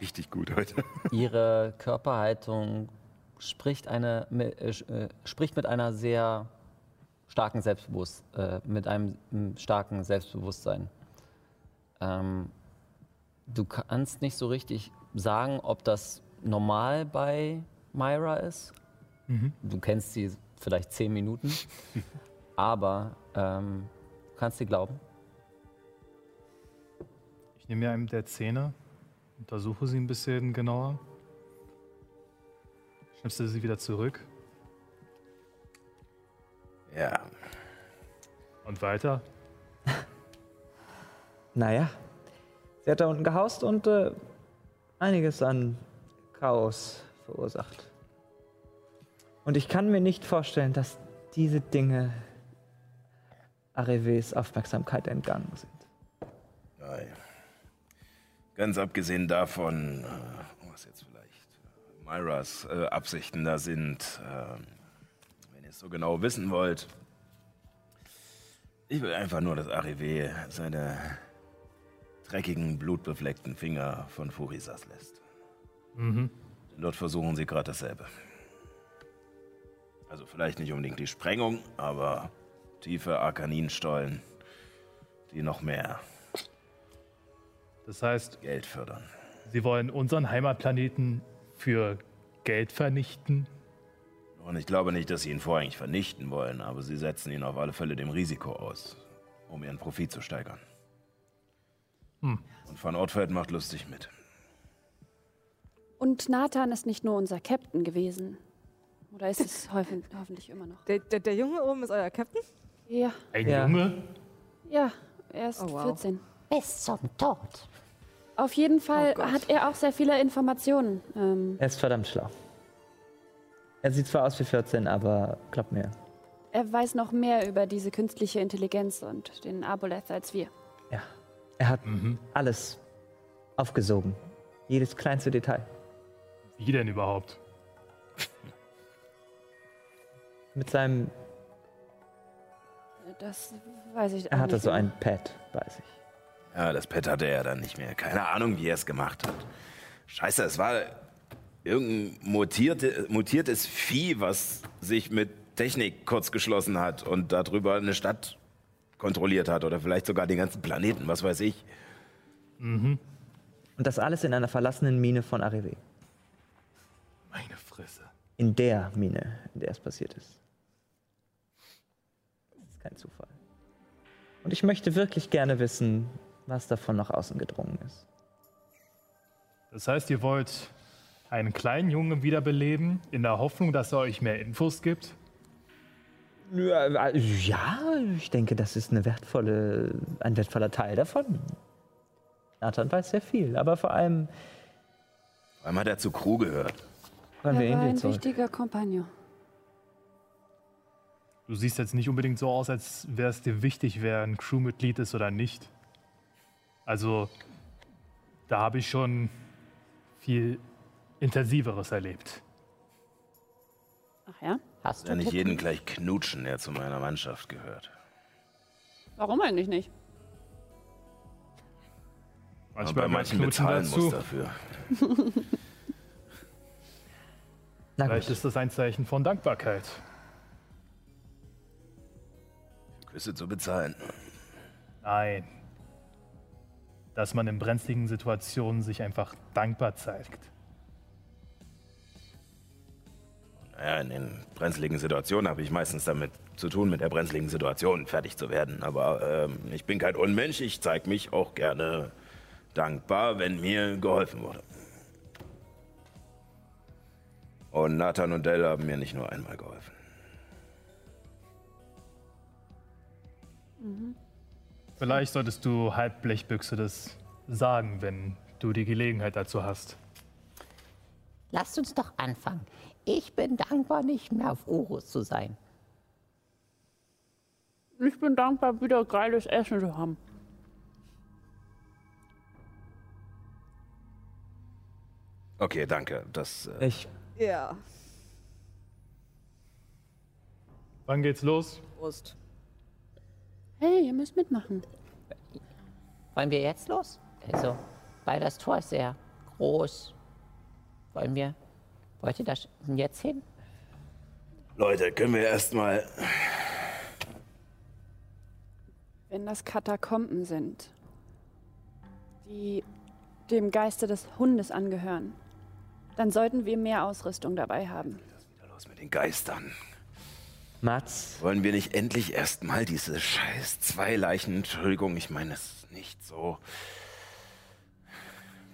Richtig gut heute. Ihre Körperhaltung spricht, eine, äh, äh, spricht mit einer sehr starken Selbstbewusst, äh, mit einem mm, starken Selbstbewusstsein. Ähm, du kannst nicht so richtig sagen, ob das normal bei Myra ist. Du kennst sie vielleicht zehn Minuten, aber ähm, du kannst dir glauben. Ich nehme mir einem der Zähne, untersuche sie ein bisschen genauer. Schnipsel sie wieder zurück Ja, und weiter. Naja, sie hat da unten gehaust und äh, einiges an Chaos verursacht. Und ich kann mir nicht vorstellen, dass diese Dinge Areves Aufmerksamkeit entgangen sind. Ei. Ganz abgesehen davon, äh, was jetzt vielleicht Myras äh, Absichten da sind. Ähm, es so genau wissen wollt. Ich will einfach nur, dass Arrivé seine dreckigen, blutbefleckten Finger von Furisas lässt. Mhm. Dort versuchen sie gerade dasselbe. Also vielleicht nicht unbedingt die Sprengung, aber tiefe Arkaninstollen, die noch mehr Das heißt, Geld fördern. Sie wollen unseren Heimatplaneten für Geld vernichten? Und ich glaube nicht, dass sie ihn vorrangig vernichten wollen, aber sie setzen ihn auf alle Fälle dem Risiko aus, um ihren Profit zu steigern. Hm. Und Van Ortfeld macht lustig mit. Und Nathan ist nicht nur unser Captain gewesen. Oder ist es hoffen, hoffentlich immer noch? Der, der, der Junge oben ist euer Captain? Ja, Ein Ja. Junge? ja, er ist Oh, wow. 14. Bis zum Tod. Auf jeden Fall Oh hat er auch sehr viele Informationen. Ähm, Er ist verdammt schlau. Er sieht zwar aus wie 14, aber glaub mir. er weiß noch mehr über diese künstliche Intelligenz und den Aboleth als wir. Ja. Er hat Mhm. alles aufgesogen. Jedes kleinste Detail. Wie denn überhaupt? Mit seinem. Das weiß ich Er hatte nicht so mehr. ein Pad bei sich. Ja, das Pet hatte er dann nicht mehr. Keine Ahnung, wie er es gemacht hat. Scheiße, es war irgendein mutierte, mutiertes Vieh, was sich mit Technik kurzgeschlossen hat und darüber eine Stadt kontrolliert hat oder vielleicht sogar den ganzen Planeten, was weiß ich. Und das alles in einer verlassenen Mine von Arrivé. Meine Fresse. In der Mine, in der es passiert ist. Das ist kein Zufall. Und ich möchte wirklich gerne wissen, was davon nach außen gedrungen ist. Das heißt, ihr wollt einen kleinen Jungen wiederbeleben, in der Hoffnung, dass er euch mehr Infos gibt? Ja, äh, ja, ich denke, das ist eine wertvolle, ein wertvoller Teil davon. Nathan weiß sehr viel, aber vor allem Vor allem hat er zu Crew gehört. Er war ein zurück. wichtiger Kompagnon. Du siehst jetzt nicht unbedingt so aus, als wäre es dir wichtig, wer ein Crewmitglied ist oder nicht. Also, da habe ich schon viel Intensiveres erlebt. Ach ja? Hast Ja, du nicht Tipp? jeden gleich knutschen, der zu meiner Mannschaft gehört. Warum eigentlich nicht? Aber bei manchen bezahlen dazu. muss dafür. Vielleicht ist das ein Zeichen von Dankbarkeit. Küsse zu bezahlen. Nein. Dass man in brenzligen Situationen sich einfach dankbar zeigt. Naja, in den brenzligen Situationen habe ich meistens damit zu tun, mit der brenzligen Situation fertig zu werden. Aber ähm, ich bin kein Unmensch. Ich zeige mich auch gerne dankbar, wenn mir geholfen wurde. Und Nathan und Dell haben mir nicht nur einmal geholfen. Vielleicht solltest du Halbblechbüchse das sagen, wenn du die Gelegenheit dazu hast. Lasst uns doch anfangen. Ich bin dankbar, nicht mehr auf Urus zu sein. Ich bin dankbar, wieder geiles Essen zu haben. Okay, danke. Das, äh, Ich, Ja. Wann geht's los? Prost. Hey, ihr müsst mitmachen. Wollen wir jetzt los? Also, weil das Tor ist sehr groß. Wollen wir. Wollt ihr da sch- jetzt hin? Leute, können wir erstmal. Wenn das Katakomben sind, die dem Geiste des Hundes angehören, dann sollten wir mehr Ausrüstung dabei haben. Los mit den Geistern. Mats, Wollen wir nicht endlich erstmal diese scheiß zwei Leichen, Entschuldigung, ich meine es nicht so.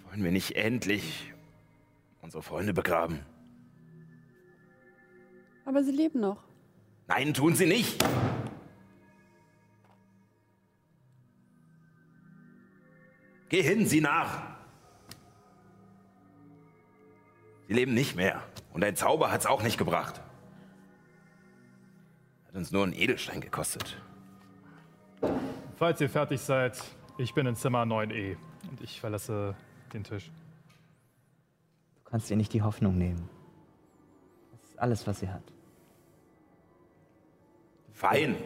Wollen wir nicht endlich unsere Freunde begraben? Aber sie leben noch. Nein, tun sie nicht! Geh hin, sieh nach! Sie leben nicht mehr. Und dein Zauber hat's auch nicht gebracht. Hat uns nur einen Edelstein gekostet. Falls ihr fertig seid, ich bin in Zimmer 9e und ich verlasse den Tisch. Du kannst ihr nicht die Hoffnung nehmen. Das ist alles, was sie hat. Fein.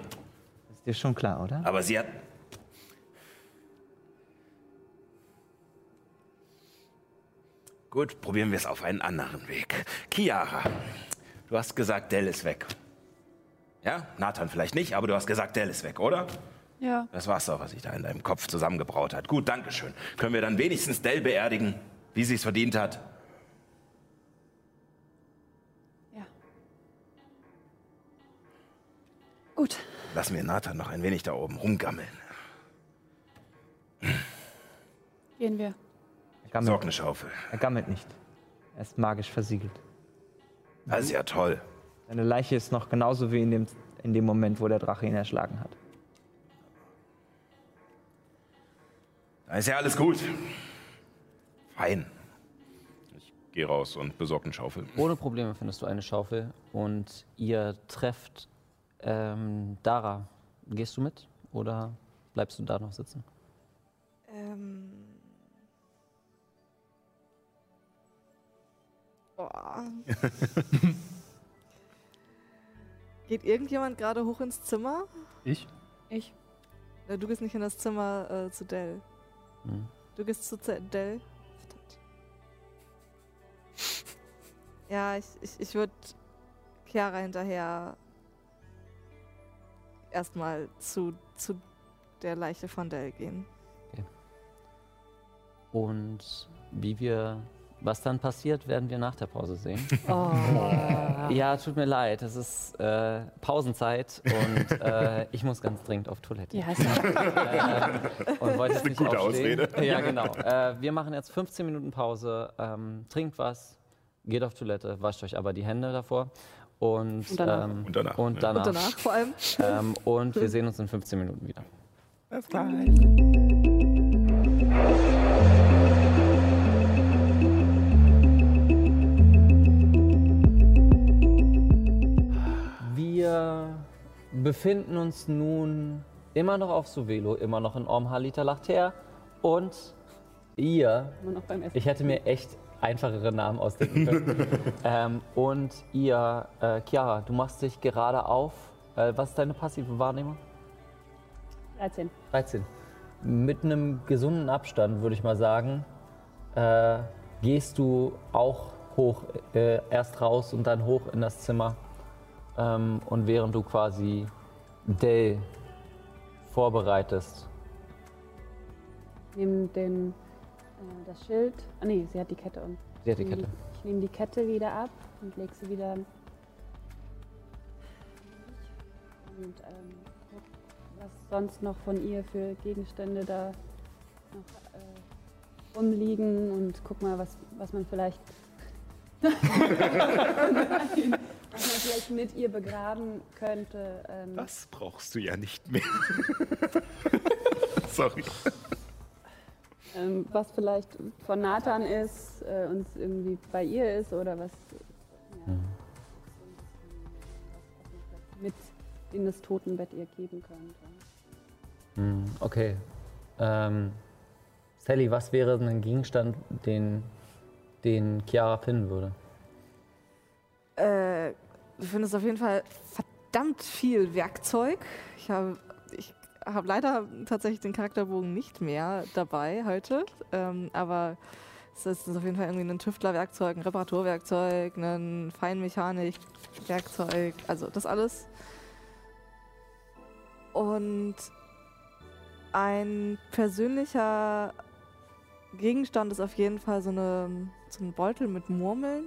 Ist dir schon klar, oder? Aber sie hat. Gut, probieren wir es auf einen anderen Weg. Chiara, du hast gesagt, Dell ist weg. Ja, Nathan vielleicht nicht, aber du hast gesagt, Dell ist weg, oder? Ja. Das war's doch, was sich da in deinem Kopf zusammengebraut hat. Gut, danke schön. Können wir dann wenigstens Dell beerdigen, wie sie es verdient hat? Gut. Lassen wir Nathan noch ein wenig da oben rumgammeln. Gehen wir. Er gammelt, Sorg eine Schaufel. er gammelt nicht. Er ist magisch versiegelt. Das ist ja toll. Seine Leiche ist noch genauso wie in dem, in dem Moment, wo der Drache ihn erschlagen hat. Da ist ja alles gut. Fein. Geh raus und besorg eine Schaufel. Ohne Probleme findest du eine Schaufel und ihr trefft ähm, Dara. Gehst du mit oder bleibst du da noch sitzen? Ähm. Boah. Geht irgendjemand gerade hoch ins Zimmer? Ich? Ich. Du gehst nicht in das Zimmer äh, zu Dell. Hm. Du gehst zu Z Dell. Verdammt. Ja, ich, ich, ich würde Chiara hinterher erstmal zu, zu der Leiche von Dell gehen. Und wie wir, was dann passiert, werden wir nach der Pause sehen. Oh. ja, tut mir leid, es ist äh, Pausenzeit und äh, ich muss ganz dringend auf Toilette. Ja, ist ja. Ähm, und wollte jetzt eine nicht gute aufstehen. Ausrede. Ja, genau. Äh, wir machen jetzt 15 Minuten Pause, ähm, trinkt was, geht auf Toilette, wascht euch aber die Hände davor. Und, Und danach. ähm, Und danach, Und ja. danach. Und danach vor allem. Ähm, und wir sehen uns in 15 Minuten wieder. Alles klar. Wir befinden uns nun immer noch auf Suvelo, immer noch in Orm Halita Lachter und ihr, Immer noch beim Essen. ich hätte mir echt einfachere Namen ausdenken können. ähm, und ihr, äh, Chiara, du machst dich gerade auf. Äh, was ist deine passive Wahrnehmung? 13. 13. Mit einem gesunden Abstand, würde ich mal sagen, äh, gehst du auch hoch, äh, erst raus und dann hoch in das Zimmer. Ähm, und während du quasi Dell vorbereitest, Nehme den, das Schild. Ah, nee, sie hat die Kette um. sie hat die Kette. Ich nehme die Kette wieder ab und lege sie wieder. Und ähm, guck, was sonst noch von ihr für Gegenstände da noch äh, rumliegen und guck mal, was, was man vielleicht. was man vielleicht mit ihr begraben könnte. Ähm, Das brauchst du ja nicht mehr. Sorry. Ähm, was vielleicht von Nathan ist äh, und irgendwie bei ihr ist oder was, ja, Mhm. mit in das Totenbett ihr geben könnte. Hm, okay. Ähm, Sally, was wäre denn ein Gegenstand, den, den Chiara finden würde? Äh, du findest auf jeden Fall verdammt viel Werkzeug. Ich habe ich hab leider tatsächlich den Charakterbogen nicht mehr dabei heute. Ähm, aber es ist auf jeden Fall irgendwie ein Tüftlerwerkzeug, ein Reparaturwerkzeug, ein Feinmechanikwerkzeug, also das alles. Und ein persönlicher Gegenstand ist auf jeden Fall so, eine, so ein Beutel mit Murmeln.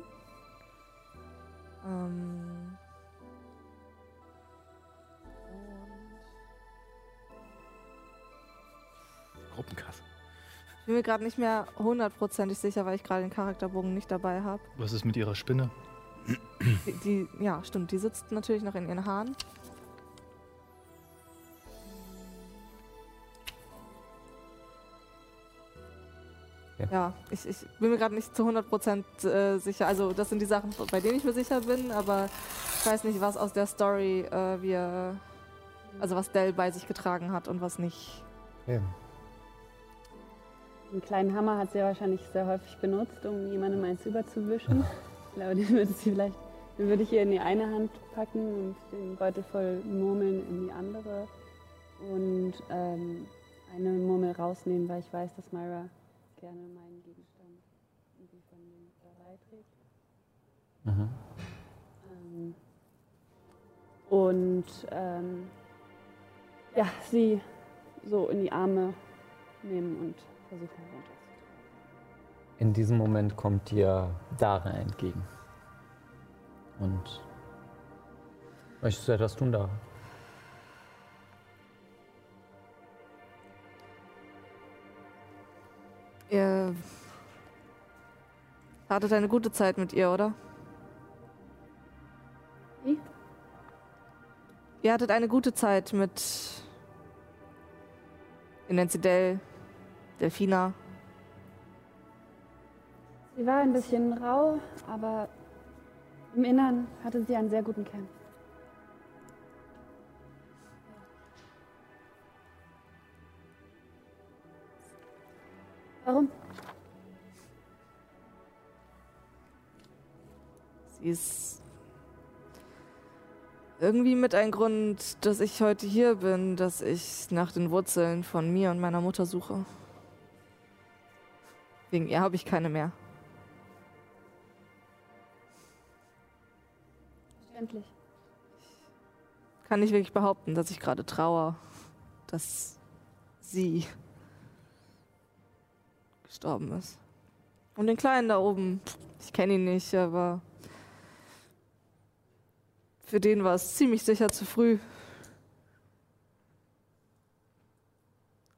Ähm. Gruppenkasse. Ich bin mir gerade nicht mehr hundertprozentig sicher, weil ich gerade den Charakterbogen nicht dabei habe. Was ist mit ihrer Spinne? Die, die, ja, stimmt, die sitzt natürlich noch in ihren Haaren. Ja. Ja, ich, ich bin mir gerade nicht zu 100% äh, sicher. Also das sind die Sachen, bei denen ich mir sicher bin, aber ich weiß nicht, was aus der Story äh, wir, also was Dell bei sich getragen hat und was nicht. Den kleinen Hammer hat sie wahrscheinlich sehr häufig benutzt, um jemandem eins überzuwischen. Ich glaube, den würde sie vielleicht, den würde ich ihr in die eine Hand packen und den Beutel voll Murmeln in die andere. Und ähm, eine Murmel rausnehmen, weil ich weiß, dass Myra gerne meinen Gegenstand irgendwie von mir dabei trägt. Mhm. Ähm, und ähm, ja, sie so in die Arme nehmen und versuchen runterzutragen. In diesem Moment kommt dir Dara entgegen. Und möchtest du etwas tun, Dara? Ihr hattet eine gute Zeit mit ihr, oder? Wie? Ihr hattet eine gute Zeit mit Inensidel, Delfina. Sie war ein bisschen rau, aber im Innern hatte sie einen sehr guten Kern. Warum? Sie ist irgendwie mit ein Grund, dass ich heute hier bin, dass ich nach den Wurzeln von mir und meiner Mutter suche. Wegen ihr habe ich keine mehr. Verständlich. Kann nicht wirklich behaupten, dass ich gerade trauer, dass sie gestorben ist. Und den Kleinen da oben, ich kenne ihn nicht, aber für den war es ziemlich sicher zu früh.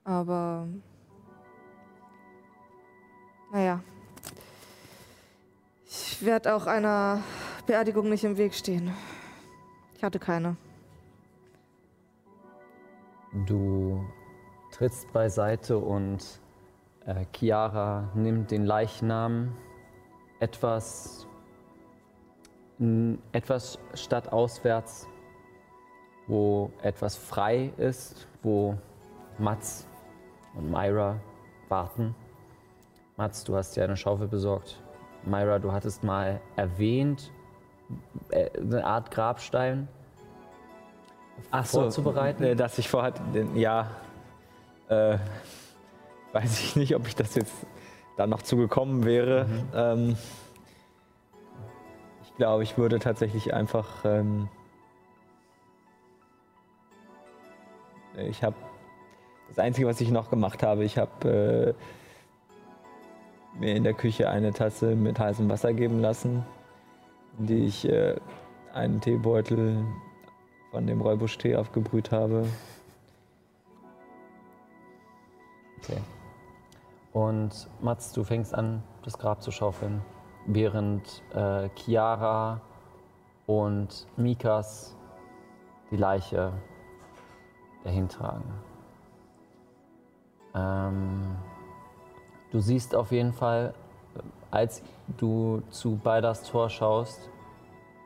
Aber naja, ich werde auch einer Beerdigung nicht im Weg stehen. Ich hatte keine. Du trittst beiseite und äh, Chiara nimmt den Leichnam etwas, etwas stadtauswärts, wo etwas frei ist, wo Mats und Myra warten. Mats, du hast dir eine Schaufel besorgt. Myra, du hattest mal erwähnt, äh, eine Art Grabstein Ach so, vorzubereiten. äh, Dass ich vorhatte, den- ja. Äh, weiß ich nicht, ob ich das jetzt da noch zugekommen wäre. Ähm, ich glaube, ich würde tatsächlich einfach. Ähm, ich habe. Das Einzige, was ich noch gemacht habe, ich habe äh, mir in der Küche eine Tasse mit heißem Wasser geben lassen, in die ich äh, einen Teebeutel von dem Räubusch-Tee aufgebrüht habe. Okay. Und Mats, du fängst an, das Grab zu schaufeln, während äh, Chiara und Mikas die Leiche dahin tragen. Ähm, du siehst auf jeden Fall, als du zu Beidas Tor schaust,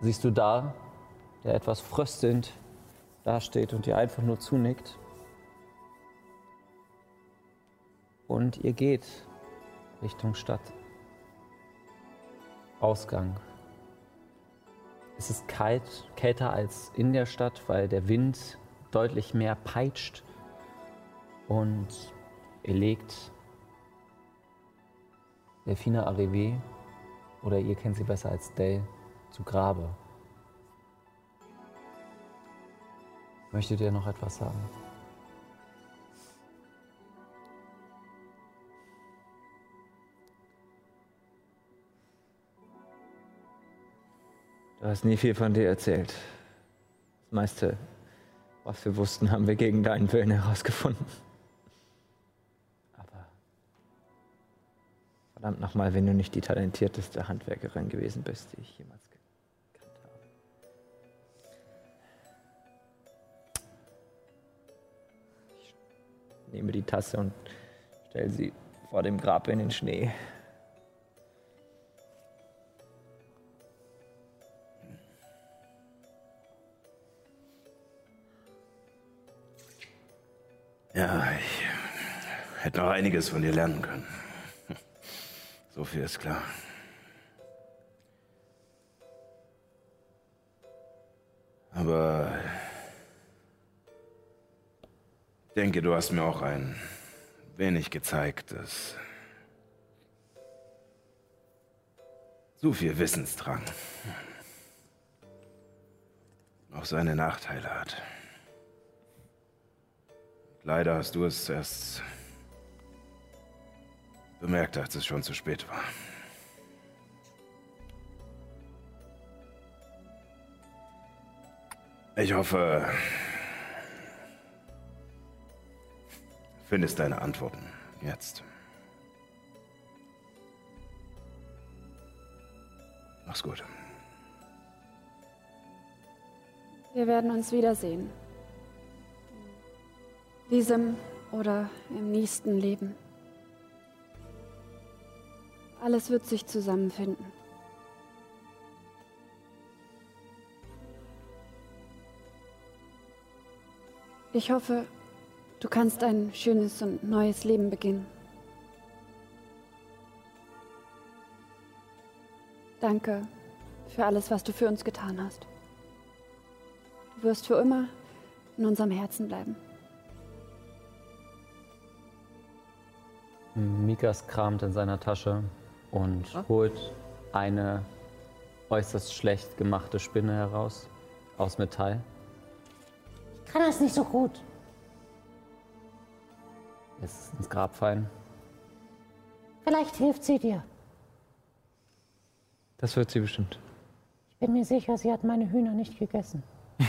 siehst du da, der etwas fröstelnd dasteht und dir einfach nur zunickt. Und ihr geht Richtung Stadt. Ausgang. Es ist kalt, kälter als in der Stadt, weil der Wind deutlich mehr peitscht. Und ihr legt Delfina Arrivé, oder ihr kennt sie besser als Del, zu Grabe. Möchtet ihr noch etwas sagen? Du hast nie viel von dir erzählt. Das meiste, was wir wussten, haben wir gegen deinen Willen herausgefunden. Verdammt nochmal, wenn du nicht die talentierteste Handwerkerin gewesen bist, die ich jemals gekannt habe. Ich nehme die Tasse und stelle sie vor dem Grab in den Schnee. Ja, ich hätte noch einiges von dir lernen können. So viel ist klar. Aber ich denke, du hast mir auch ein wenig gezeigt, dass zu viel Wissensdrang auch seine Nachteile hat. Leider hast du es erst bemerkt, als es schon zu spät war. Ich hoffe, findest deine Antworten jetzt. Mach's gut. Wir werden uns wiedersehen. Diesem oder im nächsten Leben. Alles wird sich zusammenfinden. Ich hoffe, du kannst ein schönes und neues Leben beginnen. Danke für alles, was du für uns getan hast. Du wirst für immer in unserem Herzen bleiben. Mikas kramt in seiner Tasche und holt eine äußerst schlecht gemachte Spinne heraus aus Metall. Ich kann das nicht so gut. Ist ins Grab fallen. Vielleicht hilft sie dir. Das wird sie bestimmt. Ich bin mir sicher, sie hat meine Hühner nicht gegessen.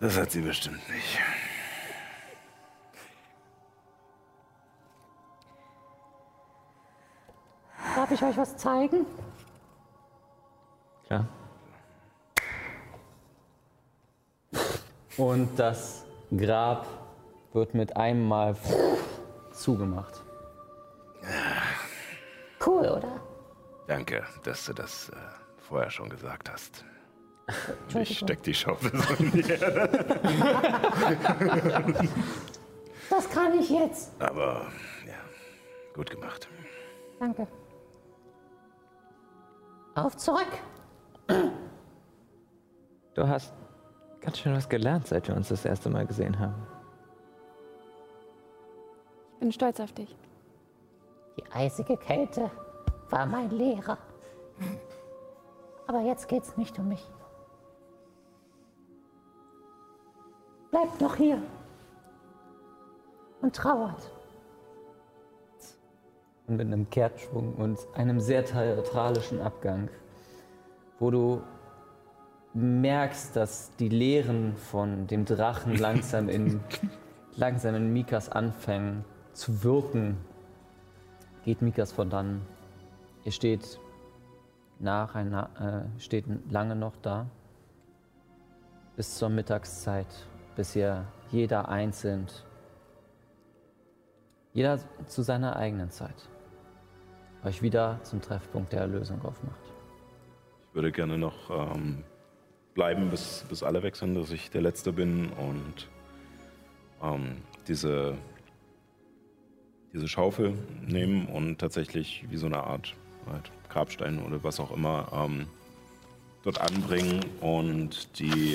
Das hat sie bestimmt nicht. Darf ich euch was zeigen? Klar. Und das Grab wird mit einem Mal zugemacht. Cool, oder? Danke, dass du das äh, vorher schon gesagt hast. Ich steck die Schaufel so in die Erde. Das kann ich jetzt. Aber ja, gut gemacht. Danke. Auf zurück. Du hast ganz schön was gelernt, seit wir uns das erste Mal gesehen haben. Ich bin stolz auf dich. Die eisige Kälte war mein Lehrer. Aber jetzt geht's nicht um mich. Bleibt noch hier und trauert. Und mit einem Kehrtschwung und einem sehr theatralischen Abgang, wo du merkst, dass die Lehren von dem Drachen langsam in, langsam in Mikas anfangen zu wirken, geht Mikas von dann. Ihr steht nach einer, äh, steht lange noch da, bis zur Mittagszeit, bis ihr jeder einzeln, jeder zu seiner eigenen Zeit, euch wieder zum Treffpunkt der Erlösung aufmacht. Ich würde gerne noch ähm, bleiben, bis, bis alle weg sind, dass ich der Letzte bin und ähm, diese, diese Schaufel nehmen und tatsächlich wie so eine Art halt, Grabstein oder was auch immer ähm, dort anbringen und die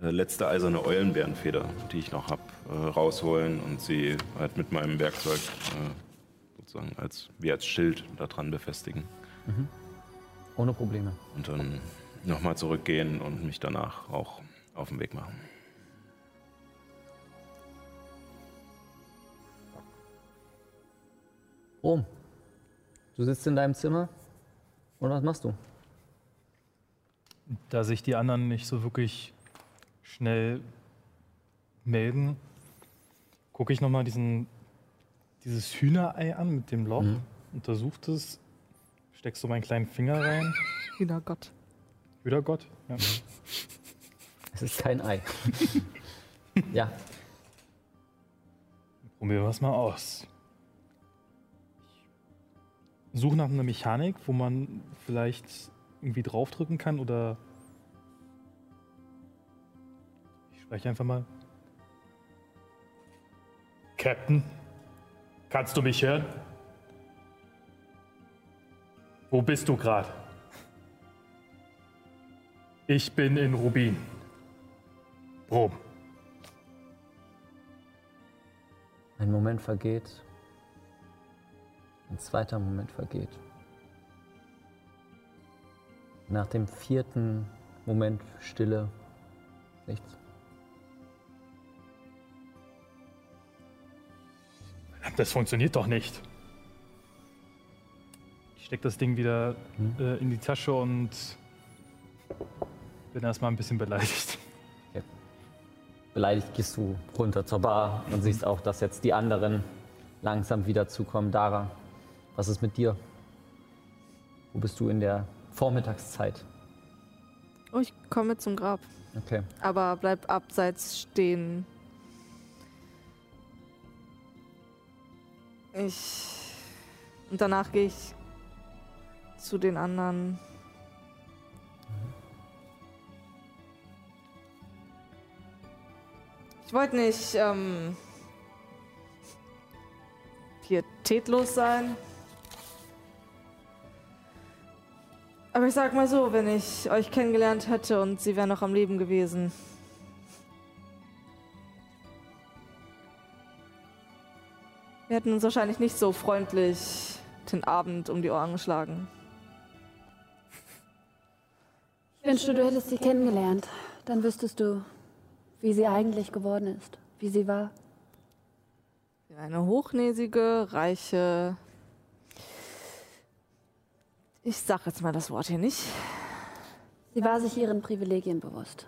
äh, letzte eiserne Eulenbärenfeder, die ich noch habe, äh, rausholen und sie halt mit meinem Werkzeug äh, sozusagen als, wie als Schild daran befestigen. Ohne Probleme. Und dann nochmal zurückgehen und mich danach auch auf den Weg machen. Rom, du sitzt in deinem Zimmer und was machst du? Da sich die anderen nicht so wirklich schnell melden, gucke ich nochmal diesen dieses Hühnerei an mit dem Loch, untersucht es, steckst so meinen kleinen Finger rein. Wieder Gott. Wieder Gott. Ja. Es ist kein Ei. ja, Probieren wir es mal aus. Ich suche nach einer Mechanik, wo man vielleicht irgendwie draufdrücken kann oder ich spreche einfach mal. Captain, kannst du mich hören? Wo bist du gerade? Ich bin in Rubin. Rom. Ein Moment vergeht. Ein zweiter Moment vergeht. Nach dem vierten Moment Stille. Nichts. Das funktioniert doch nicht. Ich stecke das Ding wieder äh, in die Tasche und bin erstmal ein bisschen beleidigt. Beleidigt gehst du runter zur Bar und siehst auch, dass jetzt die anderen langsam wieder zukommen. Dara, was ist mit dir? Wo bist du in der Vormittagszeit? Oh, ich komme zum Grab. Okay. Aber bleib abseits stehen. Ich. Und danach gehe ich zu den anderen. Ich wollte nicht ähm, pietätlos sein. Aber ich sag mal so, wenn ich euch kennengelernt hätte und sie wäre noch am Leben gewesen. Hätten uns wahrscheinlich nicht so freundlich den Abend um die Ohren geschlagen. Ich wünschte, du hättest sie kennengelernt. Dann wüsstest du, wie sie eigentlich geworden ist, wie sie war. Eine hochnäsige, reiche. Ich sag jetzt mal das Wort hier nicht. Sie war sich ihren Privilegien bewusst.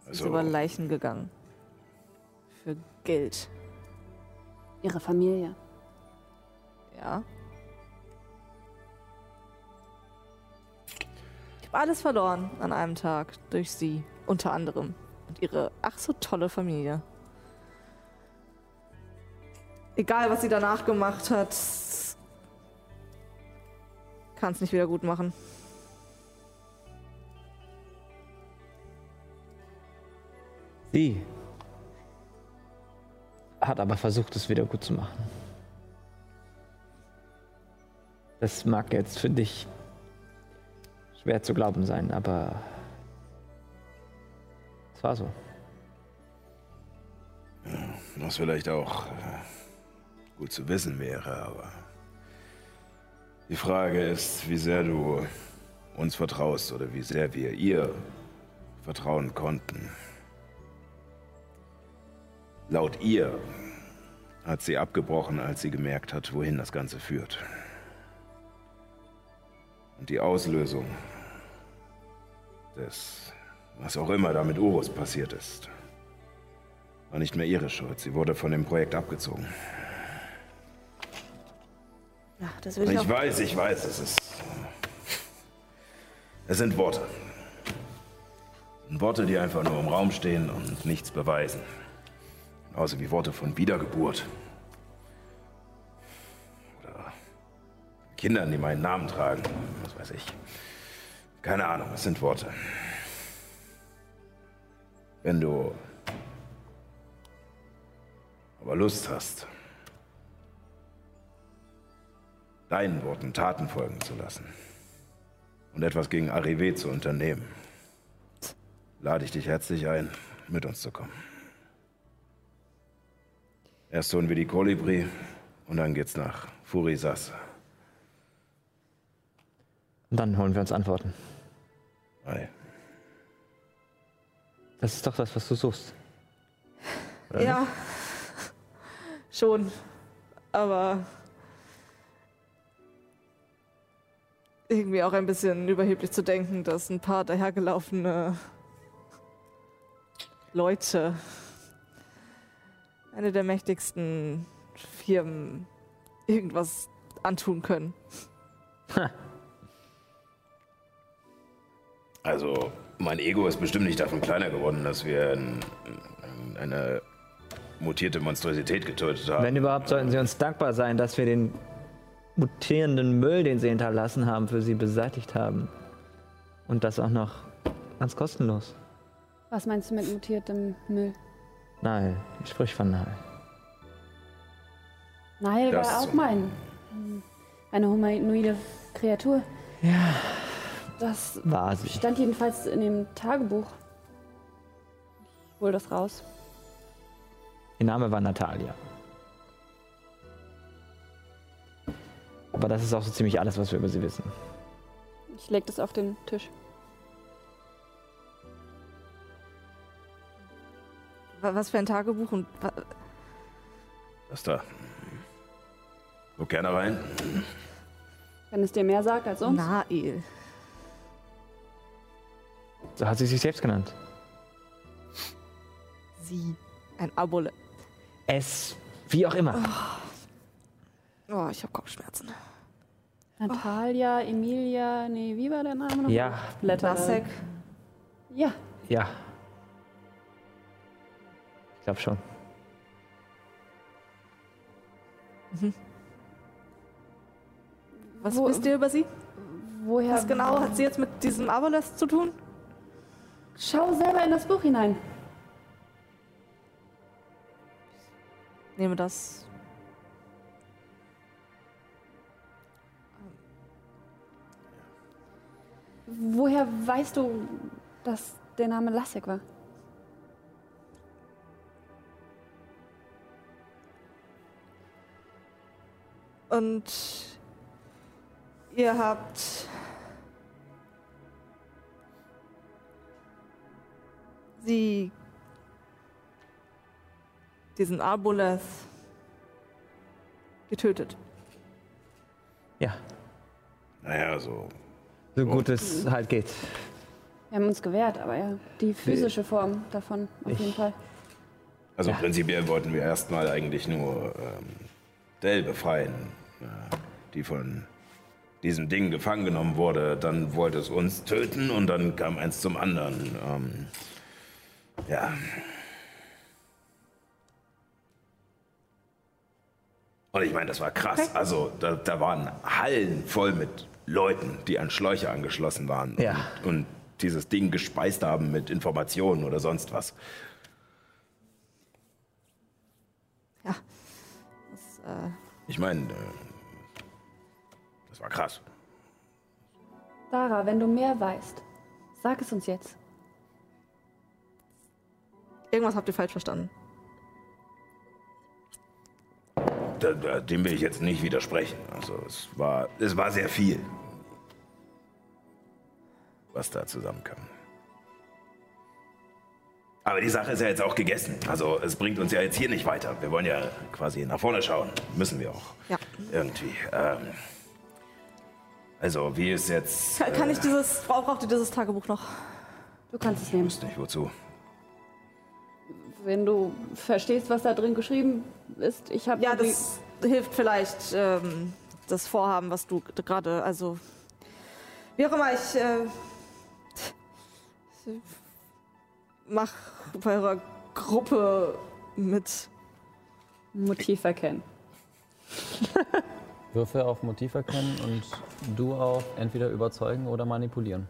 Sie ist Also, über Leichen gegangen. Geld. Ihre Familie. Ja. Ich habe alles verloren an einem Tag durch sie, unter anderem. Und ihre ach so tolle Familie. Egal, was sie danach gemacht hat, kann es nicht wieder gut machen. Sie hat aber versucht, es wieder gut zu machen. Das mag jetzt für dich schwer zu glauben sein, aber es war so. was vielleicht auch äh, gut zu wissen wäre, aber die Frage ist, wie sehr du uns vertraust oder wie sehr wir ihr vertrauen konnten. Laut ihr hat sie abgebrochen, als sie gemerkt hat, wohin das Ganze führt. Und die Auslösung des, was auch immer da mit Urus passiert ist, war nicht mehr ihre Schuld. Sie wurde von dem Projekt abgezogen. Ja, das will ich, Ich weiß, ich weiß, es ist. Es sind Worte. Worte, die einfach nur im Raum stehen und nichts beweisen. Genauso wie Worte von Wiedergeburt. Oder Kindern, die meinen Namen tragen. Was weiß ich. Keine Ahnung, es sind Worte. Wenn du aber Lust hast, deinen Worten Taten folgen zu lassen und etwas gegen Arrivé zu unternehmen, lade ich dich herzlich ein, mit uns zu kommen. Erst holen wir die Kolibri und dann geht's nach Furisas. Und dann holen wir uns Antworten. Ei. Das ist doch das, was du suchst. Oder Ja. Schon. Aber. Irgendwie auch ein bisschen überheblich zu denken, dass ein paar dahergelaufene Leute eine der mächtigsten Firmen irgendwas antun können. Also, mein Ego ist bestimmt nicht davon kleiner geworden, dass wir ein, ein, eine mutierte Monstrosität getötet haben. Wenn überhaupt, sollten sie uns dankbar sein, dass wir den mutierenden Müll, den sie hinterlassen haben, für sie beseitigt haben. Und das auch noch ganz kostenlos. Was meinst du mit mutiertem Müll? Nein, sprich von Nein. Nile Das war auch ist- mal ein, eine humanoide Kreatur. Ja, Das war sie. stand jedenfalls in dem Tagebuch. Ich hol das raus. Ihr Name war Natalia. Aber das ist auch so ziemlich alles, was wir über sie wissen. Ich leg das auf den Tisch. Was für ein Tagebuch und Das da. Guck gerne rein. Wenn es dir mehr sagt als uns. Nael. So hat sie sich selbst genannt. Sie. Ein Abole. Es, wie auch immer. Oh, ich habe Kopfschmerzen. Natalia, Emilia, nee, wie war der Name noch? Ja, Blätter. Lasek. Ja, ja. Ich glaube schon. Was Wo- wisst ihr über sie? woher? Was genau hat sie jetzt mit diesem Aboles zu tun? Schau selber in das Buch hinein. Nehme das. Woher weißt du, dass der Name Lasek war? Und ihr habt sie diesen Aboleth getötet. Ja, Naja, so. so gut es halt geht. Wir haben uns gewehrt, aber ja, die physische Form davon auf Ich- jeden Fall. Also Ja. prinzipiell wollten wir erstmal eigentlich nur ähm, Dell befreien, die von diesem Ding gefangen genommen wurde. Dann wollte es uns töten und dann kam eins zum anderen. Ähm, ja. Und ich meine, das war krass. Also da, da waren Hallen voll mit Leuten, die an Schläuche angeschlossen waren Ja. und, und dieses Ding gespeist haben mit Informationen oder sonst was. Ja. Das, äh, Ich meine, äh, das war krass. Dara, wenn du mehr weißt, sag es uns jetzt. irgendwas habt ihr falsch verstanden. Da, da, dem will ich jetzt nicht widersprechen. Also es war, es war sehr viel, was da zusammenkam. Aber die Sache ist ja jetzt auch gegessen. Also es bringt uns ja jetzt hier nicht weiter. Wir wollen ja quasi nach vorne schauen. Müssen wir auch. Ja. Irgendwie. Ähm, also wie ist jetzt... Kann, kann ich dieses, brauch- braucht ihr dieses Tagebuch noch? Du kannst es nehmen. Wusste nicht wozu. Wenn du verstehst, was da drin geschrieben ist. Ich habe Ja, das hilft vielleicht ähm, das Vorhaben, was du gerade, also wie auch immer, ich, äh, ich mach bei eurer Gruppe mit. Motiv erkennen. Würfel auf Motiv erkennen und du auf entweder überzeugen oder manipulieren.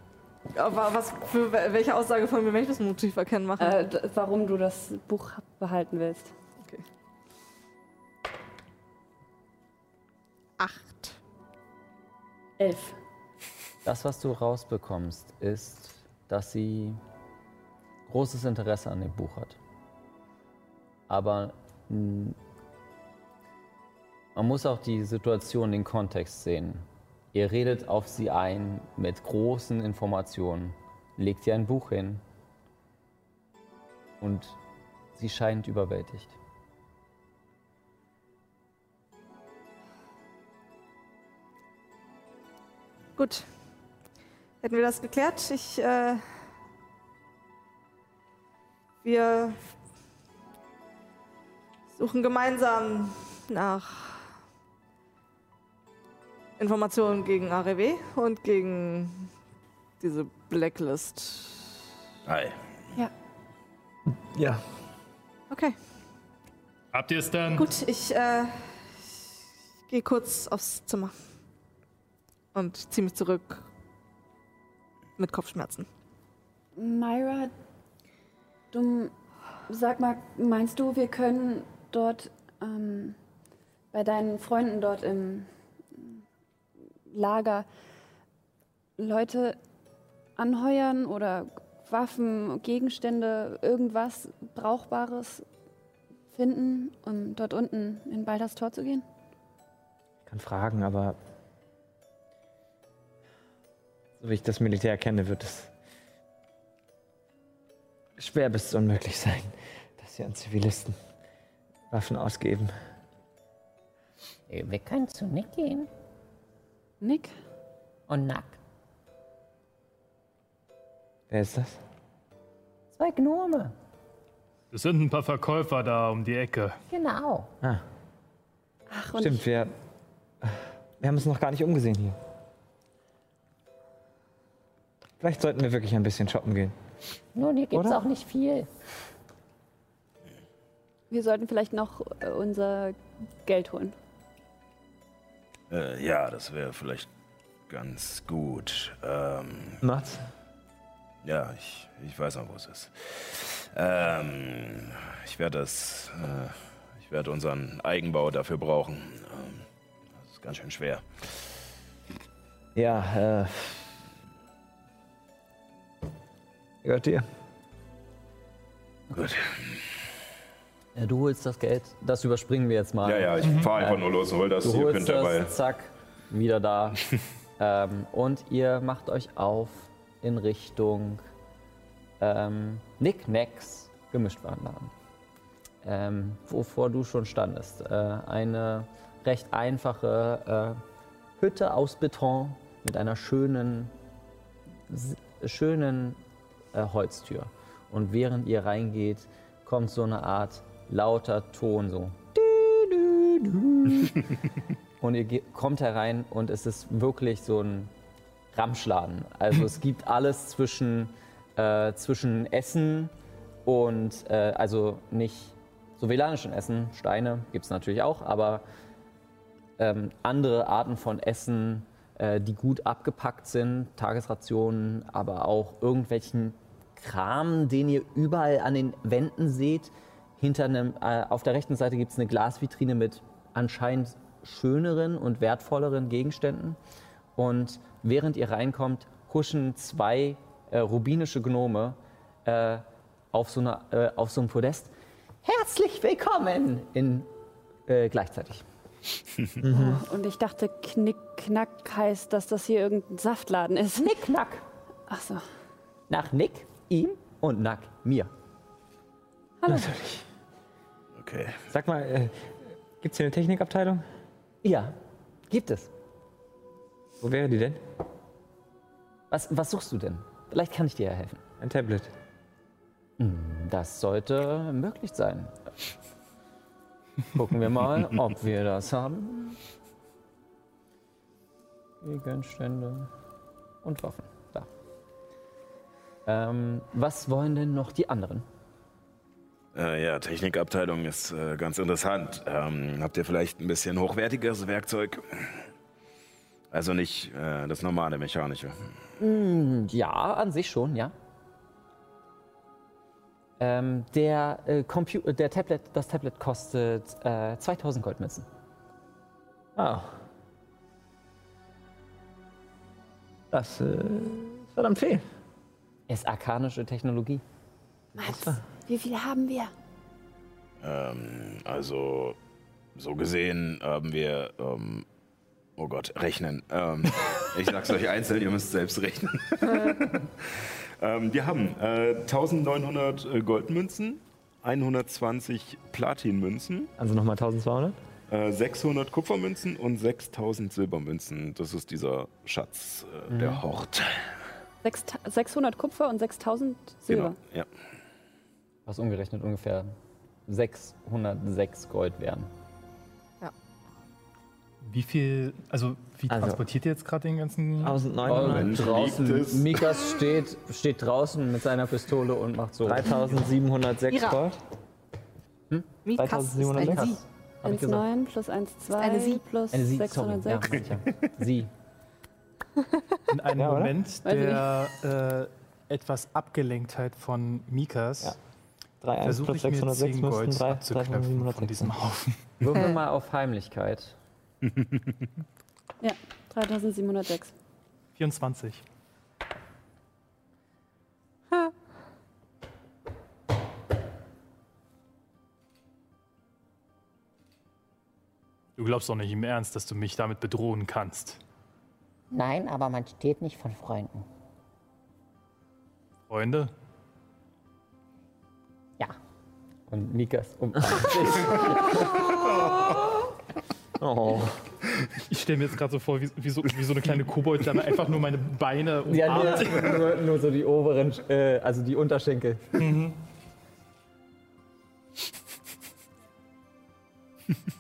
Aber was für wel- welche Aussage von mir möchtest du Motiv erkennen machen? Äh, warum du das Buch behalten willst. Okay. Acht. Elf. Das, was du rausbekommst, ist, dass sie großes Interesse an dem Buch hat. Aber man muss auch die Situation, den Kontext sehen. Ihr redet auf sie ein mit großen Informationen, legt ihr ein Buch hin und sie scheint überwältigt. Gut. Hätten wir das geklärt? Ich, äh, wir suchen gemeinsam nach Informationen gegen ARW und gegen diese Blacklist. Hi. Ja. Okay, Habt ihr es dann? gut. Ich, äh, ich gehe kurz aufs Zimmer und ziehe mich zurück mit Kopfschmerzen. Myra, Du, sag mal, meinst du, wir können dort ähm, bei deinen Freunden dort im Lager Leute anheuern oder Waffen, Gegenstände, irgendwas Brauchbares finden, um dort unten in Balders Tor zu gehen? Ich kann fragen, aber so wie ich das Militär kenne, wird es schwer bis unmöglich sein, dass sie an Zivilisten Waffen ausgeben. Äh, Wir können zu Nick gehen. Nick? Und Nack. Wer ist das? Zwei Gnome. Es sind ein paar Verkäufer da um die Ecke. Genau. Ah, Ach, und stimmt, wir, wir haben uns noch gar nicht umgesehen hier. Vielleicht sollten wir wirklich ein bisschen shoppen gehen. Nun, hier gibt es auch nicht viel. wir sollten vielleicht noch äh, unser Geld holen. Äh, ja, das wäre vielleicht ganz gut. Ähm, Mats? ja, ich, ich weiß noch, wo es ist. Ähm, ich werde das. Äh, ich werde unseren Eigenbau dafür brauchen. Ähm, das ist ganz schön schwer. Ja, äh. Gehört dir? Gut. Ja, du holst das Geld. Das überspringen wir jetzt mal. Ja, ja, ich fahre einfach nur los und hol das. Du Ihr holst könnt das, dabei. zack, wieder da. ähm, und ihr macht euch auf in Richtung ähm, Knickknacks Gemischtwarenladen. Ähm, wovor du schon standest. Äh, eine recht einfache äh, Hütte aus Beton mit einer schönen, schönen äh, Holztür. Und während ihr reingeht, kommt so eine Art lauter Ton, so. Und ihr kommt herein und es ist wirklich so ein Ramschladen. Also es gibt alles zwischen, äh, zwischen Essen und, äh, also nicht so velanischen Essen, Steine gibt es natürlich auch, aber ähm, andere Arten von Essen, äh, die gut abgepackt sind, Tagesrationen, aber auch irgendwelchen Kram, den ihr überall an den Wänden seht. Hinter einem, äh, auf der rechten Seite gibt es eine Glasvitrine mit anscheinend schöneren und wertvolleren Gegenständen. Und während ihr reinkommt, huschen zwei äh, rubinische Gnome äh, auf, so einer, äh, auf so einem Podest. Herzlich willkommen! In, äh, gleichzeitig. Und ich dachte, Knickknack heißt, dass das hier irgendein Saftladen ist. Knickknack. Ach so. Nach Nick, ihm und Nack, mir. Natürlich. Okay. Sag mal, äh, gibt's hier eine Technikabteilung? Ja, gibt es. Wo wäre die denn? Was, was suchst du denn? Vielleicht kann ich dir ja helfen. Ein Tablet. Das sollte möglich sein. Gucken wir mal, ob wir das haben. Gegenstände und Waffen. Da. Ähm, was wollen denn noch die anderen? Äh, ja, Technikabteilung ist äh, ganz interessant. Ähm, habt ihr vielleicht ein bisschen hochwertigeres Werkzeug? Also nicht äh, das normale mechanische. Ja, an sich schon, ja. Ähm, der, äh, Compu der Tablet, das Tablet kostet äh, 2000 Goldmünzen. Ah. Das äh, ist verdammt viel. Ist arkanische Technologie. Mats, wie viel haben wir? Ähm, also, so gesehen haben wir. Ähm, oh Gott, rechnen. Ähm, ich sag's euch einzeln, ihr müsst selbst rechnen. ähm, wir haben äh, 1900 äh, Goldmünzen, 120 Platinmünzen, Also nochmal 1200? äh, 600 Kupfermünzen und 6000 Silbermünzen. Das ist dieser Schatz, äh, der Hort. Sechs, 600 Kupfer und 6000 Silber. Genau, ja. Was umgerechnet ungefähr 606 Gold wären. Wie viel, also wie Also- transportiert ihr jetzt gerade den ganzen? 1900? Wenn liegt draußen. Mikas steht, steht draußen mit seiner Pistole und macht so. 3706 Mira. Gold? Mikas ist 3706? ein Sie. Hab ich gesagt. 1,9 plus 1,2 eine Sie. plus Eine Sie, sorry. 606. Ja, sicher. Sie. In einem Ja? Moment der äh, etwas Abgelenktheit von Mikas 3, 1 Versuche plus ich mir 606 10 müssten Gold 3, abzuknöpfen von 3706 diesem Haufen. Würfel mal auf Heimlichkeit. Ja, 3706. 24. Du glaubst doch nicht im Ernst, dass du mich damit bedrohen kannst. Nein, aber man steht nicht von Freunden. Freunde? Und Mikas um. oh. Ich stelle mir jetzt gerade so vor, wie, wie, so, wie so eine kleine Kobold-Dame einfach nur meine Beine Ja, umarmt. nur, nur, nur so die oberen, äh, also die Unterschenkel.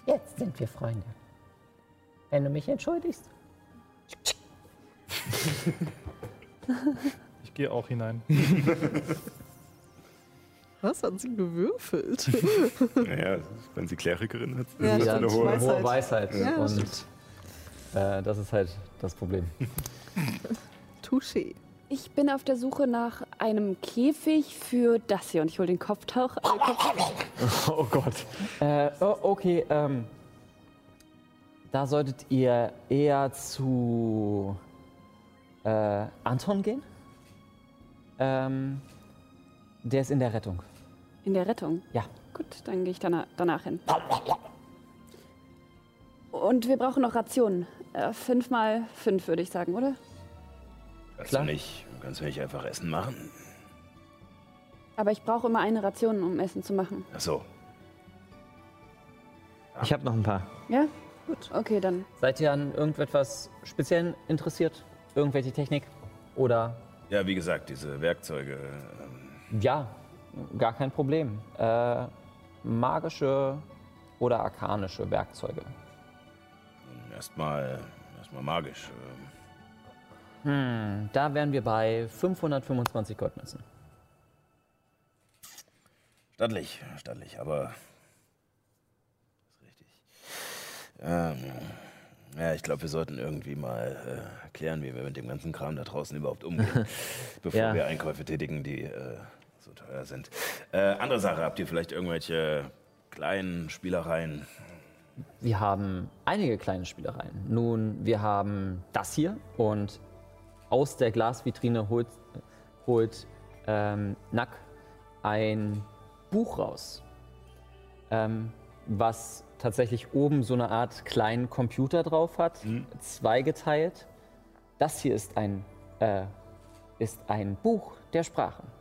Jetzt sind wir Freunde. Wenn du mich entschuldigst. Ich gehe auch hinein. Was hat sie gewürfelt? Naja, wenn sie Klerikerin hat, Ja, ist das eine hohe. Weisheit. Hohe Weisheit. Ja, und äh, das ist halt das Problem. Touché. Ich bin auf der Suche nach einem Käfig für das hier und ich hole den Kopftauch. Äh, Oh Gott. Äh, oh, okay, ähm, da solltet ihr eher zu äh, Anton gehen. Ähm, der ist in der Rettung. In der Rettung. Ja. Gut, dann gehe ich danach, danach hin. Und wir brauchen noch Rationen. Äh, fünf mal fünf, würde ich sagen, oder? Kannst Klar. du nicht, kannst du nicht einfach Essen machen? Aber ich brauche immer eine Ration, um Essen zu machen. Ach so. Ich habe noch ein paar. Ja? Gut. Okay, dann. Seid ihr an irgendetwas speziell interessiert? Irgendwelche Technik? Oder Ja, wie gesagt, diese Werkzeuge. ähm, ja, gar kein Problem. Äh, magische oder arkanische Werkzeuge. Erstmal, erstmal magisch. ähm. Hm, da wären wir bei 525 Goldmünzen. Stattlich, stattlich, aber. Ist richtig. Ähm, ja, ich glaube, wir sollten irgendwie mal äh, klären, wie wir mit dem ganzen Kram da draußen überhaupt umgehen, bevor Ja. wir Einkäufe tätigen, die äh, teuer sind. Äh, andere Sache, habt ihr vielleicht irgendwelche kleinen Spielereien? Wir haben einige kleine Spielereien. Nun, wir haben das hier und aus der Glasvitrine holt, holt ähm, Nack ein Buch raus, ähm, was tatsächlich oben so eine Art kleinen Computer drauf hat, zweigeteilt. Das hier ist ein, äh, ist ein Buch der Sprachen.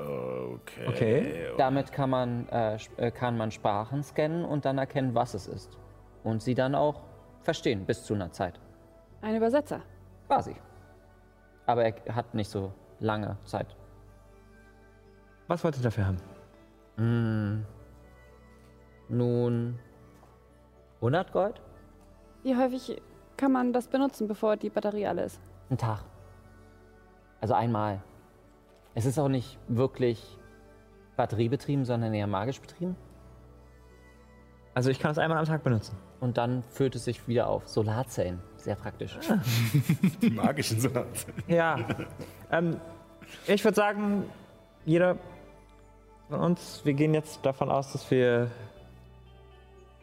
Okay. Okay. Damit kann man, äh, äh, kann man Sprachen scannen und dann erkennen, was es ist. Und sie dann auch verstehen bis zu einer Zeit. Ein Übersetzer. Quasi. Aber er hat nicht so lange Zeit. Was wollt ihr dafür haben? Hm. Nun. 100 Gold? Wie häufig kann man das benutzen, bevor die Batterie alle ist? Ein Tag. Also einmal. Es ist auch nicht wirklich batteriebetrieben, sondern eher magisch betrieben. Also ich kann es einmal am Tag benutzen. Und dann füllt es sich wieder auf. Solarzellen. Sehr praktisch. Die magischen Sachen. Ja. ähm, ich würde sagen, jeder von uns, wir gehen jetzt davon aus, dass wir.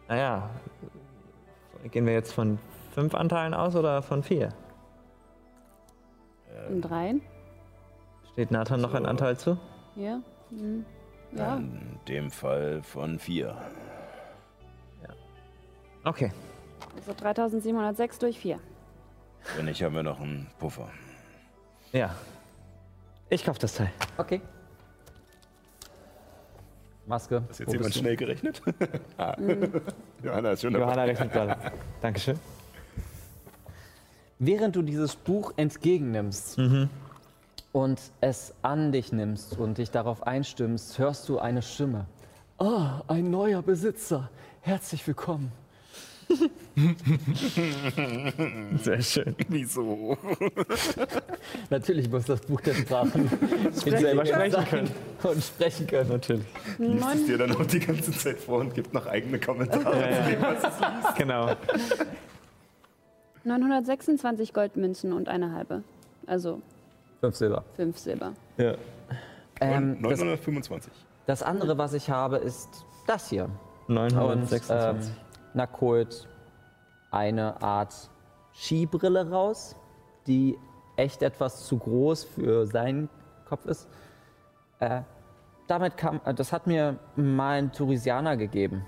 Naja. Gehen wir jetzt von fünf Anteilen aus oder von vier? In dreien? Steht Nathan noch ein Anteil zu? Hier? Hm. Ja. In dem Fall von vier. Okay. Also 3706 durch 4. Wenn nicht, haben wir noch einen Puffer. Ja. Ich kauf das Teil. Okay. Maske. Ist jetzt wo jemand schnell gerechnet? ah. Johanna ist schon dabei. Johanna rechnet gerade. Dankeschön. Während du dieses Buch entgegennimmst und es an dich nimmst und dich darauf einstimmst, hörst du eine Stimme. Ah, ein neuer Besitzer. Herzlich willkommen. Sehr schön. Wieso? Natürlich muss das Buch der Sprachen selber sprechen können. und sprechen können. Natürlich. Liest es dir dann auch die ganze Zeit vor und gibt noch eigene Kommentare. Genau. 926 Goldmünzen und eine halbe. Also Fünf Silber. fünf Silber. Ja. Ähm, das, 925. das andere, was ich habe, ist das hier. Und 926. ähm, Nack holt eine Art Skibrille raus, die echt etwas zu groß für seinen Kopf ist. Äh, damit kam, äh, das hat mir mal ein Tourisianer gegeben.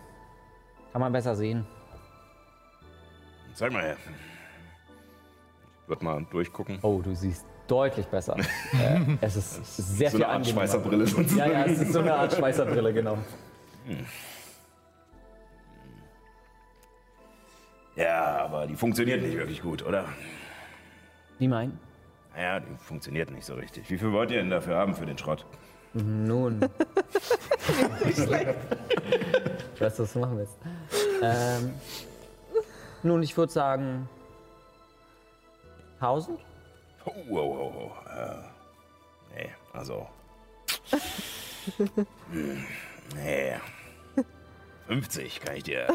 Kann man besser sehen. Zeig mal her. Ich würde mal durchgucken. Oh, du siehst deutlich besser. äh, es ist sehr So viel eine Art angenehmer. Schweißerbrille Ja, ja, es ist so eine Art Schweißerbrille, genau. Ja, aber die funktioniert nicht wirklich gut, oder? Wie meinen? Naja, die funktioniert nicht so richtig. Wie viel wollt ihr denn dafür haben für den Schrott? Nun. ich weiß, was du machen willst. Ähm, nun, ich würde sagen 1000? Oh, oh, oh, oh. Äh, nee, also. Hm, nee. 50 kann ich dir.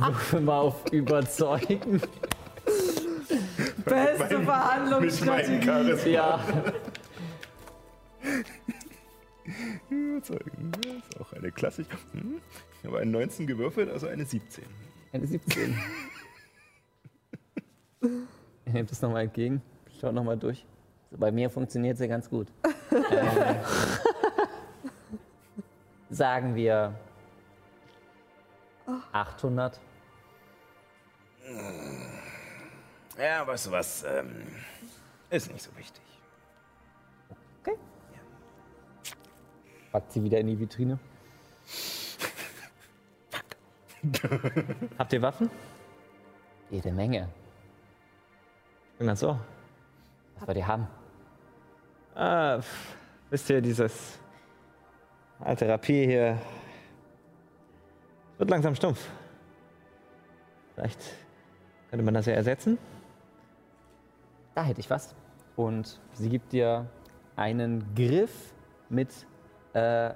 Also, Mal auf überzeugen. Beste meinem Verhandlungsstrategie. Ja, überzeugen. Das ist auch eine Klassik. Hm? Ich habe eine 19 gewürfelt, also eine 17. eine 17. Ich nehme das nochmal entgegen. Schaut nochmal durch. So, bei mir funktioniert sie ganz gut. ähm, sagen wir 800. ja, weißt du was? Ähm, ist nicht so wichtig. Packt sie wieder in die Vitrine. Habt ihr Waffen? Jede Menge. Ach so. Was wir die haben. Ah, pff, wisst ihr, dieses alte Rapier hier wird langsam stumpf. Vielleicht könnte man das ja ersetzen. Da hätte ich was. Und sie gibt dir einen Griff mit äh,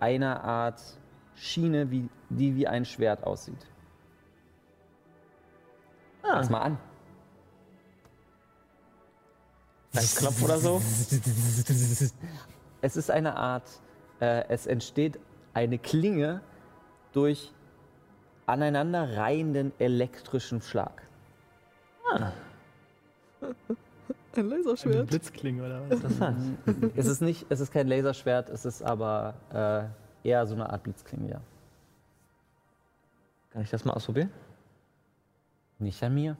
einer Art Schiene, wie, die wie ein Schwert aussieht. Ah. Pass mal an. Ein Knopf oder so? Es ist eine Art, äh, es entsteht eine Klinge durch aneinanderreihenden elektrischen Schlag. Ein Laserschwert. Blitzklinge oder was? Interessant. Es ist nicht, es ist kein Laserschwert, es ist aber äh, eher so eine Art Blitzklinge, ja. Kann ich das mal ausprobieren? Nicht an mir.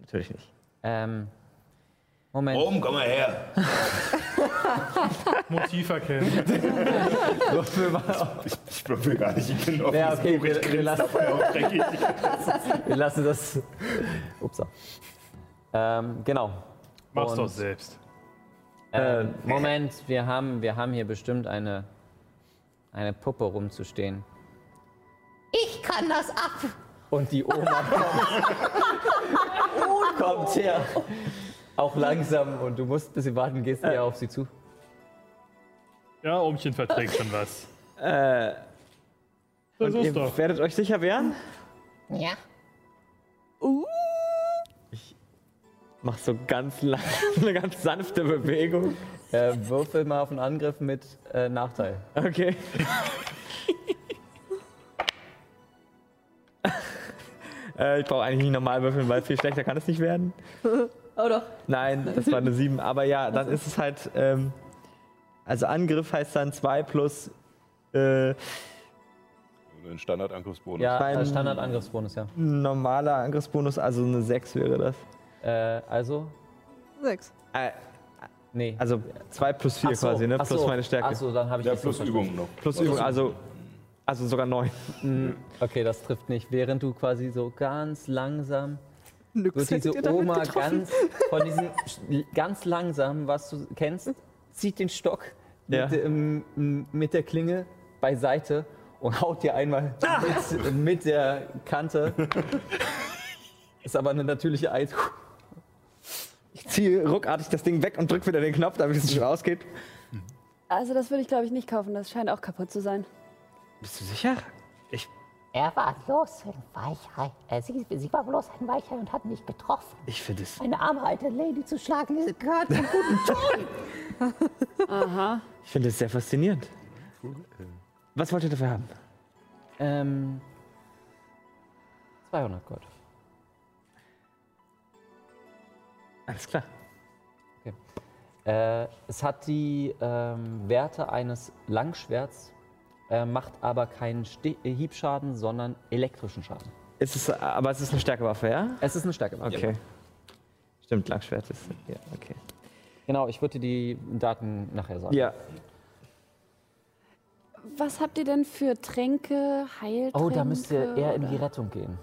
Natürlich nicht. Ähm, Moment. Oben, komm mal her. Motiv erkennen. Ich würfel gar nicht. Ich bin Ja, okay, wir, wir, lassen, auch dreckig. wir lassen das. Upsa. Ähm, genau. Mach's Und, doch selbst. Ähm, Moment, wir haben, wir haben hier bestimmt eine, eine Puppe rumzustehen. Ich kann das ab. Und die Oma kommt. kommt her. Auch langsam und du musst ein bisschen warten, gehst eher auf sie zu. Ja, Ohmchen verträgt schon was. Äh, Das ihr doch. werdet euch sicher wehren? Ja. Macht so ganz lang, eine ganz sanfte Bewegung. Äh, würfel mal auf einen Angriff mit äh, Nachteil. Okay. äh, ich brauche eigentlich nicht normal würfeln, weil viel schlechter kann es nicht werden. Oh doch. Nein, das war eine 7. Aber ja, dann ist es halt. Ähm, also Angriff heißt dann 2 plus. Äh, Ein Standardangriffsbonus. Ja, Beim- äh, Standardangriffsbonus, ja. normaler Angriffsbonus, also eine 6 wäre das. Äh, also, Sechs. Äh, nee. also 2 plus 4 Ach so, quasi, ne? ach Plus so, meine Stärke. Ach so, dann habe ich Ja, plus. Übung noch. Plus Übung, also, also sogar 9. Okay, das trifft nicht. Während du quasi so ganz langsam Nix wird diese Oma getroffen. ganz von diesem ganz langsam, was du kennst, zieht den Stock Ja. mit, dem, mit der Klinge beiseite und haut dir einmal mit, mit der Kante. Ist aber eine natürliche Eis. Ich ziehe ruckartig das Ding weg und drücke wieder den Knopf, damit es schon ausgeht. Also das würde ich glaube ich nicht kaufen, das scheint auch kaputt zu sein. Bist du sicher? Ich. Er war bloß ein Weichei. Äh, sie, sie war bloß ein Weichei und hat mich getroffen. Ich finde es. Eine arme alte Lady zu schlagen, ist gehört zum guten Ton. Ich finde es sehr faszinierend. Was wollt ihr dafür haben? Ähm, 200 Gold. Alles klar. Äh, es hat die ähm, Werte eines Langschwerts, äh, macht aber keinen Ste äh, Hiebschaden, sondern elektrischen Schaden. Ist es, aber es ist eine starke Waffe, ja? Es ist eine Stärke. Okay. Stimmt, Langschwert ist. Ja, okay. Genau, ich würde dir die Daten nachher sagen. Ja, Was habt ihr denn für Tränke, Heiltränke? Oh, da müsst ihr eher in die Rettung gehen.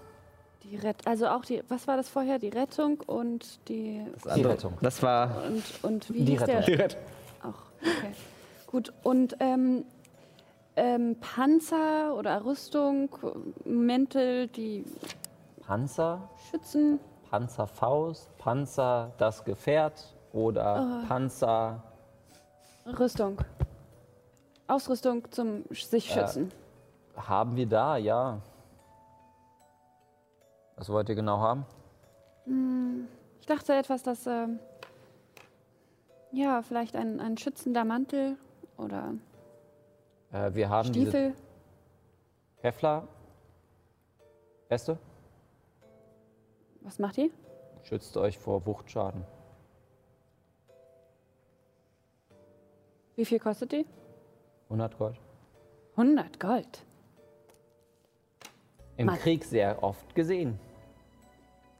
die Ret Also auch die, was war das vorher? Die Rettung und die Die Rettung. das war. und, und wie Die hieß der? Rettung. Auch, okay. Gut, und ähm, ähm, Panzer oder Rüstung, Mäntel, die Panzer, schützen. Panzerfaust, Panzer das Gefährt oder Panzer. Rüstung. Ausrüstung zum sich schützen. Haben wir da, ja. Was wollt ihr genau haben? Ich dachte etwas, das ähm, ja vielleicht ein, ein schützender Mantel oder Äh, wir haben Stiefel. Kevlar. Weste. Was macht die? Schützt euch vor Wuchtschaden. Wie viel kostet die? 100 Gold. 100 Gold. Im Mann. Krieg sehr oft gesehen.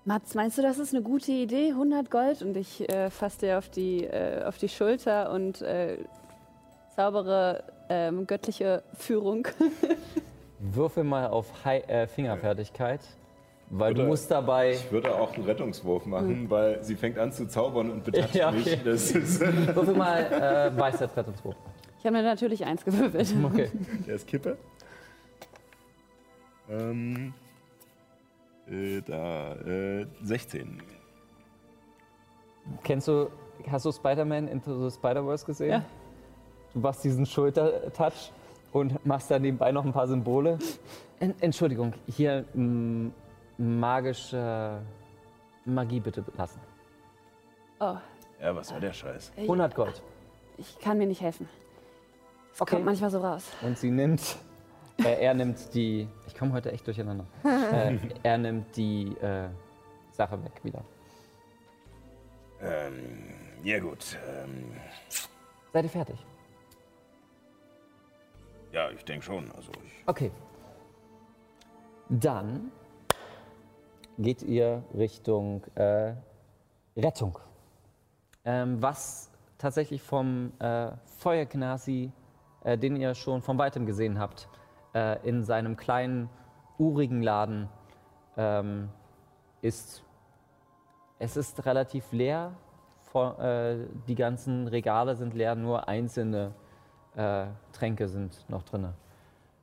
Mats, meinst du, das ist eine gute Idee? 100 Gold? Und ich äh, fasse dir auf die, äh, auf die Schulter und äh, zaubere ähm, göttliche Führung. Würfel mal auf Hei äh, Fingerfertigkeit, weil du Oder- musst dabei. Ich würde auch einen Rettungswurf machen, weil sie fängt an zu zaubern und betatscht Ja, okay. mich. Das ist, Würfel mal äh, Weisheitsrettungswurf. Ich habe mir natürlich eins gewürfelt. Okay. der ist Kippe. Ähm, äh, da, äh, 16. Kennst du, hast du Spider-Man Into the Spider-Verse gesehen? Ja. Du machst diesen Schultertouch und machst dann nebenbei noch ein paar Symbole. En Entschuldigung, hier m, magische Magie bitte lassen. Oh, Ja, was war der Scheiß? 100 Gold. ich kann mir nicht helfen. Es Okay. kommt manchmal so raus. Und sie nimmt, äh, er nimmt die, ich komme heute echt durcheinander. äh, er nimmt die äh, Sache weg wieder. Ähm, ja gut. Ähm, Seid ihr fertig? Ja, ich denke schon. Also ich, Okay. Dann geht ihr Richtung äh, Rettung. Ähm, was tatsächlich vom äh, Feuergnasi, äh, den ihr schon von weitem gesehen habt, äh, in seinem kleinen, urigen Laden ähm, ist. Es ist relativ leer. Vor, äh, die ganzen Regale sind leer, nur einzelne äh, Tränke sind noch drin.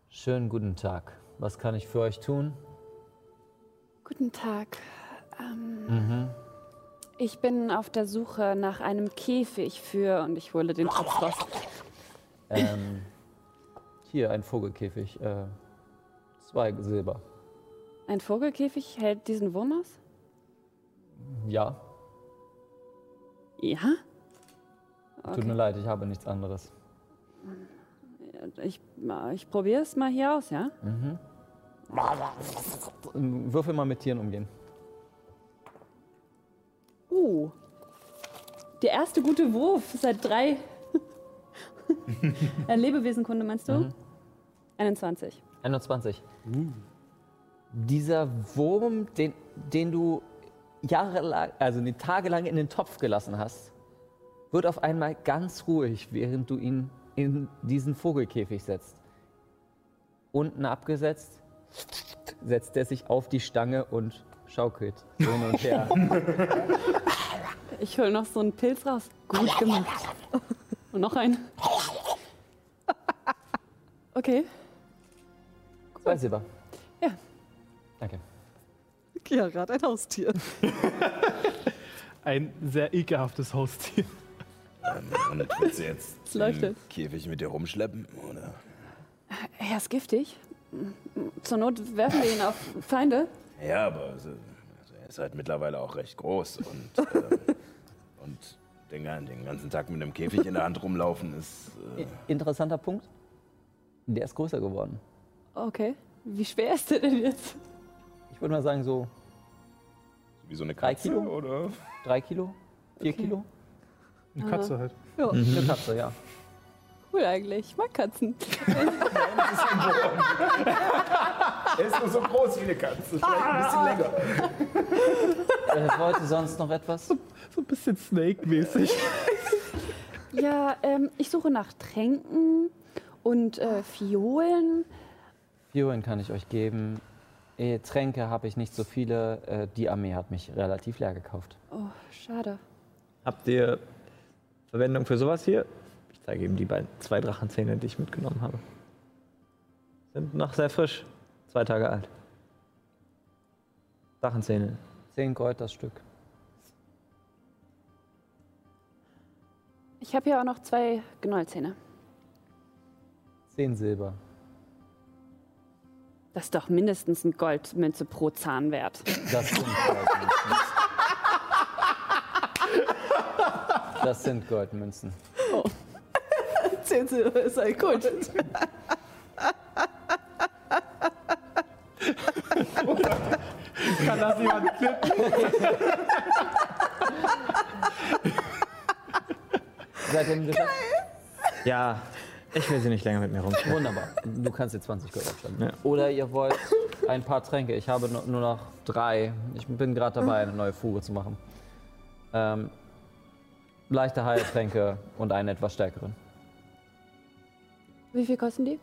Schönen guten Tag. Was kann ich für euch tun? Guten Tag. Ähm, Mhm. Ich bin auf der Suche nach einem Käfig für und ich hole den Topf raus. Ähm, hier ein Vogelkäfig. Äh, zwei Silber. Ein Vogelkäfig hält diesen Wurm aus? Ja, Ja? tut mir leid, ich habe nichts anderes. Ich, ich probiere es mal hier aus, ja? Ähm, Würfel mal mit Tieren umgehen. Uh. Der erste gute Wurf seit drei. Äh, Lebewesenkunde meinst du? 21. 21. Dieser Wurm, den, den du jahrelang, also die tagelang in den Topf gelassen hast, wird auf einmal ganz ruhig, während du ihn in diesen Vogelkäfig setzt. Unten abgesetzt, setzt er sich auf die Stange und schaukelt hin und her. Ich hole noch so einen Pilz raus. Gut gemacht. Und noch einen. Okay. Zwei Silber. Ja. Danke. Ja, gerade ein Haustier. Ein sehr ekelhaftes Haustier. Ähm, und willst du jetzt Es leuchtet. den Käfig mit dir rumschleppen? Oder? Er ist giftig. Zur Not werfen wir ihn auf Feinde. Ja, aber also, also er ist halt mittlerweile auch recht groß und, äh, und den, den ganzen Tag mit einem Käfig in der Hand rumlaufen ist. Äh, Interessanter Punkt. Der ist größer geworden. Okay. Wie schwer ist der denn jetzt? Ich würde mal sagen so Wie so eine Drei Katze, Kilo? oder? drei Kilo, vier Kilo. Eine Katze halt. Ja, Eine Katze, ja. cool eigentlich. Ich mag Katzen. er ist nur so groß wie eine Katze. Vielleicht ein bisschen länger. Äh, wollte sonst noch etwas? So ein bisschen Snake-mäßig. Ja, ähm, ich suche nach Tränken und äh, Fiolen. Fiolen kann ich euch geben. Äh, Tränke habe ich nicht so viele. Äh, die Armee hat mich relativ leer gekauft. Oh, schade. Habt ihr Verwendung für sowas hier? Ich zeige ihm die beiden, zwei Drachenzähne, die ich mitgenommen habe. Sind noch sehr frisch. Zwei Tage alt. Drachenzähne. Zehn Gold das Stück. Ich habe hier auch noch zwei Gnollzähne. Zehn Silber. Das ist doch mindestens eine Goldmünze pro Zahn wert. Das sind Goldmünzen. Das sind Goldmünzen. Zehn Silber ist ein gut. Kann das jemand klippen? Im Geschäft? Ja, ich will sie nicht länger mit mir rumschleppen. Wunderbar. Du kannst dir 20 Gold abstellen. Ja. Oder ihr wollt ein paar Tränke. Ich habe nur nur noch drei. Ich bin gerade dabei, eine neue Fuge zu machen. Ähm, leichte Heiltränke und einen etwas stärkeren. Wie viel kosten die?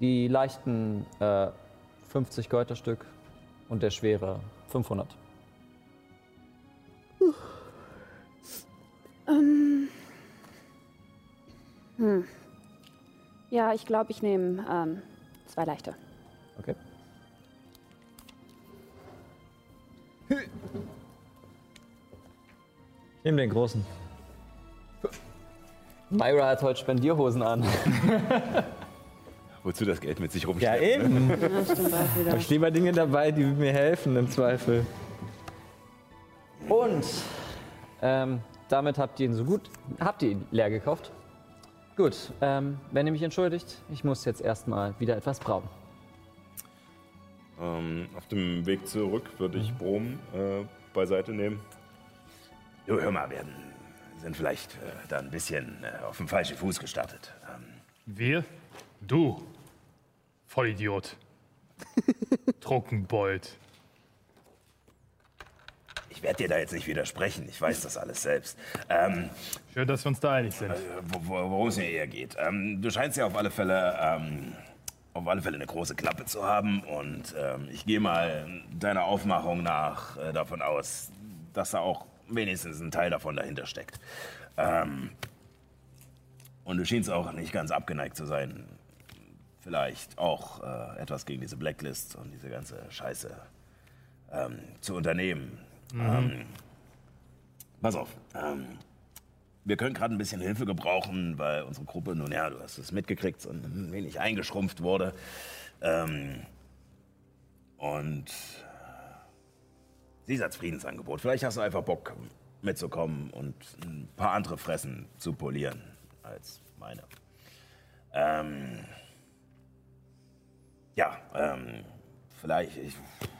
Die leichten äh, 50 Gold das Stück und der schwere 500. Ja, ich glaube, ich nehme ähm, zwei leichte. Okay. Ich nehme den großen. Myra hat heute Spendierhosen an. Wozu das Geld mit sich Ja, rumschleppen? eben. Ja, stimmt auch wieder. Hab ich lieber Dinge dabei, die mir helfen im Zweifel. Und ähm, damit habt ihr ihn so gut, habt ihr ihn leer gekauft. Gut, ähm, wenn ihr mich entschuldigt, ich muss jetzt erstmal wieder etwas brauen. Ähm, auf dem Weg zurück würde ich Brom äh, beiseite nehmen. Du, hör mal, wir sind vielleicht äh, da ein bisschen äh, auf dem falschen Fuß gestartet. Ähm, Wir? Du. Vollidiot. Trunkenbold. ich werde dir da jetzt nicht widersprechen, ich weiß das alles selbst. Ähm, Schön, dass wir uns da einig sind. wo- Worum es mir eher geht. Ähm, du scheinst ja auf alle Fälle ähm, auf alle Fälle eine große Klappe zu haben und ähm, ich gehe mal deiner Aufmachung nach äh, davon aus, dass da auch wenigstens ein Teil davon dahinter steckt. Ähm, und du schienst auch nicht ganz abgeneigt zu sein, vielleicht auch äh, etwas gegen diese Blacklist und diese ganze Scheiße ähm, zu unternehmen. Ähm, pass auf. Ähm, wir können gerade ein bisschen Hilfe gebrauchen, weil unsere Gruppe, nun ja, du hast es mitgekriegt, so ein wenig eingeschrumpft wurde. Ähm, und sie ist als Friedensangebot. Vielleicht hast du einfach Bock mitzukommen und ein paar andere Fressen zu polieren als meine. Ähm, ja, ähm, vielleicht, ich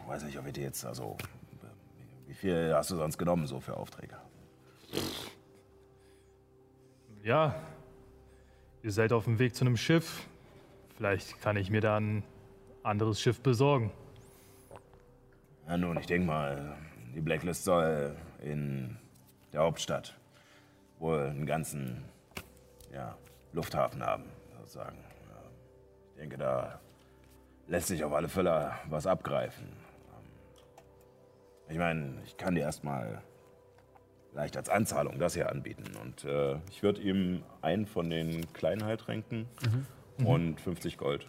weiß nicht, ob ich dir jetzt, also, wie viel hast du sonst genommen so für Aufträge? Ja. Ihr seid auf dem Weg zu einem Schiff. Vielleicht kann ich mir da ein anderes Schiff besorgen. Ja, nun, ich denke mal, die Blacklist soll in der Hauptstadt wohl einen ganzen ja, Lufthafen haben, sozusagen. Ich denke, da lässt sich auf alle Fälle was abgreifen. Ich meine, ich kann dir erstmal vielleicht als Anzahlung das hier anbieten. Und Äh, ich würde ihm einen von den kleinen Heiltränken und 50 Gold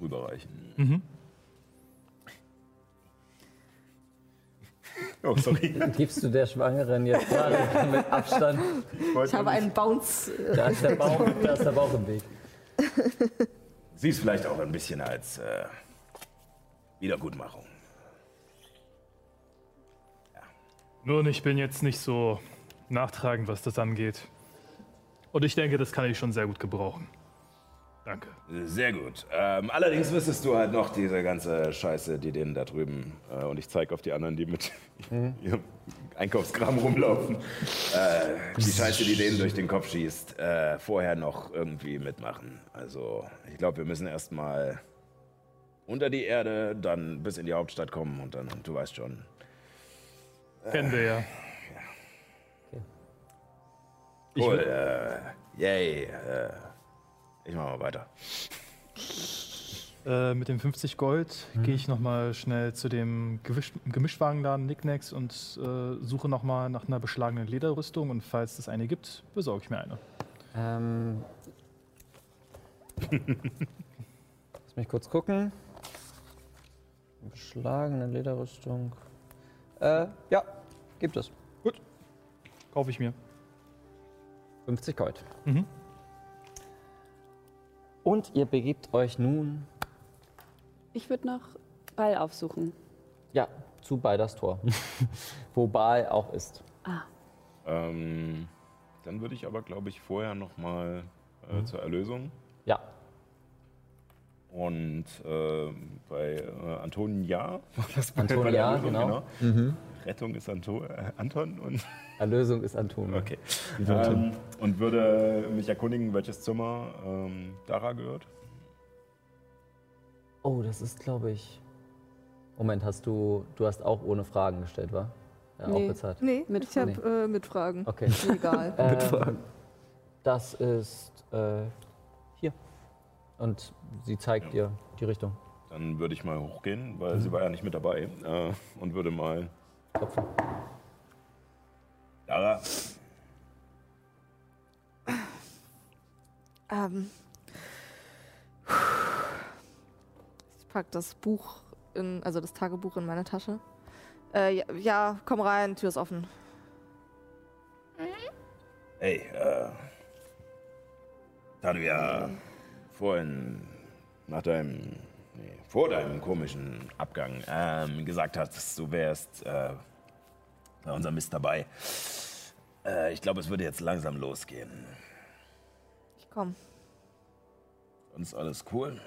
rüberreichen. Oh, sorry. Gibst du der Schwangeren jetzt gerade mit Abstand? Ich habe einen Bounce. äh, Da ist der Bauch, da ist der Bauch im Weg. Sieh es vielleicht auch ein bisschen als äh, Wiedergutmachung. Nun, ich bin jetzt nicht so nachtragend, was das angeht. Und ich denke, das kann ich schon sehr gut gebrauchen. Danke. Sehr gut. Ähm, allerdings wüsstest du halt noch diese ganze Scheiße, die denen da drüben, äh, und ich zeige auf die anderen, die mit ihrem Einkaufskram rumlaufen, äh, die Scheiße, die denen durch den Kopf schießt, äh, vorher noch irgendwie mitmachen. Also ich glaube, wir müssen erstmal unter die Erde, dann bis in die Hauptstadt kommen und dann, du weißt schon. Kennen wir ja. Cool, äh, yay, äh, ich mach mal weiter. Äh, mit dem 50 Gold Mhm. gehe ich nochmal schnell zu dem Gewisch Gemischtwagenladen Nicknacks und äh, suche nochmal nach einer beschlagenen Lederrüstung. Und falls es eine gibt, besorge ich mir eine. Ähm, lass mich kurz gucken. Beschlagene Lederrüstung. Äh, ja, gibt es. Kaufe ich mir. 50 Gold. Mhm. Und ihr begebt euch nun, Ich würde noch Ball aufsuchen. ja, zu Balders Tor. Wo Baal auch ist. Ah, Ähm, dann würde ich aber, glaube ich, vorher nochmal äh, zur Erlösung. Ja. Und äh, bei äh, Antonia, war das bei, Antonia, bei der Erlösung, genau. genau. Rettung ist Anto äh, Anton und Erlösung ist Anton. okay. Ähm, und würde mich erkundigen, welches Zimmer ähm, Dara gehört. Oh, das ist, glaube ich. Moment, hast du. Du hast auch ohne Fragen gestellt, wa? Ja, auch Nee. bezahlt. Nee, Mit ich habe äh, Mitfragen. Okay. Egal. Ähm, das ist äh, hier. Und sie zeigt dir die Richtung. Dann würde ich mal hochgehen, weil sie war ja nicht mit dabei. Äh, und würde mal. Klopfen. Dara, Ähm. Ich pack das Buch in, also das Tagebuch in meine Tasche. Äh, ja, ja, komm rein, Tür ist offen. hey, äh, da du ja vorhin nach deinem, nee, vor deinem komischen Abgang ähm, gesagt hast, du wärst äh, bei unserem Mist dabei. Äh, ich glaube, es würde jetzt langsam losgehen. Ich komm. Sonst alles cool?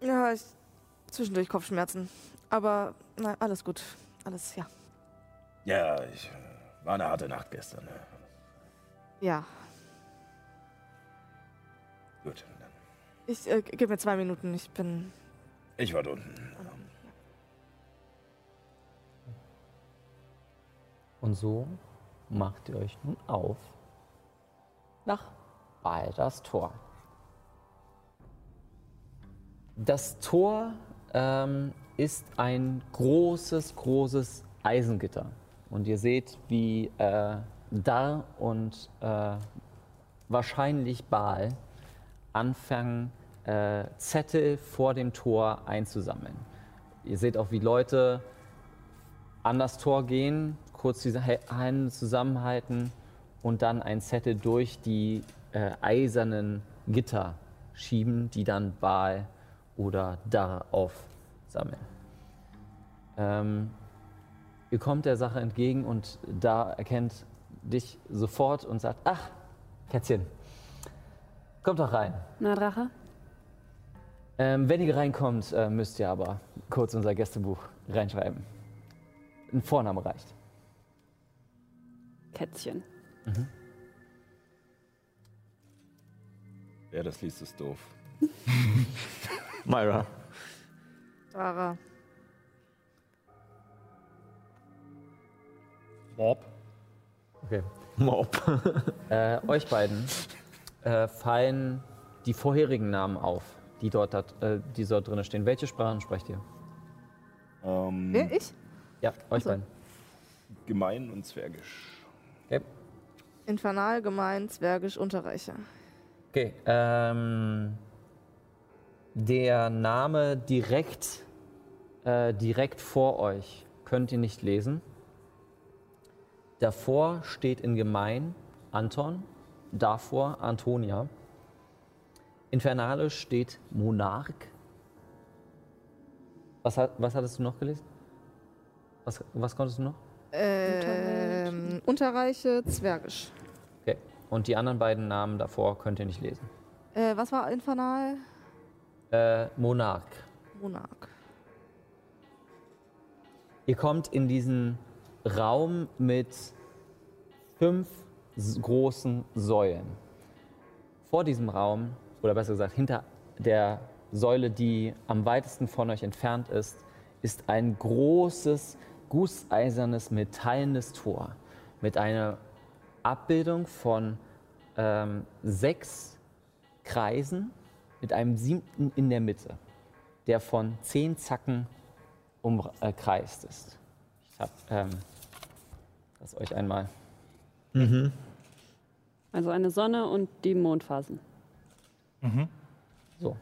Ja, ich zwischendurch Kopfschmerzen. Aber na, alles gut. Alles, ja. Ja, ich äh, war eine harte Nacht gestern. Ne? Ja. Gut. Ich äh, gib mir zwei Minuten. Ich bin. Ich war unten. Und so macht ihr euch nun auf nach Balders Tor. Das Tor ähm, ist ein großes, großes Eisengitter. Und ihr seht, wie äh, Dar und äh, wahrscheinlich Baal anfangen, äh, Zettel vor dem Tor einzusammeln. Ihr seht auch, wie Leute an das Tor gehen, kurz diese Hä- Hände zusammenhalten und dann ein Zettel durch die äh, eisernen Gitter schieben, die dann Baal oder Dar aufsammeln. Ähm, ihr kommt der Sache entgegen und da erkennt dich sofort und sagt, ach, Kätzchen, kommt doch rein. na Drache? Ähm, wenn ihr reinkommt, äh, müsst ihr aber kurz unser Gästebuch reinschreiben. Ein Vorname reicht. Kätzchen. Wer das liest, ist doof. Myra. Dara. Mob. Okay. Mob. äh, euch beiden äh, fallen die vorherigen Namen auf, die dort, dat- äh, die dort drin stehen. Welche Sprachen sprecht ihr? Ähm, Wer? Ich? Ja, euch so. beiden. Gemein und zwergisch. Okay. Infernal, Gemein, Zwergisch, Unterreicher. okay. Ähm, der Name direkt, äh, direkt vor euch könnt ihr nicht lesen. Davor steht in Gemein Anton, davor Antonia. Infernale steht Monarch. Was, hat, was hattest du noch gelesen? Was, was konntest du noch? Ähm, Unterreiche, Zwergisch. Okay. Und die anderen beiden Namen davor könnt ihr nicht lesen. Äh, was war Infernal? Äh, Monarch. Monarch. Ihr kommt in diesen Raum mit fünf großen Säulen. Vor diesem Raum, oder besser gesagt hinter der Säule, die am weitesten von euch entfernt ist, ist ein großes, gusseisernes, metallenes Tor mit einer Abbildung von ähm, sechs Kreisen mit einem siebten in der Mitte, der von zehn Zacken umkreist ist. Ich habe ähm, das euch einmal. Also eine Sonne und die Mondphasen. So.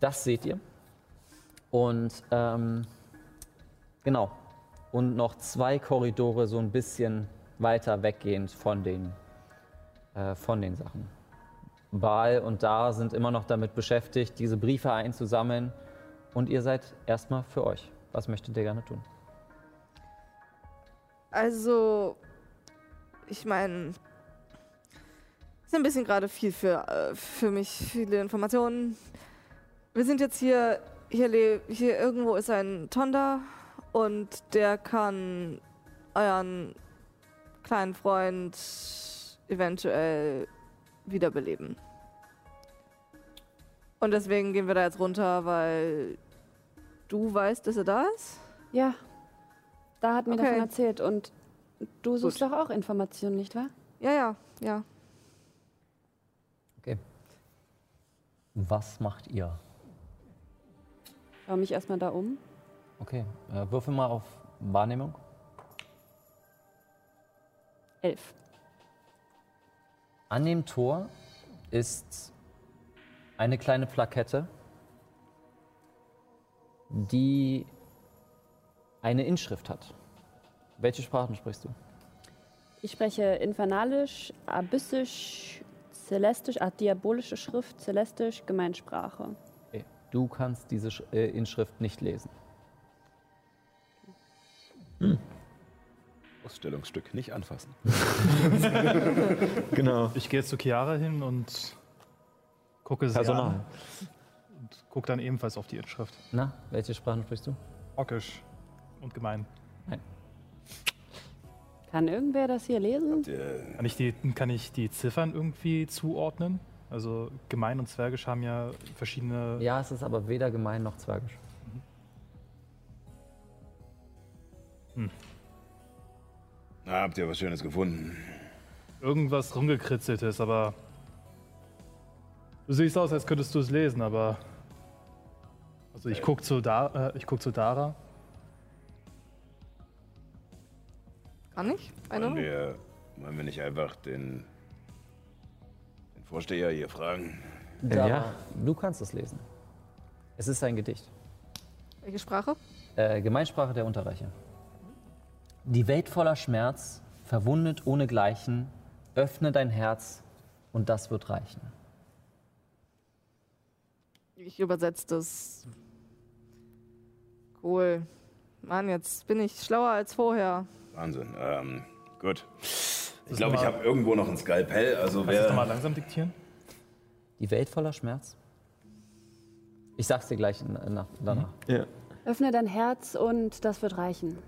Das seht ihr. Und ähm, genau. Und noch zwei Korridore so ein bisschen weiter weggehend von den, äh, von den Sachen. Baal und Da sind immer noch damit beschäftigt, diese Briefe einzusammeln. Und ihr seid erstmal für euch. Was möchtet ihr gerne tun? Also, ich meine, ist ein bisschen gerade viel für, äh, für mich, viele Informationen. Wir sind jetzt hier, hier, hier irgendwo ist ein Tonda und der kann euren kleinen Freund eventuell wiederbeleben. Und deswegen gehen wir da jetzt runter, weil du weißt, dass er da ist? Ja, da hat mir Okay. davon erzählt. Und du suchst Gut. doch auch Informationen, nicht wahr? Ja, ja, ja. Okay. Was macht ihr? Schau mich erstmal da um. Okay, äh, würfel mal auf Wahrnehmung. Elf. An dem Tor ist eine kleine Plakette, die eine Inschrift hat. Welche Sprachen sprichst du? Ich spreche Infernalisch, Abyssisch, Celestisch, ah, diabolische Schrift, Celestisch, Gemeinsprache. Okay. Du kannst diese Sch äh, Inschrift nicht lesen. Ausstellungsstück nicht anfassen. Genau. Ich gehe jetzt zu Chiara hin und gucke sie Personal. an. Und gucke dann ebenfalls auf die Inschrift. Na, welche Sprachen sprichst du? Orkisch und gemein. Kann irgendwer das hier lesen? Kann ich, die, kann ich die Ziffern irgendwie zuordnen? Also gemein und zwergisch haben ja verschiedene. Ja, es ist aber weder gemein noch zwergisch. na, habt ihr was Schönes gefunden? Irgendwas rumgekritzeltes, aber. Du siehst aus, als könntest du es lesen, aber. Also ich gucke zu, da, äh, ich guck zu Dara. Kann ich? Wollen wir, wollen wir nicht einfach den, den Vorsteher hier fragen? Da, ja. Du kannst es lesen. Es ist ein Gedicht. Welche Sprache? Äh, Gemeinsprache der Unterreiche. Die Welt voller Schmerz, verwundet ohnegleichen, öffne dein Herz und das wird reichen. Ich übersetze das. Cool. Mann, jetzt bin ich schlauer als vorher. Wahnsinn. Ähm, gut. Ich glaube, ich habe irgendwo noch ein Skalpell. Also Kannst du es nochmal wer. langsam diktieren? Die Welt voller Schmerz? Ich sag's dir gleich nach, danach. Ja. Öffne dein Herz und das wird reichen.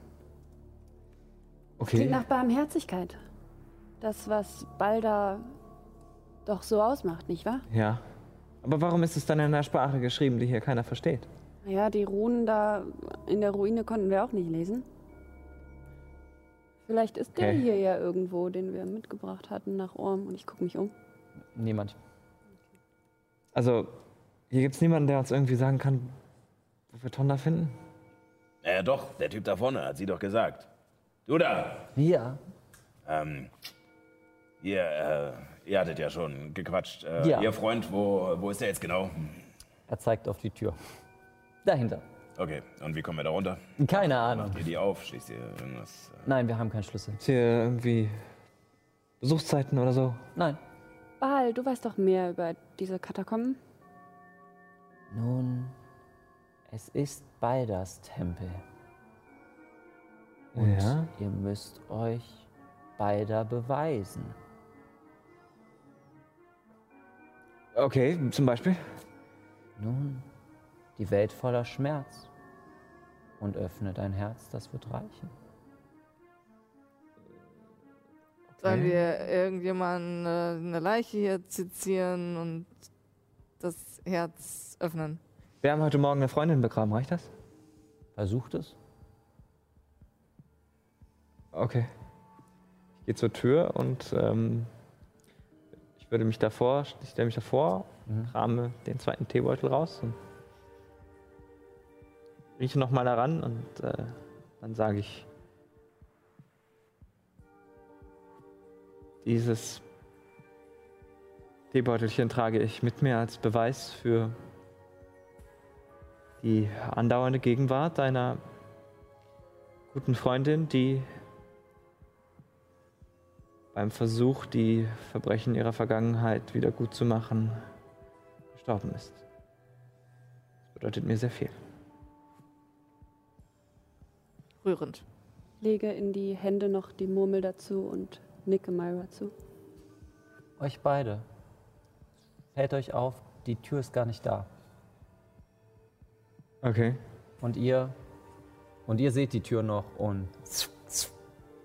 Klingt Okay. nach Barmherzigkeit. Das, was Balda doch so ausmacht, nicht wahr? Ja. Aber warum ist es dann in einer Sprache geschrieben, die hier keiner versteht? Naja, die Runen da in der Ruine konnten wir auch nicht lesen. Vielleicht ist der Okay. hier ja irgendwo, den wir mitgebracht hatten nach Orm. Und ich gucke mich um. Niemand. Also, hier gibt es niemanden, der uns irgendwie sagen kann, wo wir Tonda finden? Ja, doch, der Typ da vorne hat sie doch gesagt. Du da! Ja. Ähm, ihr, äh, ihr hattet ja schon gequatscht. Äh, Ja. Ihr Freund, wo, wo ist der jetzt genau? Er zeigt auf die Tür. Dahinter. Okay, und wie kommen wir da runter? Keine Ahnung. Macht ihr die auf? Schließt ihr irgendwas? äh, Nein, wir haben keinen Schlüssel. Ist hier irgendwie Besuchszeiten oder so? Nein. Baal, du weißt doch mehr über diese Katakomben. Nun, es ist Baldas Tempel. Und Ja. ihr müsst euch Balder beweisen. Okay, zum Beispiel. Nun, die Welt voller Schmerz. Und öffne dein Herz, das wird reichen. Sollen wir irgendjemanden äh, eine Leiche hier zitieren und das Herz öffnen? Wir haben heute Morgen eine Freundin begraben, reicht das? Versucht es. Okay. Ich gehe zur Tür und ähm, ich würde mich davor, ich stelle mich davor, Mhm. krame den zweiten Teebeutel raus und rieche nochmal daran und äh, dann sage ich, dieses Teebeutelchen trage ich mit mir als Beweis für die andauernde Gegenwart deiner guten Freundin, die beim Versuch, die Verbrechen ihrer Vergangenheit wieder gut zu machen, gestorben ist. Das bedeutet mir sehr viel. Rührend. Lege in die Hände noch die Murmel dazu und nicke Myra zu. Euch beide. Fällt euch auf, die Tür ist gar nicht da. Okay. Und ihr, und ihr seht die Tür noch und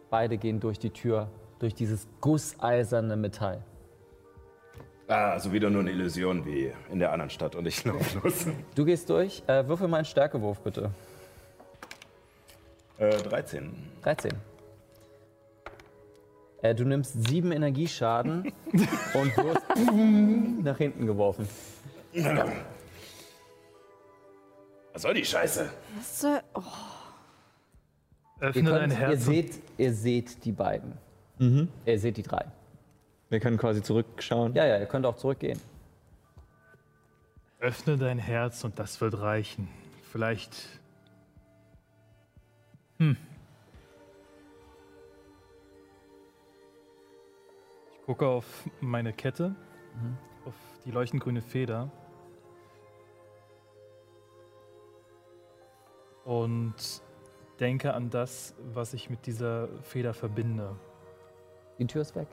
beide gehen durch die Tür, durch dieses gusseiserne Metall. Ah, also wieder nur eine Illusion wie in der anderen Stadt und ich laufe los. Du gehst durch. Äh, würfel mal einen Stärkewurf, bitte. Äh, 13. 13. Äh, du nimmst sieben Energieschaden und wirst nach hinten geworfen. Was soll die Scheiße? Was soll, oh, Ihr, Öffne dein könnt, ihr, Herz. und- seht, ihr seht die beiden. Ihr seht die drei. Wir können quasi zurückschauen. Ja, ja, ihr könnt auch zurückgehen. Öffne dein Herz und das wird reichen. Vielleicht. Hm. Ich gucke auf meine Kette, auf die leuchtend grüne Feder. Und denke an das, was ich mit dieser Feder verbinde. Die Tür ist weg.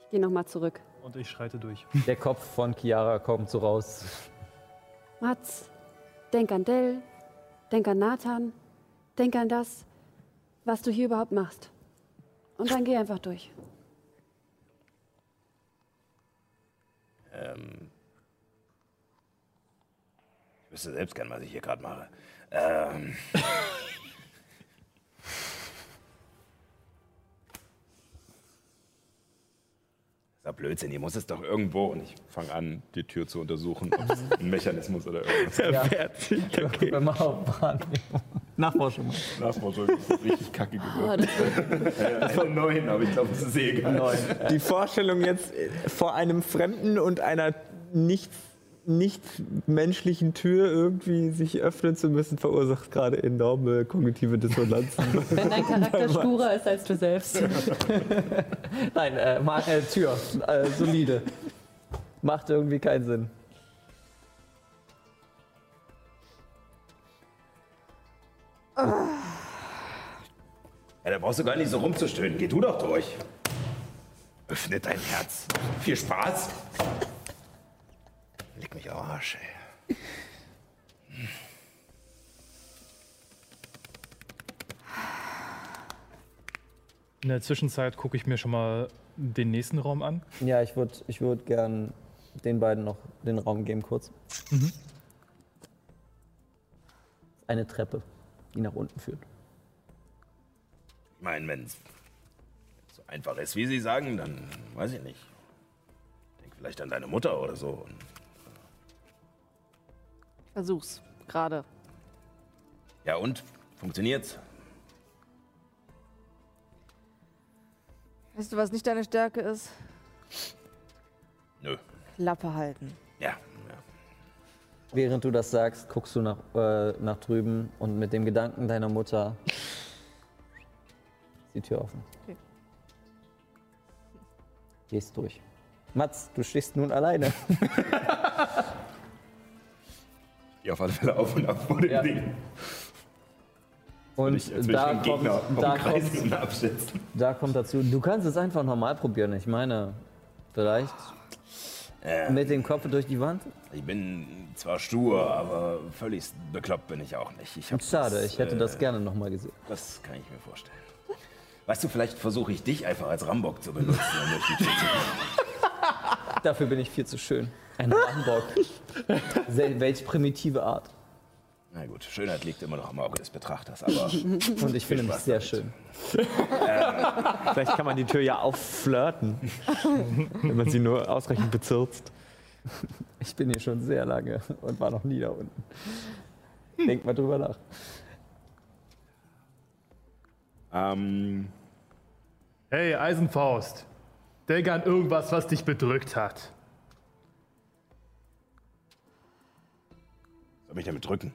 Ich gehe nochmal zurück. Und ich schreite durch. Der Kopf von Chiara kommt so raus. Mats, denk an Dell, denk an Nathan, denk an das, was du hier überhaupt machst. Und dann geh einfach durch. Ähm, ich wüsste selbst gern, was ich hier gerade mache. Ähm, Das ist ja Blödsinn, hier muss es doch irgendwo. Und ich fange an, die Tür zu untersuchen, ob es ein Mechanismus oder irgendwas ist. Okay. Wenn man auf Wahrnehmung. Nachforschung. mal. Nachforschung ist richtig kacke Oh, geworden. das Eine neun, aber ich glaube, das ist eh egal. Die Vorstellung jetzt vor einem Fremden und einer nicht, nicht menschlichen Tür irgendwie sich öffnen zu müssen, verursacht gerade enorme kognitive Dissonanzen. wenn dein Charakter sturer ist als du selbst. Nein, äh, äh, Tür. Äh, solide. Macht irgendwie keinen Sinn. ja, da brauchst du gar nicht so rumzustöhnen. Geh du doch durch. Öffne dein Herz. Viel Spaß. Leg mich am Arsch, ey. In der Zwischenzeit gucke ich mir schon mal den nächsten Raum an. Ja, ich würde ich würd gern den beiden noch den Raum geben, kurz. Eine Treppe, die nach unten führt. Ich meine, wenn es so einfach ist, wie Sie sagen, dann weiß ich nicht. Denk vielleicht an deine Mutter oder so. Und versuch's. Gerade. ja, und? Funktioniert's? Weißt du, was nicht deine Stärke ist? Nö. Klappe halten. Ja, ja. Während du das sagst, guckst du nach, äh, nach drüben und mit dem Gedanken deiner Mutter ist die Tür offen. Gehst durch. Mats, du stehst nun alleine. Die auf alle Fälle auf und ab vor dem Ja. Ding. Und Ich da, den kommt, da, kommt, da kommt dazu, du kannst es einfach normal probieren. Ich meine, vielleicht Äh, mit dem Kopf durch die Wand. ich bin zwar stur, aber völlig bekloppt bin ich auch nicht. Ich Schade, das, ich hätte äh, das gerne nochmal gesehen. Das kann ich mir vorstellen. Weißt du, vielleicht versuche ich dich einfach als Rambock zu benutzen. Dafür bin ich viel zu schön. Ein Rambock. Welch primitive Art. Na gut, Schönheit liegt immer noch im Auge des Betrachters, aber Und ich finde mich sehr damit. schön. Vielleicht kann man die Tür ja aufflirten, wenn man sie nur ausreichend bezirzt. Ich bin hier schon sehr lange und war noch nie da unten. Denk mal drüber nach. Ähm, Hey, Eisenfaust. Denk an irgendwas, was dich bedrückt hat. Soll mich damit drücken?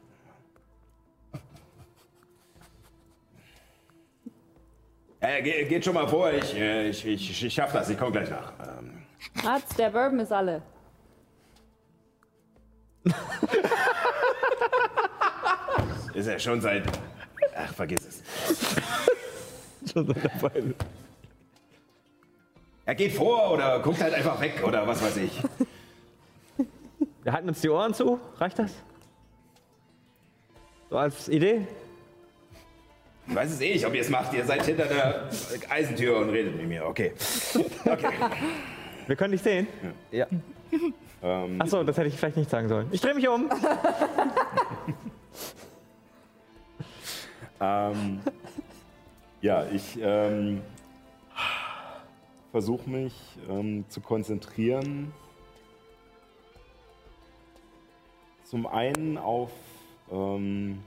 Äh, ge geht schon mal vor, ich, äh, ich, ich, ich schaff das, ich komme gleich nach. Ähm, Mats, der Bourbon ist alle. ist er schon seit. Ach, vergiss es. Schon seit der Weile. Er geht vor oder guckt halt einfach weg oder was weiß ich. Wir halten uns die Ohren zu. Reicht das? So als Idee? Ich weiß es eh nicht, ob ihr es macht. Ihr seid hinter der Eisentür und redet mit mir. Okay. Okay. Wir können dich sehen. Ja. ähm, Achso, das hätte ich vielleicht nicht sagen sollen. Ich drehe mich um. Ähm, ja, ich ähm, versuche mich ähm, zu konzentrieren. Zum einen auf ähm,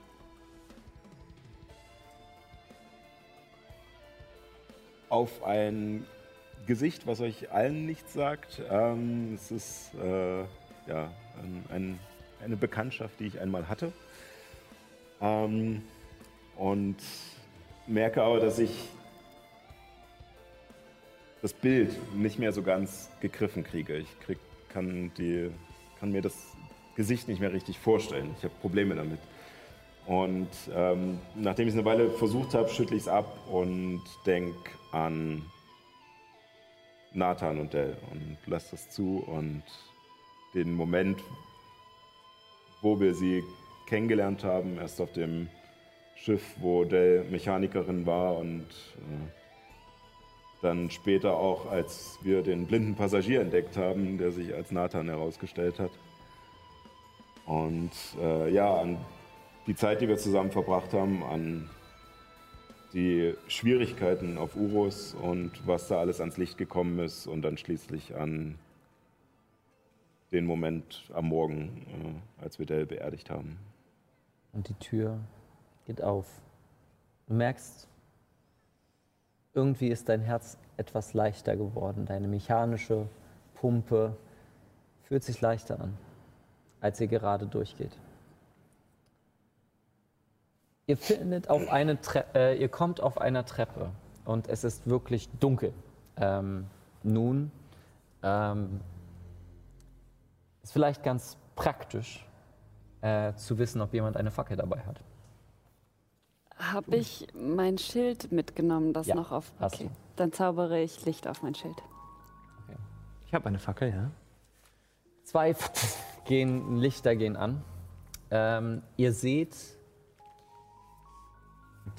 auf ein Gesicht, was euch allen nichts sagt. Ähm, es ist äh, ja, ein, ein, eine Bekanntschaft, die ich einmal hatte. Ähm, und merke aber, dass ich das Bild nicht mehr so ganz gegriffen kriege. Ich krieg, kann, die, kann mir das Gesicht nicht mehr richtig vorstellen. Ich habe Probleme damit. Und ähm, nachdem ich es eine Weile versucht habe, schüttle ich es ab und denke an Nathan und Dell und lasse das zu und den Moment, wo wir sie kennengelernt haben, erst auf dem Schiff, wo Dell Mechanikerin war und äh, dann später auch, als wir den blinden Passagier entdeckt haben, der sich als Nathan herausgestellt hat. Und äh, ja, an die Zeit, die wir zusammen verbracht haben, an die Schwierigkeiten auf Urus und was da alles ans Licht gekommen ist und dann schließlich an den Moment am Morgen, äh, als wir Dell beerdigt haben. Und die Tür geht auf. Du merkst, irgendwie ist dein Herz etwas leichter geworden. Deine mechanische Pumpe fühlt sich leichter an, als ihr gerade durchgeht. Ihr findet auf eine Tre äh, ihr kommt auf einer Treppe und es ist wirklich dunkel. Ähm, nun ähm, ist vielleicht ganz praktisch äh, zu wissen, ob jemand eine Fackel dabei hat. Habe ich mein Schild mitgenommen, das Ja, noch auf. hast Okay, du. dann zaubere ich Licht auf mein Schild. Ich habe eine Fackel, ja. Zwei gehen, Lichter gehen an. Ähm, ihr seht,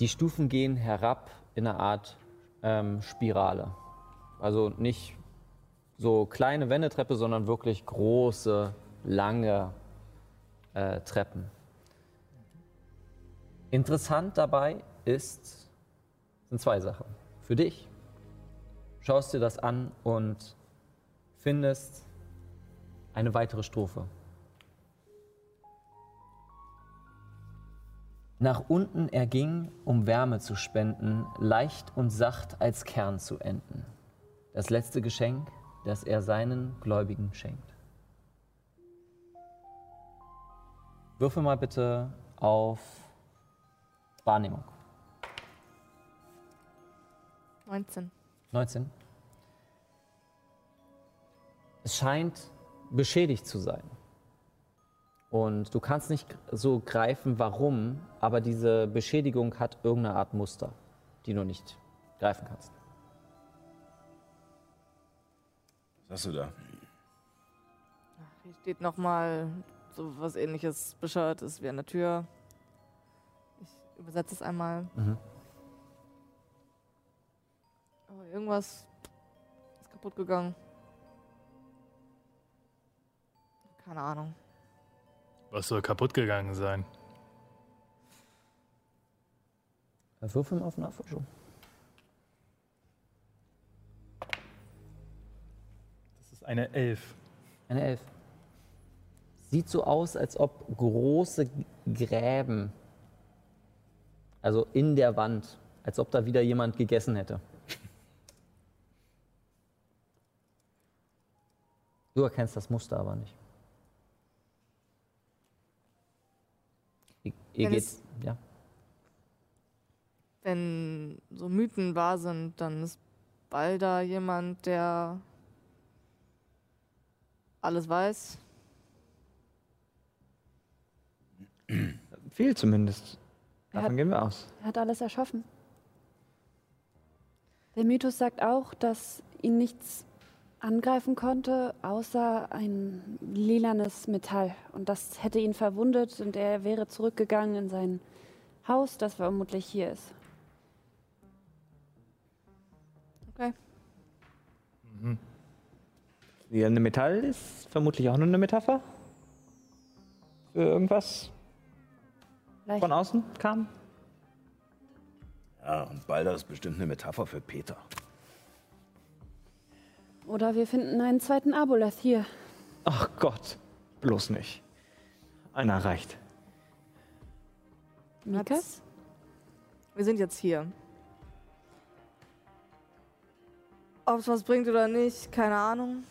die Stufen gehen herab in eine Art ähm, Spirale. Also nicht so kleine Wendeltreppe, sondern wirklich große, lange äh, Treppen. Interessant dabei ist, sind zwei Sachen. Für dich schaust dir das an und findest eine weitere Strophe. Nach unten er ging, um Wärme zu spenden, leicht und sacht als Kern zu enden. Das letzte Geschenk, das er seinen Gläubigen schenkt. Würfel mal bitte auf Wahrnehmung. 19. 19. Es scheint beschädigt zu sein. Und du kannst nicht so greifen, warum, aber diese Beschädigung hat irgendeine Art Muster, die du nicht greifen kannst. Was hast du da? Hier steht nochmal so was ähnliches Bescheuertes wie an der Tür. Ich übersetze es einmal. Mhm. Aber irgendwas ist kaputt gegangen. Keine Ahnung. Was soll kaputt gegangen sein? Würfel mal auf Nachforschung. Das ist eine Elf. Eine Elf. Sieht so aus, als ob große Gräben, also in der Wand, als ob da wieder jemand gegessen hätte. Du erkennst das Muster aber nicht. Ihr, geht, es- ja. Wenn so Mythen wahr sind, dann ist Balda jemand, der alles weiß. Viel zumindest. Davon hat- gehen wir aus. Er hat alles erschaffen. Der Mythos sagt auch, dass ihn nichts angreifen konnte, außer ein lilanes Metall. Und das hätte ihn verwundet und er wäre zurückgegangen in sein Haus, das vermutlich hier ist. Okay. Ja, eine Metall ist vermutlich auch nur eine Metapher. Für irgendwas Vielleicht von außen kam. Ja, und Balder ist bestimmt eine Metapher für Peter. Oder wir finden einen zweiten Aboleth hier. Ach Gott, bloß nicht. Einer reicht. Mikas? Wir sind jetzt hier. Ob es was bringt oder nicht, keine Ahnung.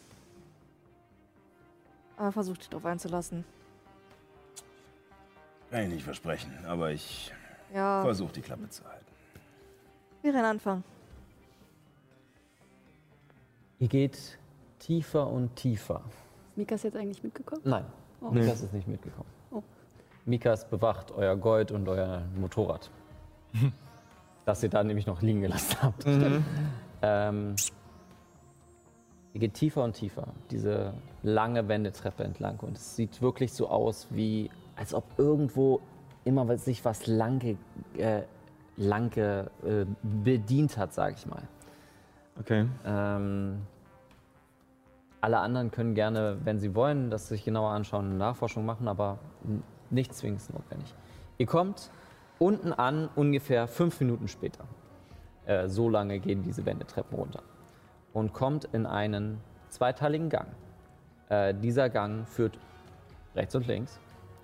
Aber versucht dich drauf einzulassen. Kann ich nicht versprechen, aber ich Ja, versuche die Klappe zu halten. wäre ein Anfang. Ihr geht tiefer und tiefer. Ist Mikas jetzt eigentlich mitgekommen? Nein, Oh. Mikas ist nicht mitgekommen. Oh. Mikas bewacht euer Gold und euer Motorrad. das ihr da nämlich noch liegen gelassen habt. Ähm, ihr geht tiefer und tiefer, diese lange Wendetreppe entlang. Und es sieht wirklich so aus, wie als ob irgendwo immer was- sich was lange, äh, lange äh, bedient hat, sage ich mal. Okay. Ähm, alle anderen können gerne, wenn sie wollen, das sich genauer anschauen, eine Nachforschung machen, aber nicht zwingend notwendig. Ihr kommt unten an, ungefähr fünf Minuten später. Äh, so lange gehen diese Wendetreppen runter. Und kommt in einen zweiteiligen Gang. Äh, dieser Gang führt rechts und links.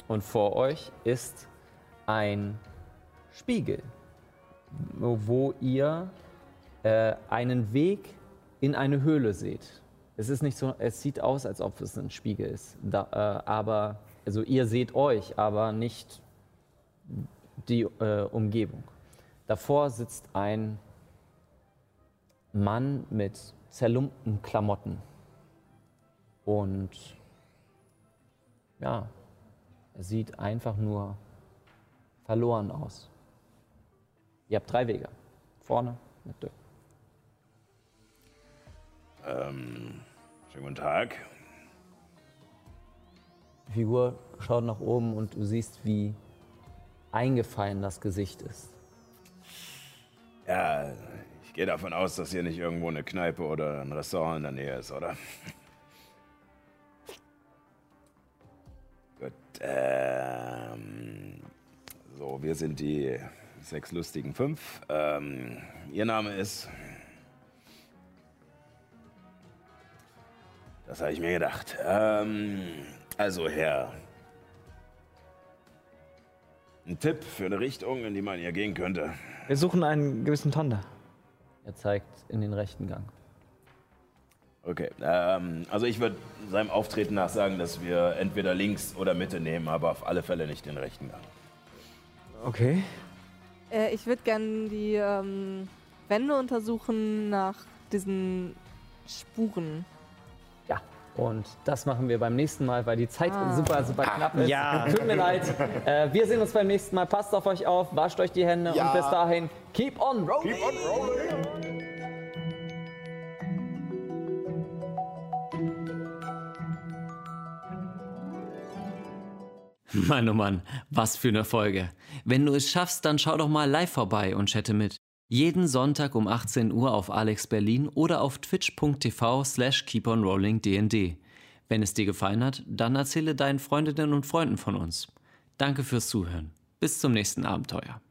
Und vor euch ist ein Spiegel, wo ihr äh, einen Weg in eine Höhle seht. Es ist nicht so, es sieht aus, als ob es ein Spiegel ist. Da, äh, aber, also ihr seht euch, aber nicht die äh, Umgebung. Davor sitzt ein Mann mit zerlumpten Klamotten. Und ja, er sieht einfach nur verloren aus. Ihr habt drei Wege. Vorne mit Dirk. Ähm, schönen guten Tag. Die Figur schaut nach oben und du siehst, wie eingefallen das Gesicht ist. Ja, ich gehe davon aus, dass hier nicht irgendwo eine Kneipe oder ein Restaurant in der Nähe ist, oder? Gut. Ähm, so, wir sind die sechs lustigen fünf. Ähm, ihr Name ist. Das habe ich mir gedacht. Ähm, also, Herr. Ein Tipp für eine Richtung, in die man hier gehen könnte. Wir suchen einen gewissen Tonda. Er zeigt in den rechten Gang. Okay, ähm, also ich würde seinem Auftreten nach sagen, dass wir entweder links oder Mitte nehmen, aber auf alle Fälle nicht den rechten Gang. Okay. Äh, ich würde gerne die ähm, Wände untersuchen nach diesen Spuren. Und das machen wir beim nächsten Mal, weil die Zeit super, super knapp ist. Ja. Tut mir leid. Äh, wir sehen uns beim nächsten Mal. Passt auf euch auf, wascht euch die Hände Ja. und bis dahin, keep on rolling. Keep on rolling. Mann, oh Mann, was für eine Folge. Wenn du es schaffst, dann schau doch mal live vorbei und chatte mit. Jeden Sonntag um 18 Uhr auf Alex Berlin oder auf twitch.tv slash keeponrollingdnd. Wenn es dir gefallen hat, dann erzähle deinen Freundinnen und Freunden von uns. Danke fürs Zuhören. Bis zum nächsten Abenteuer.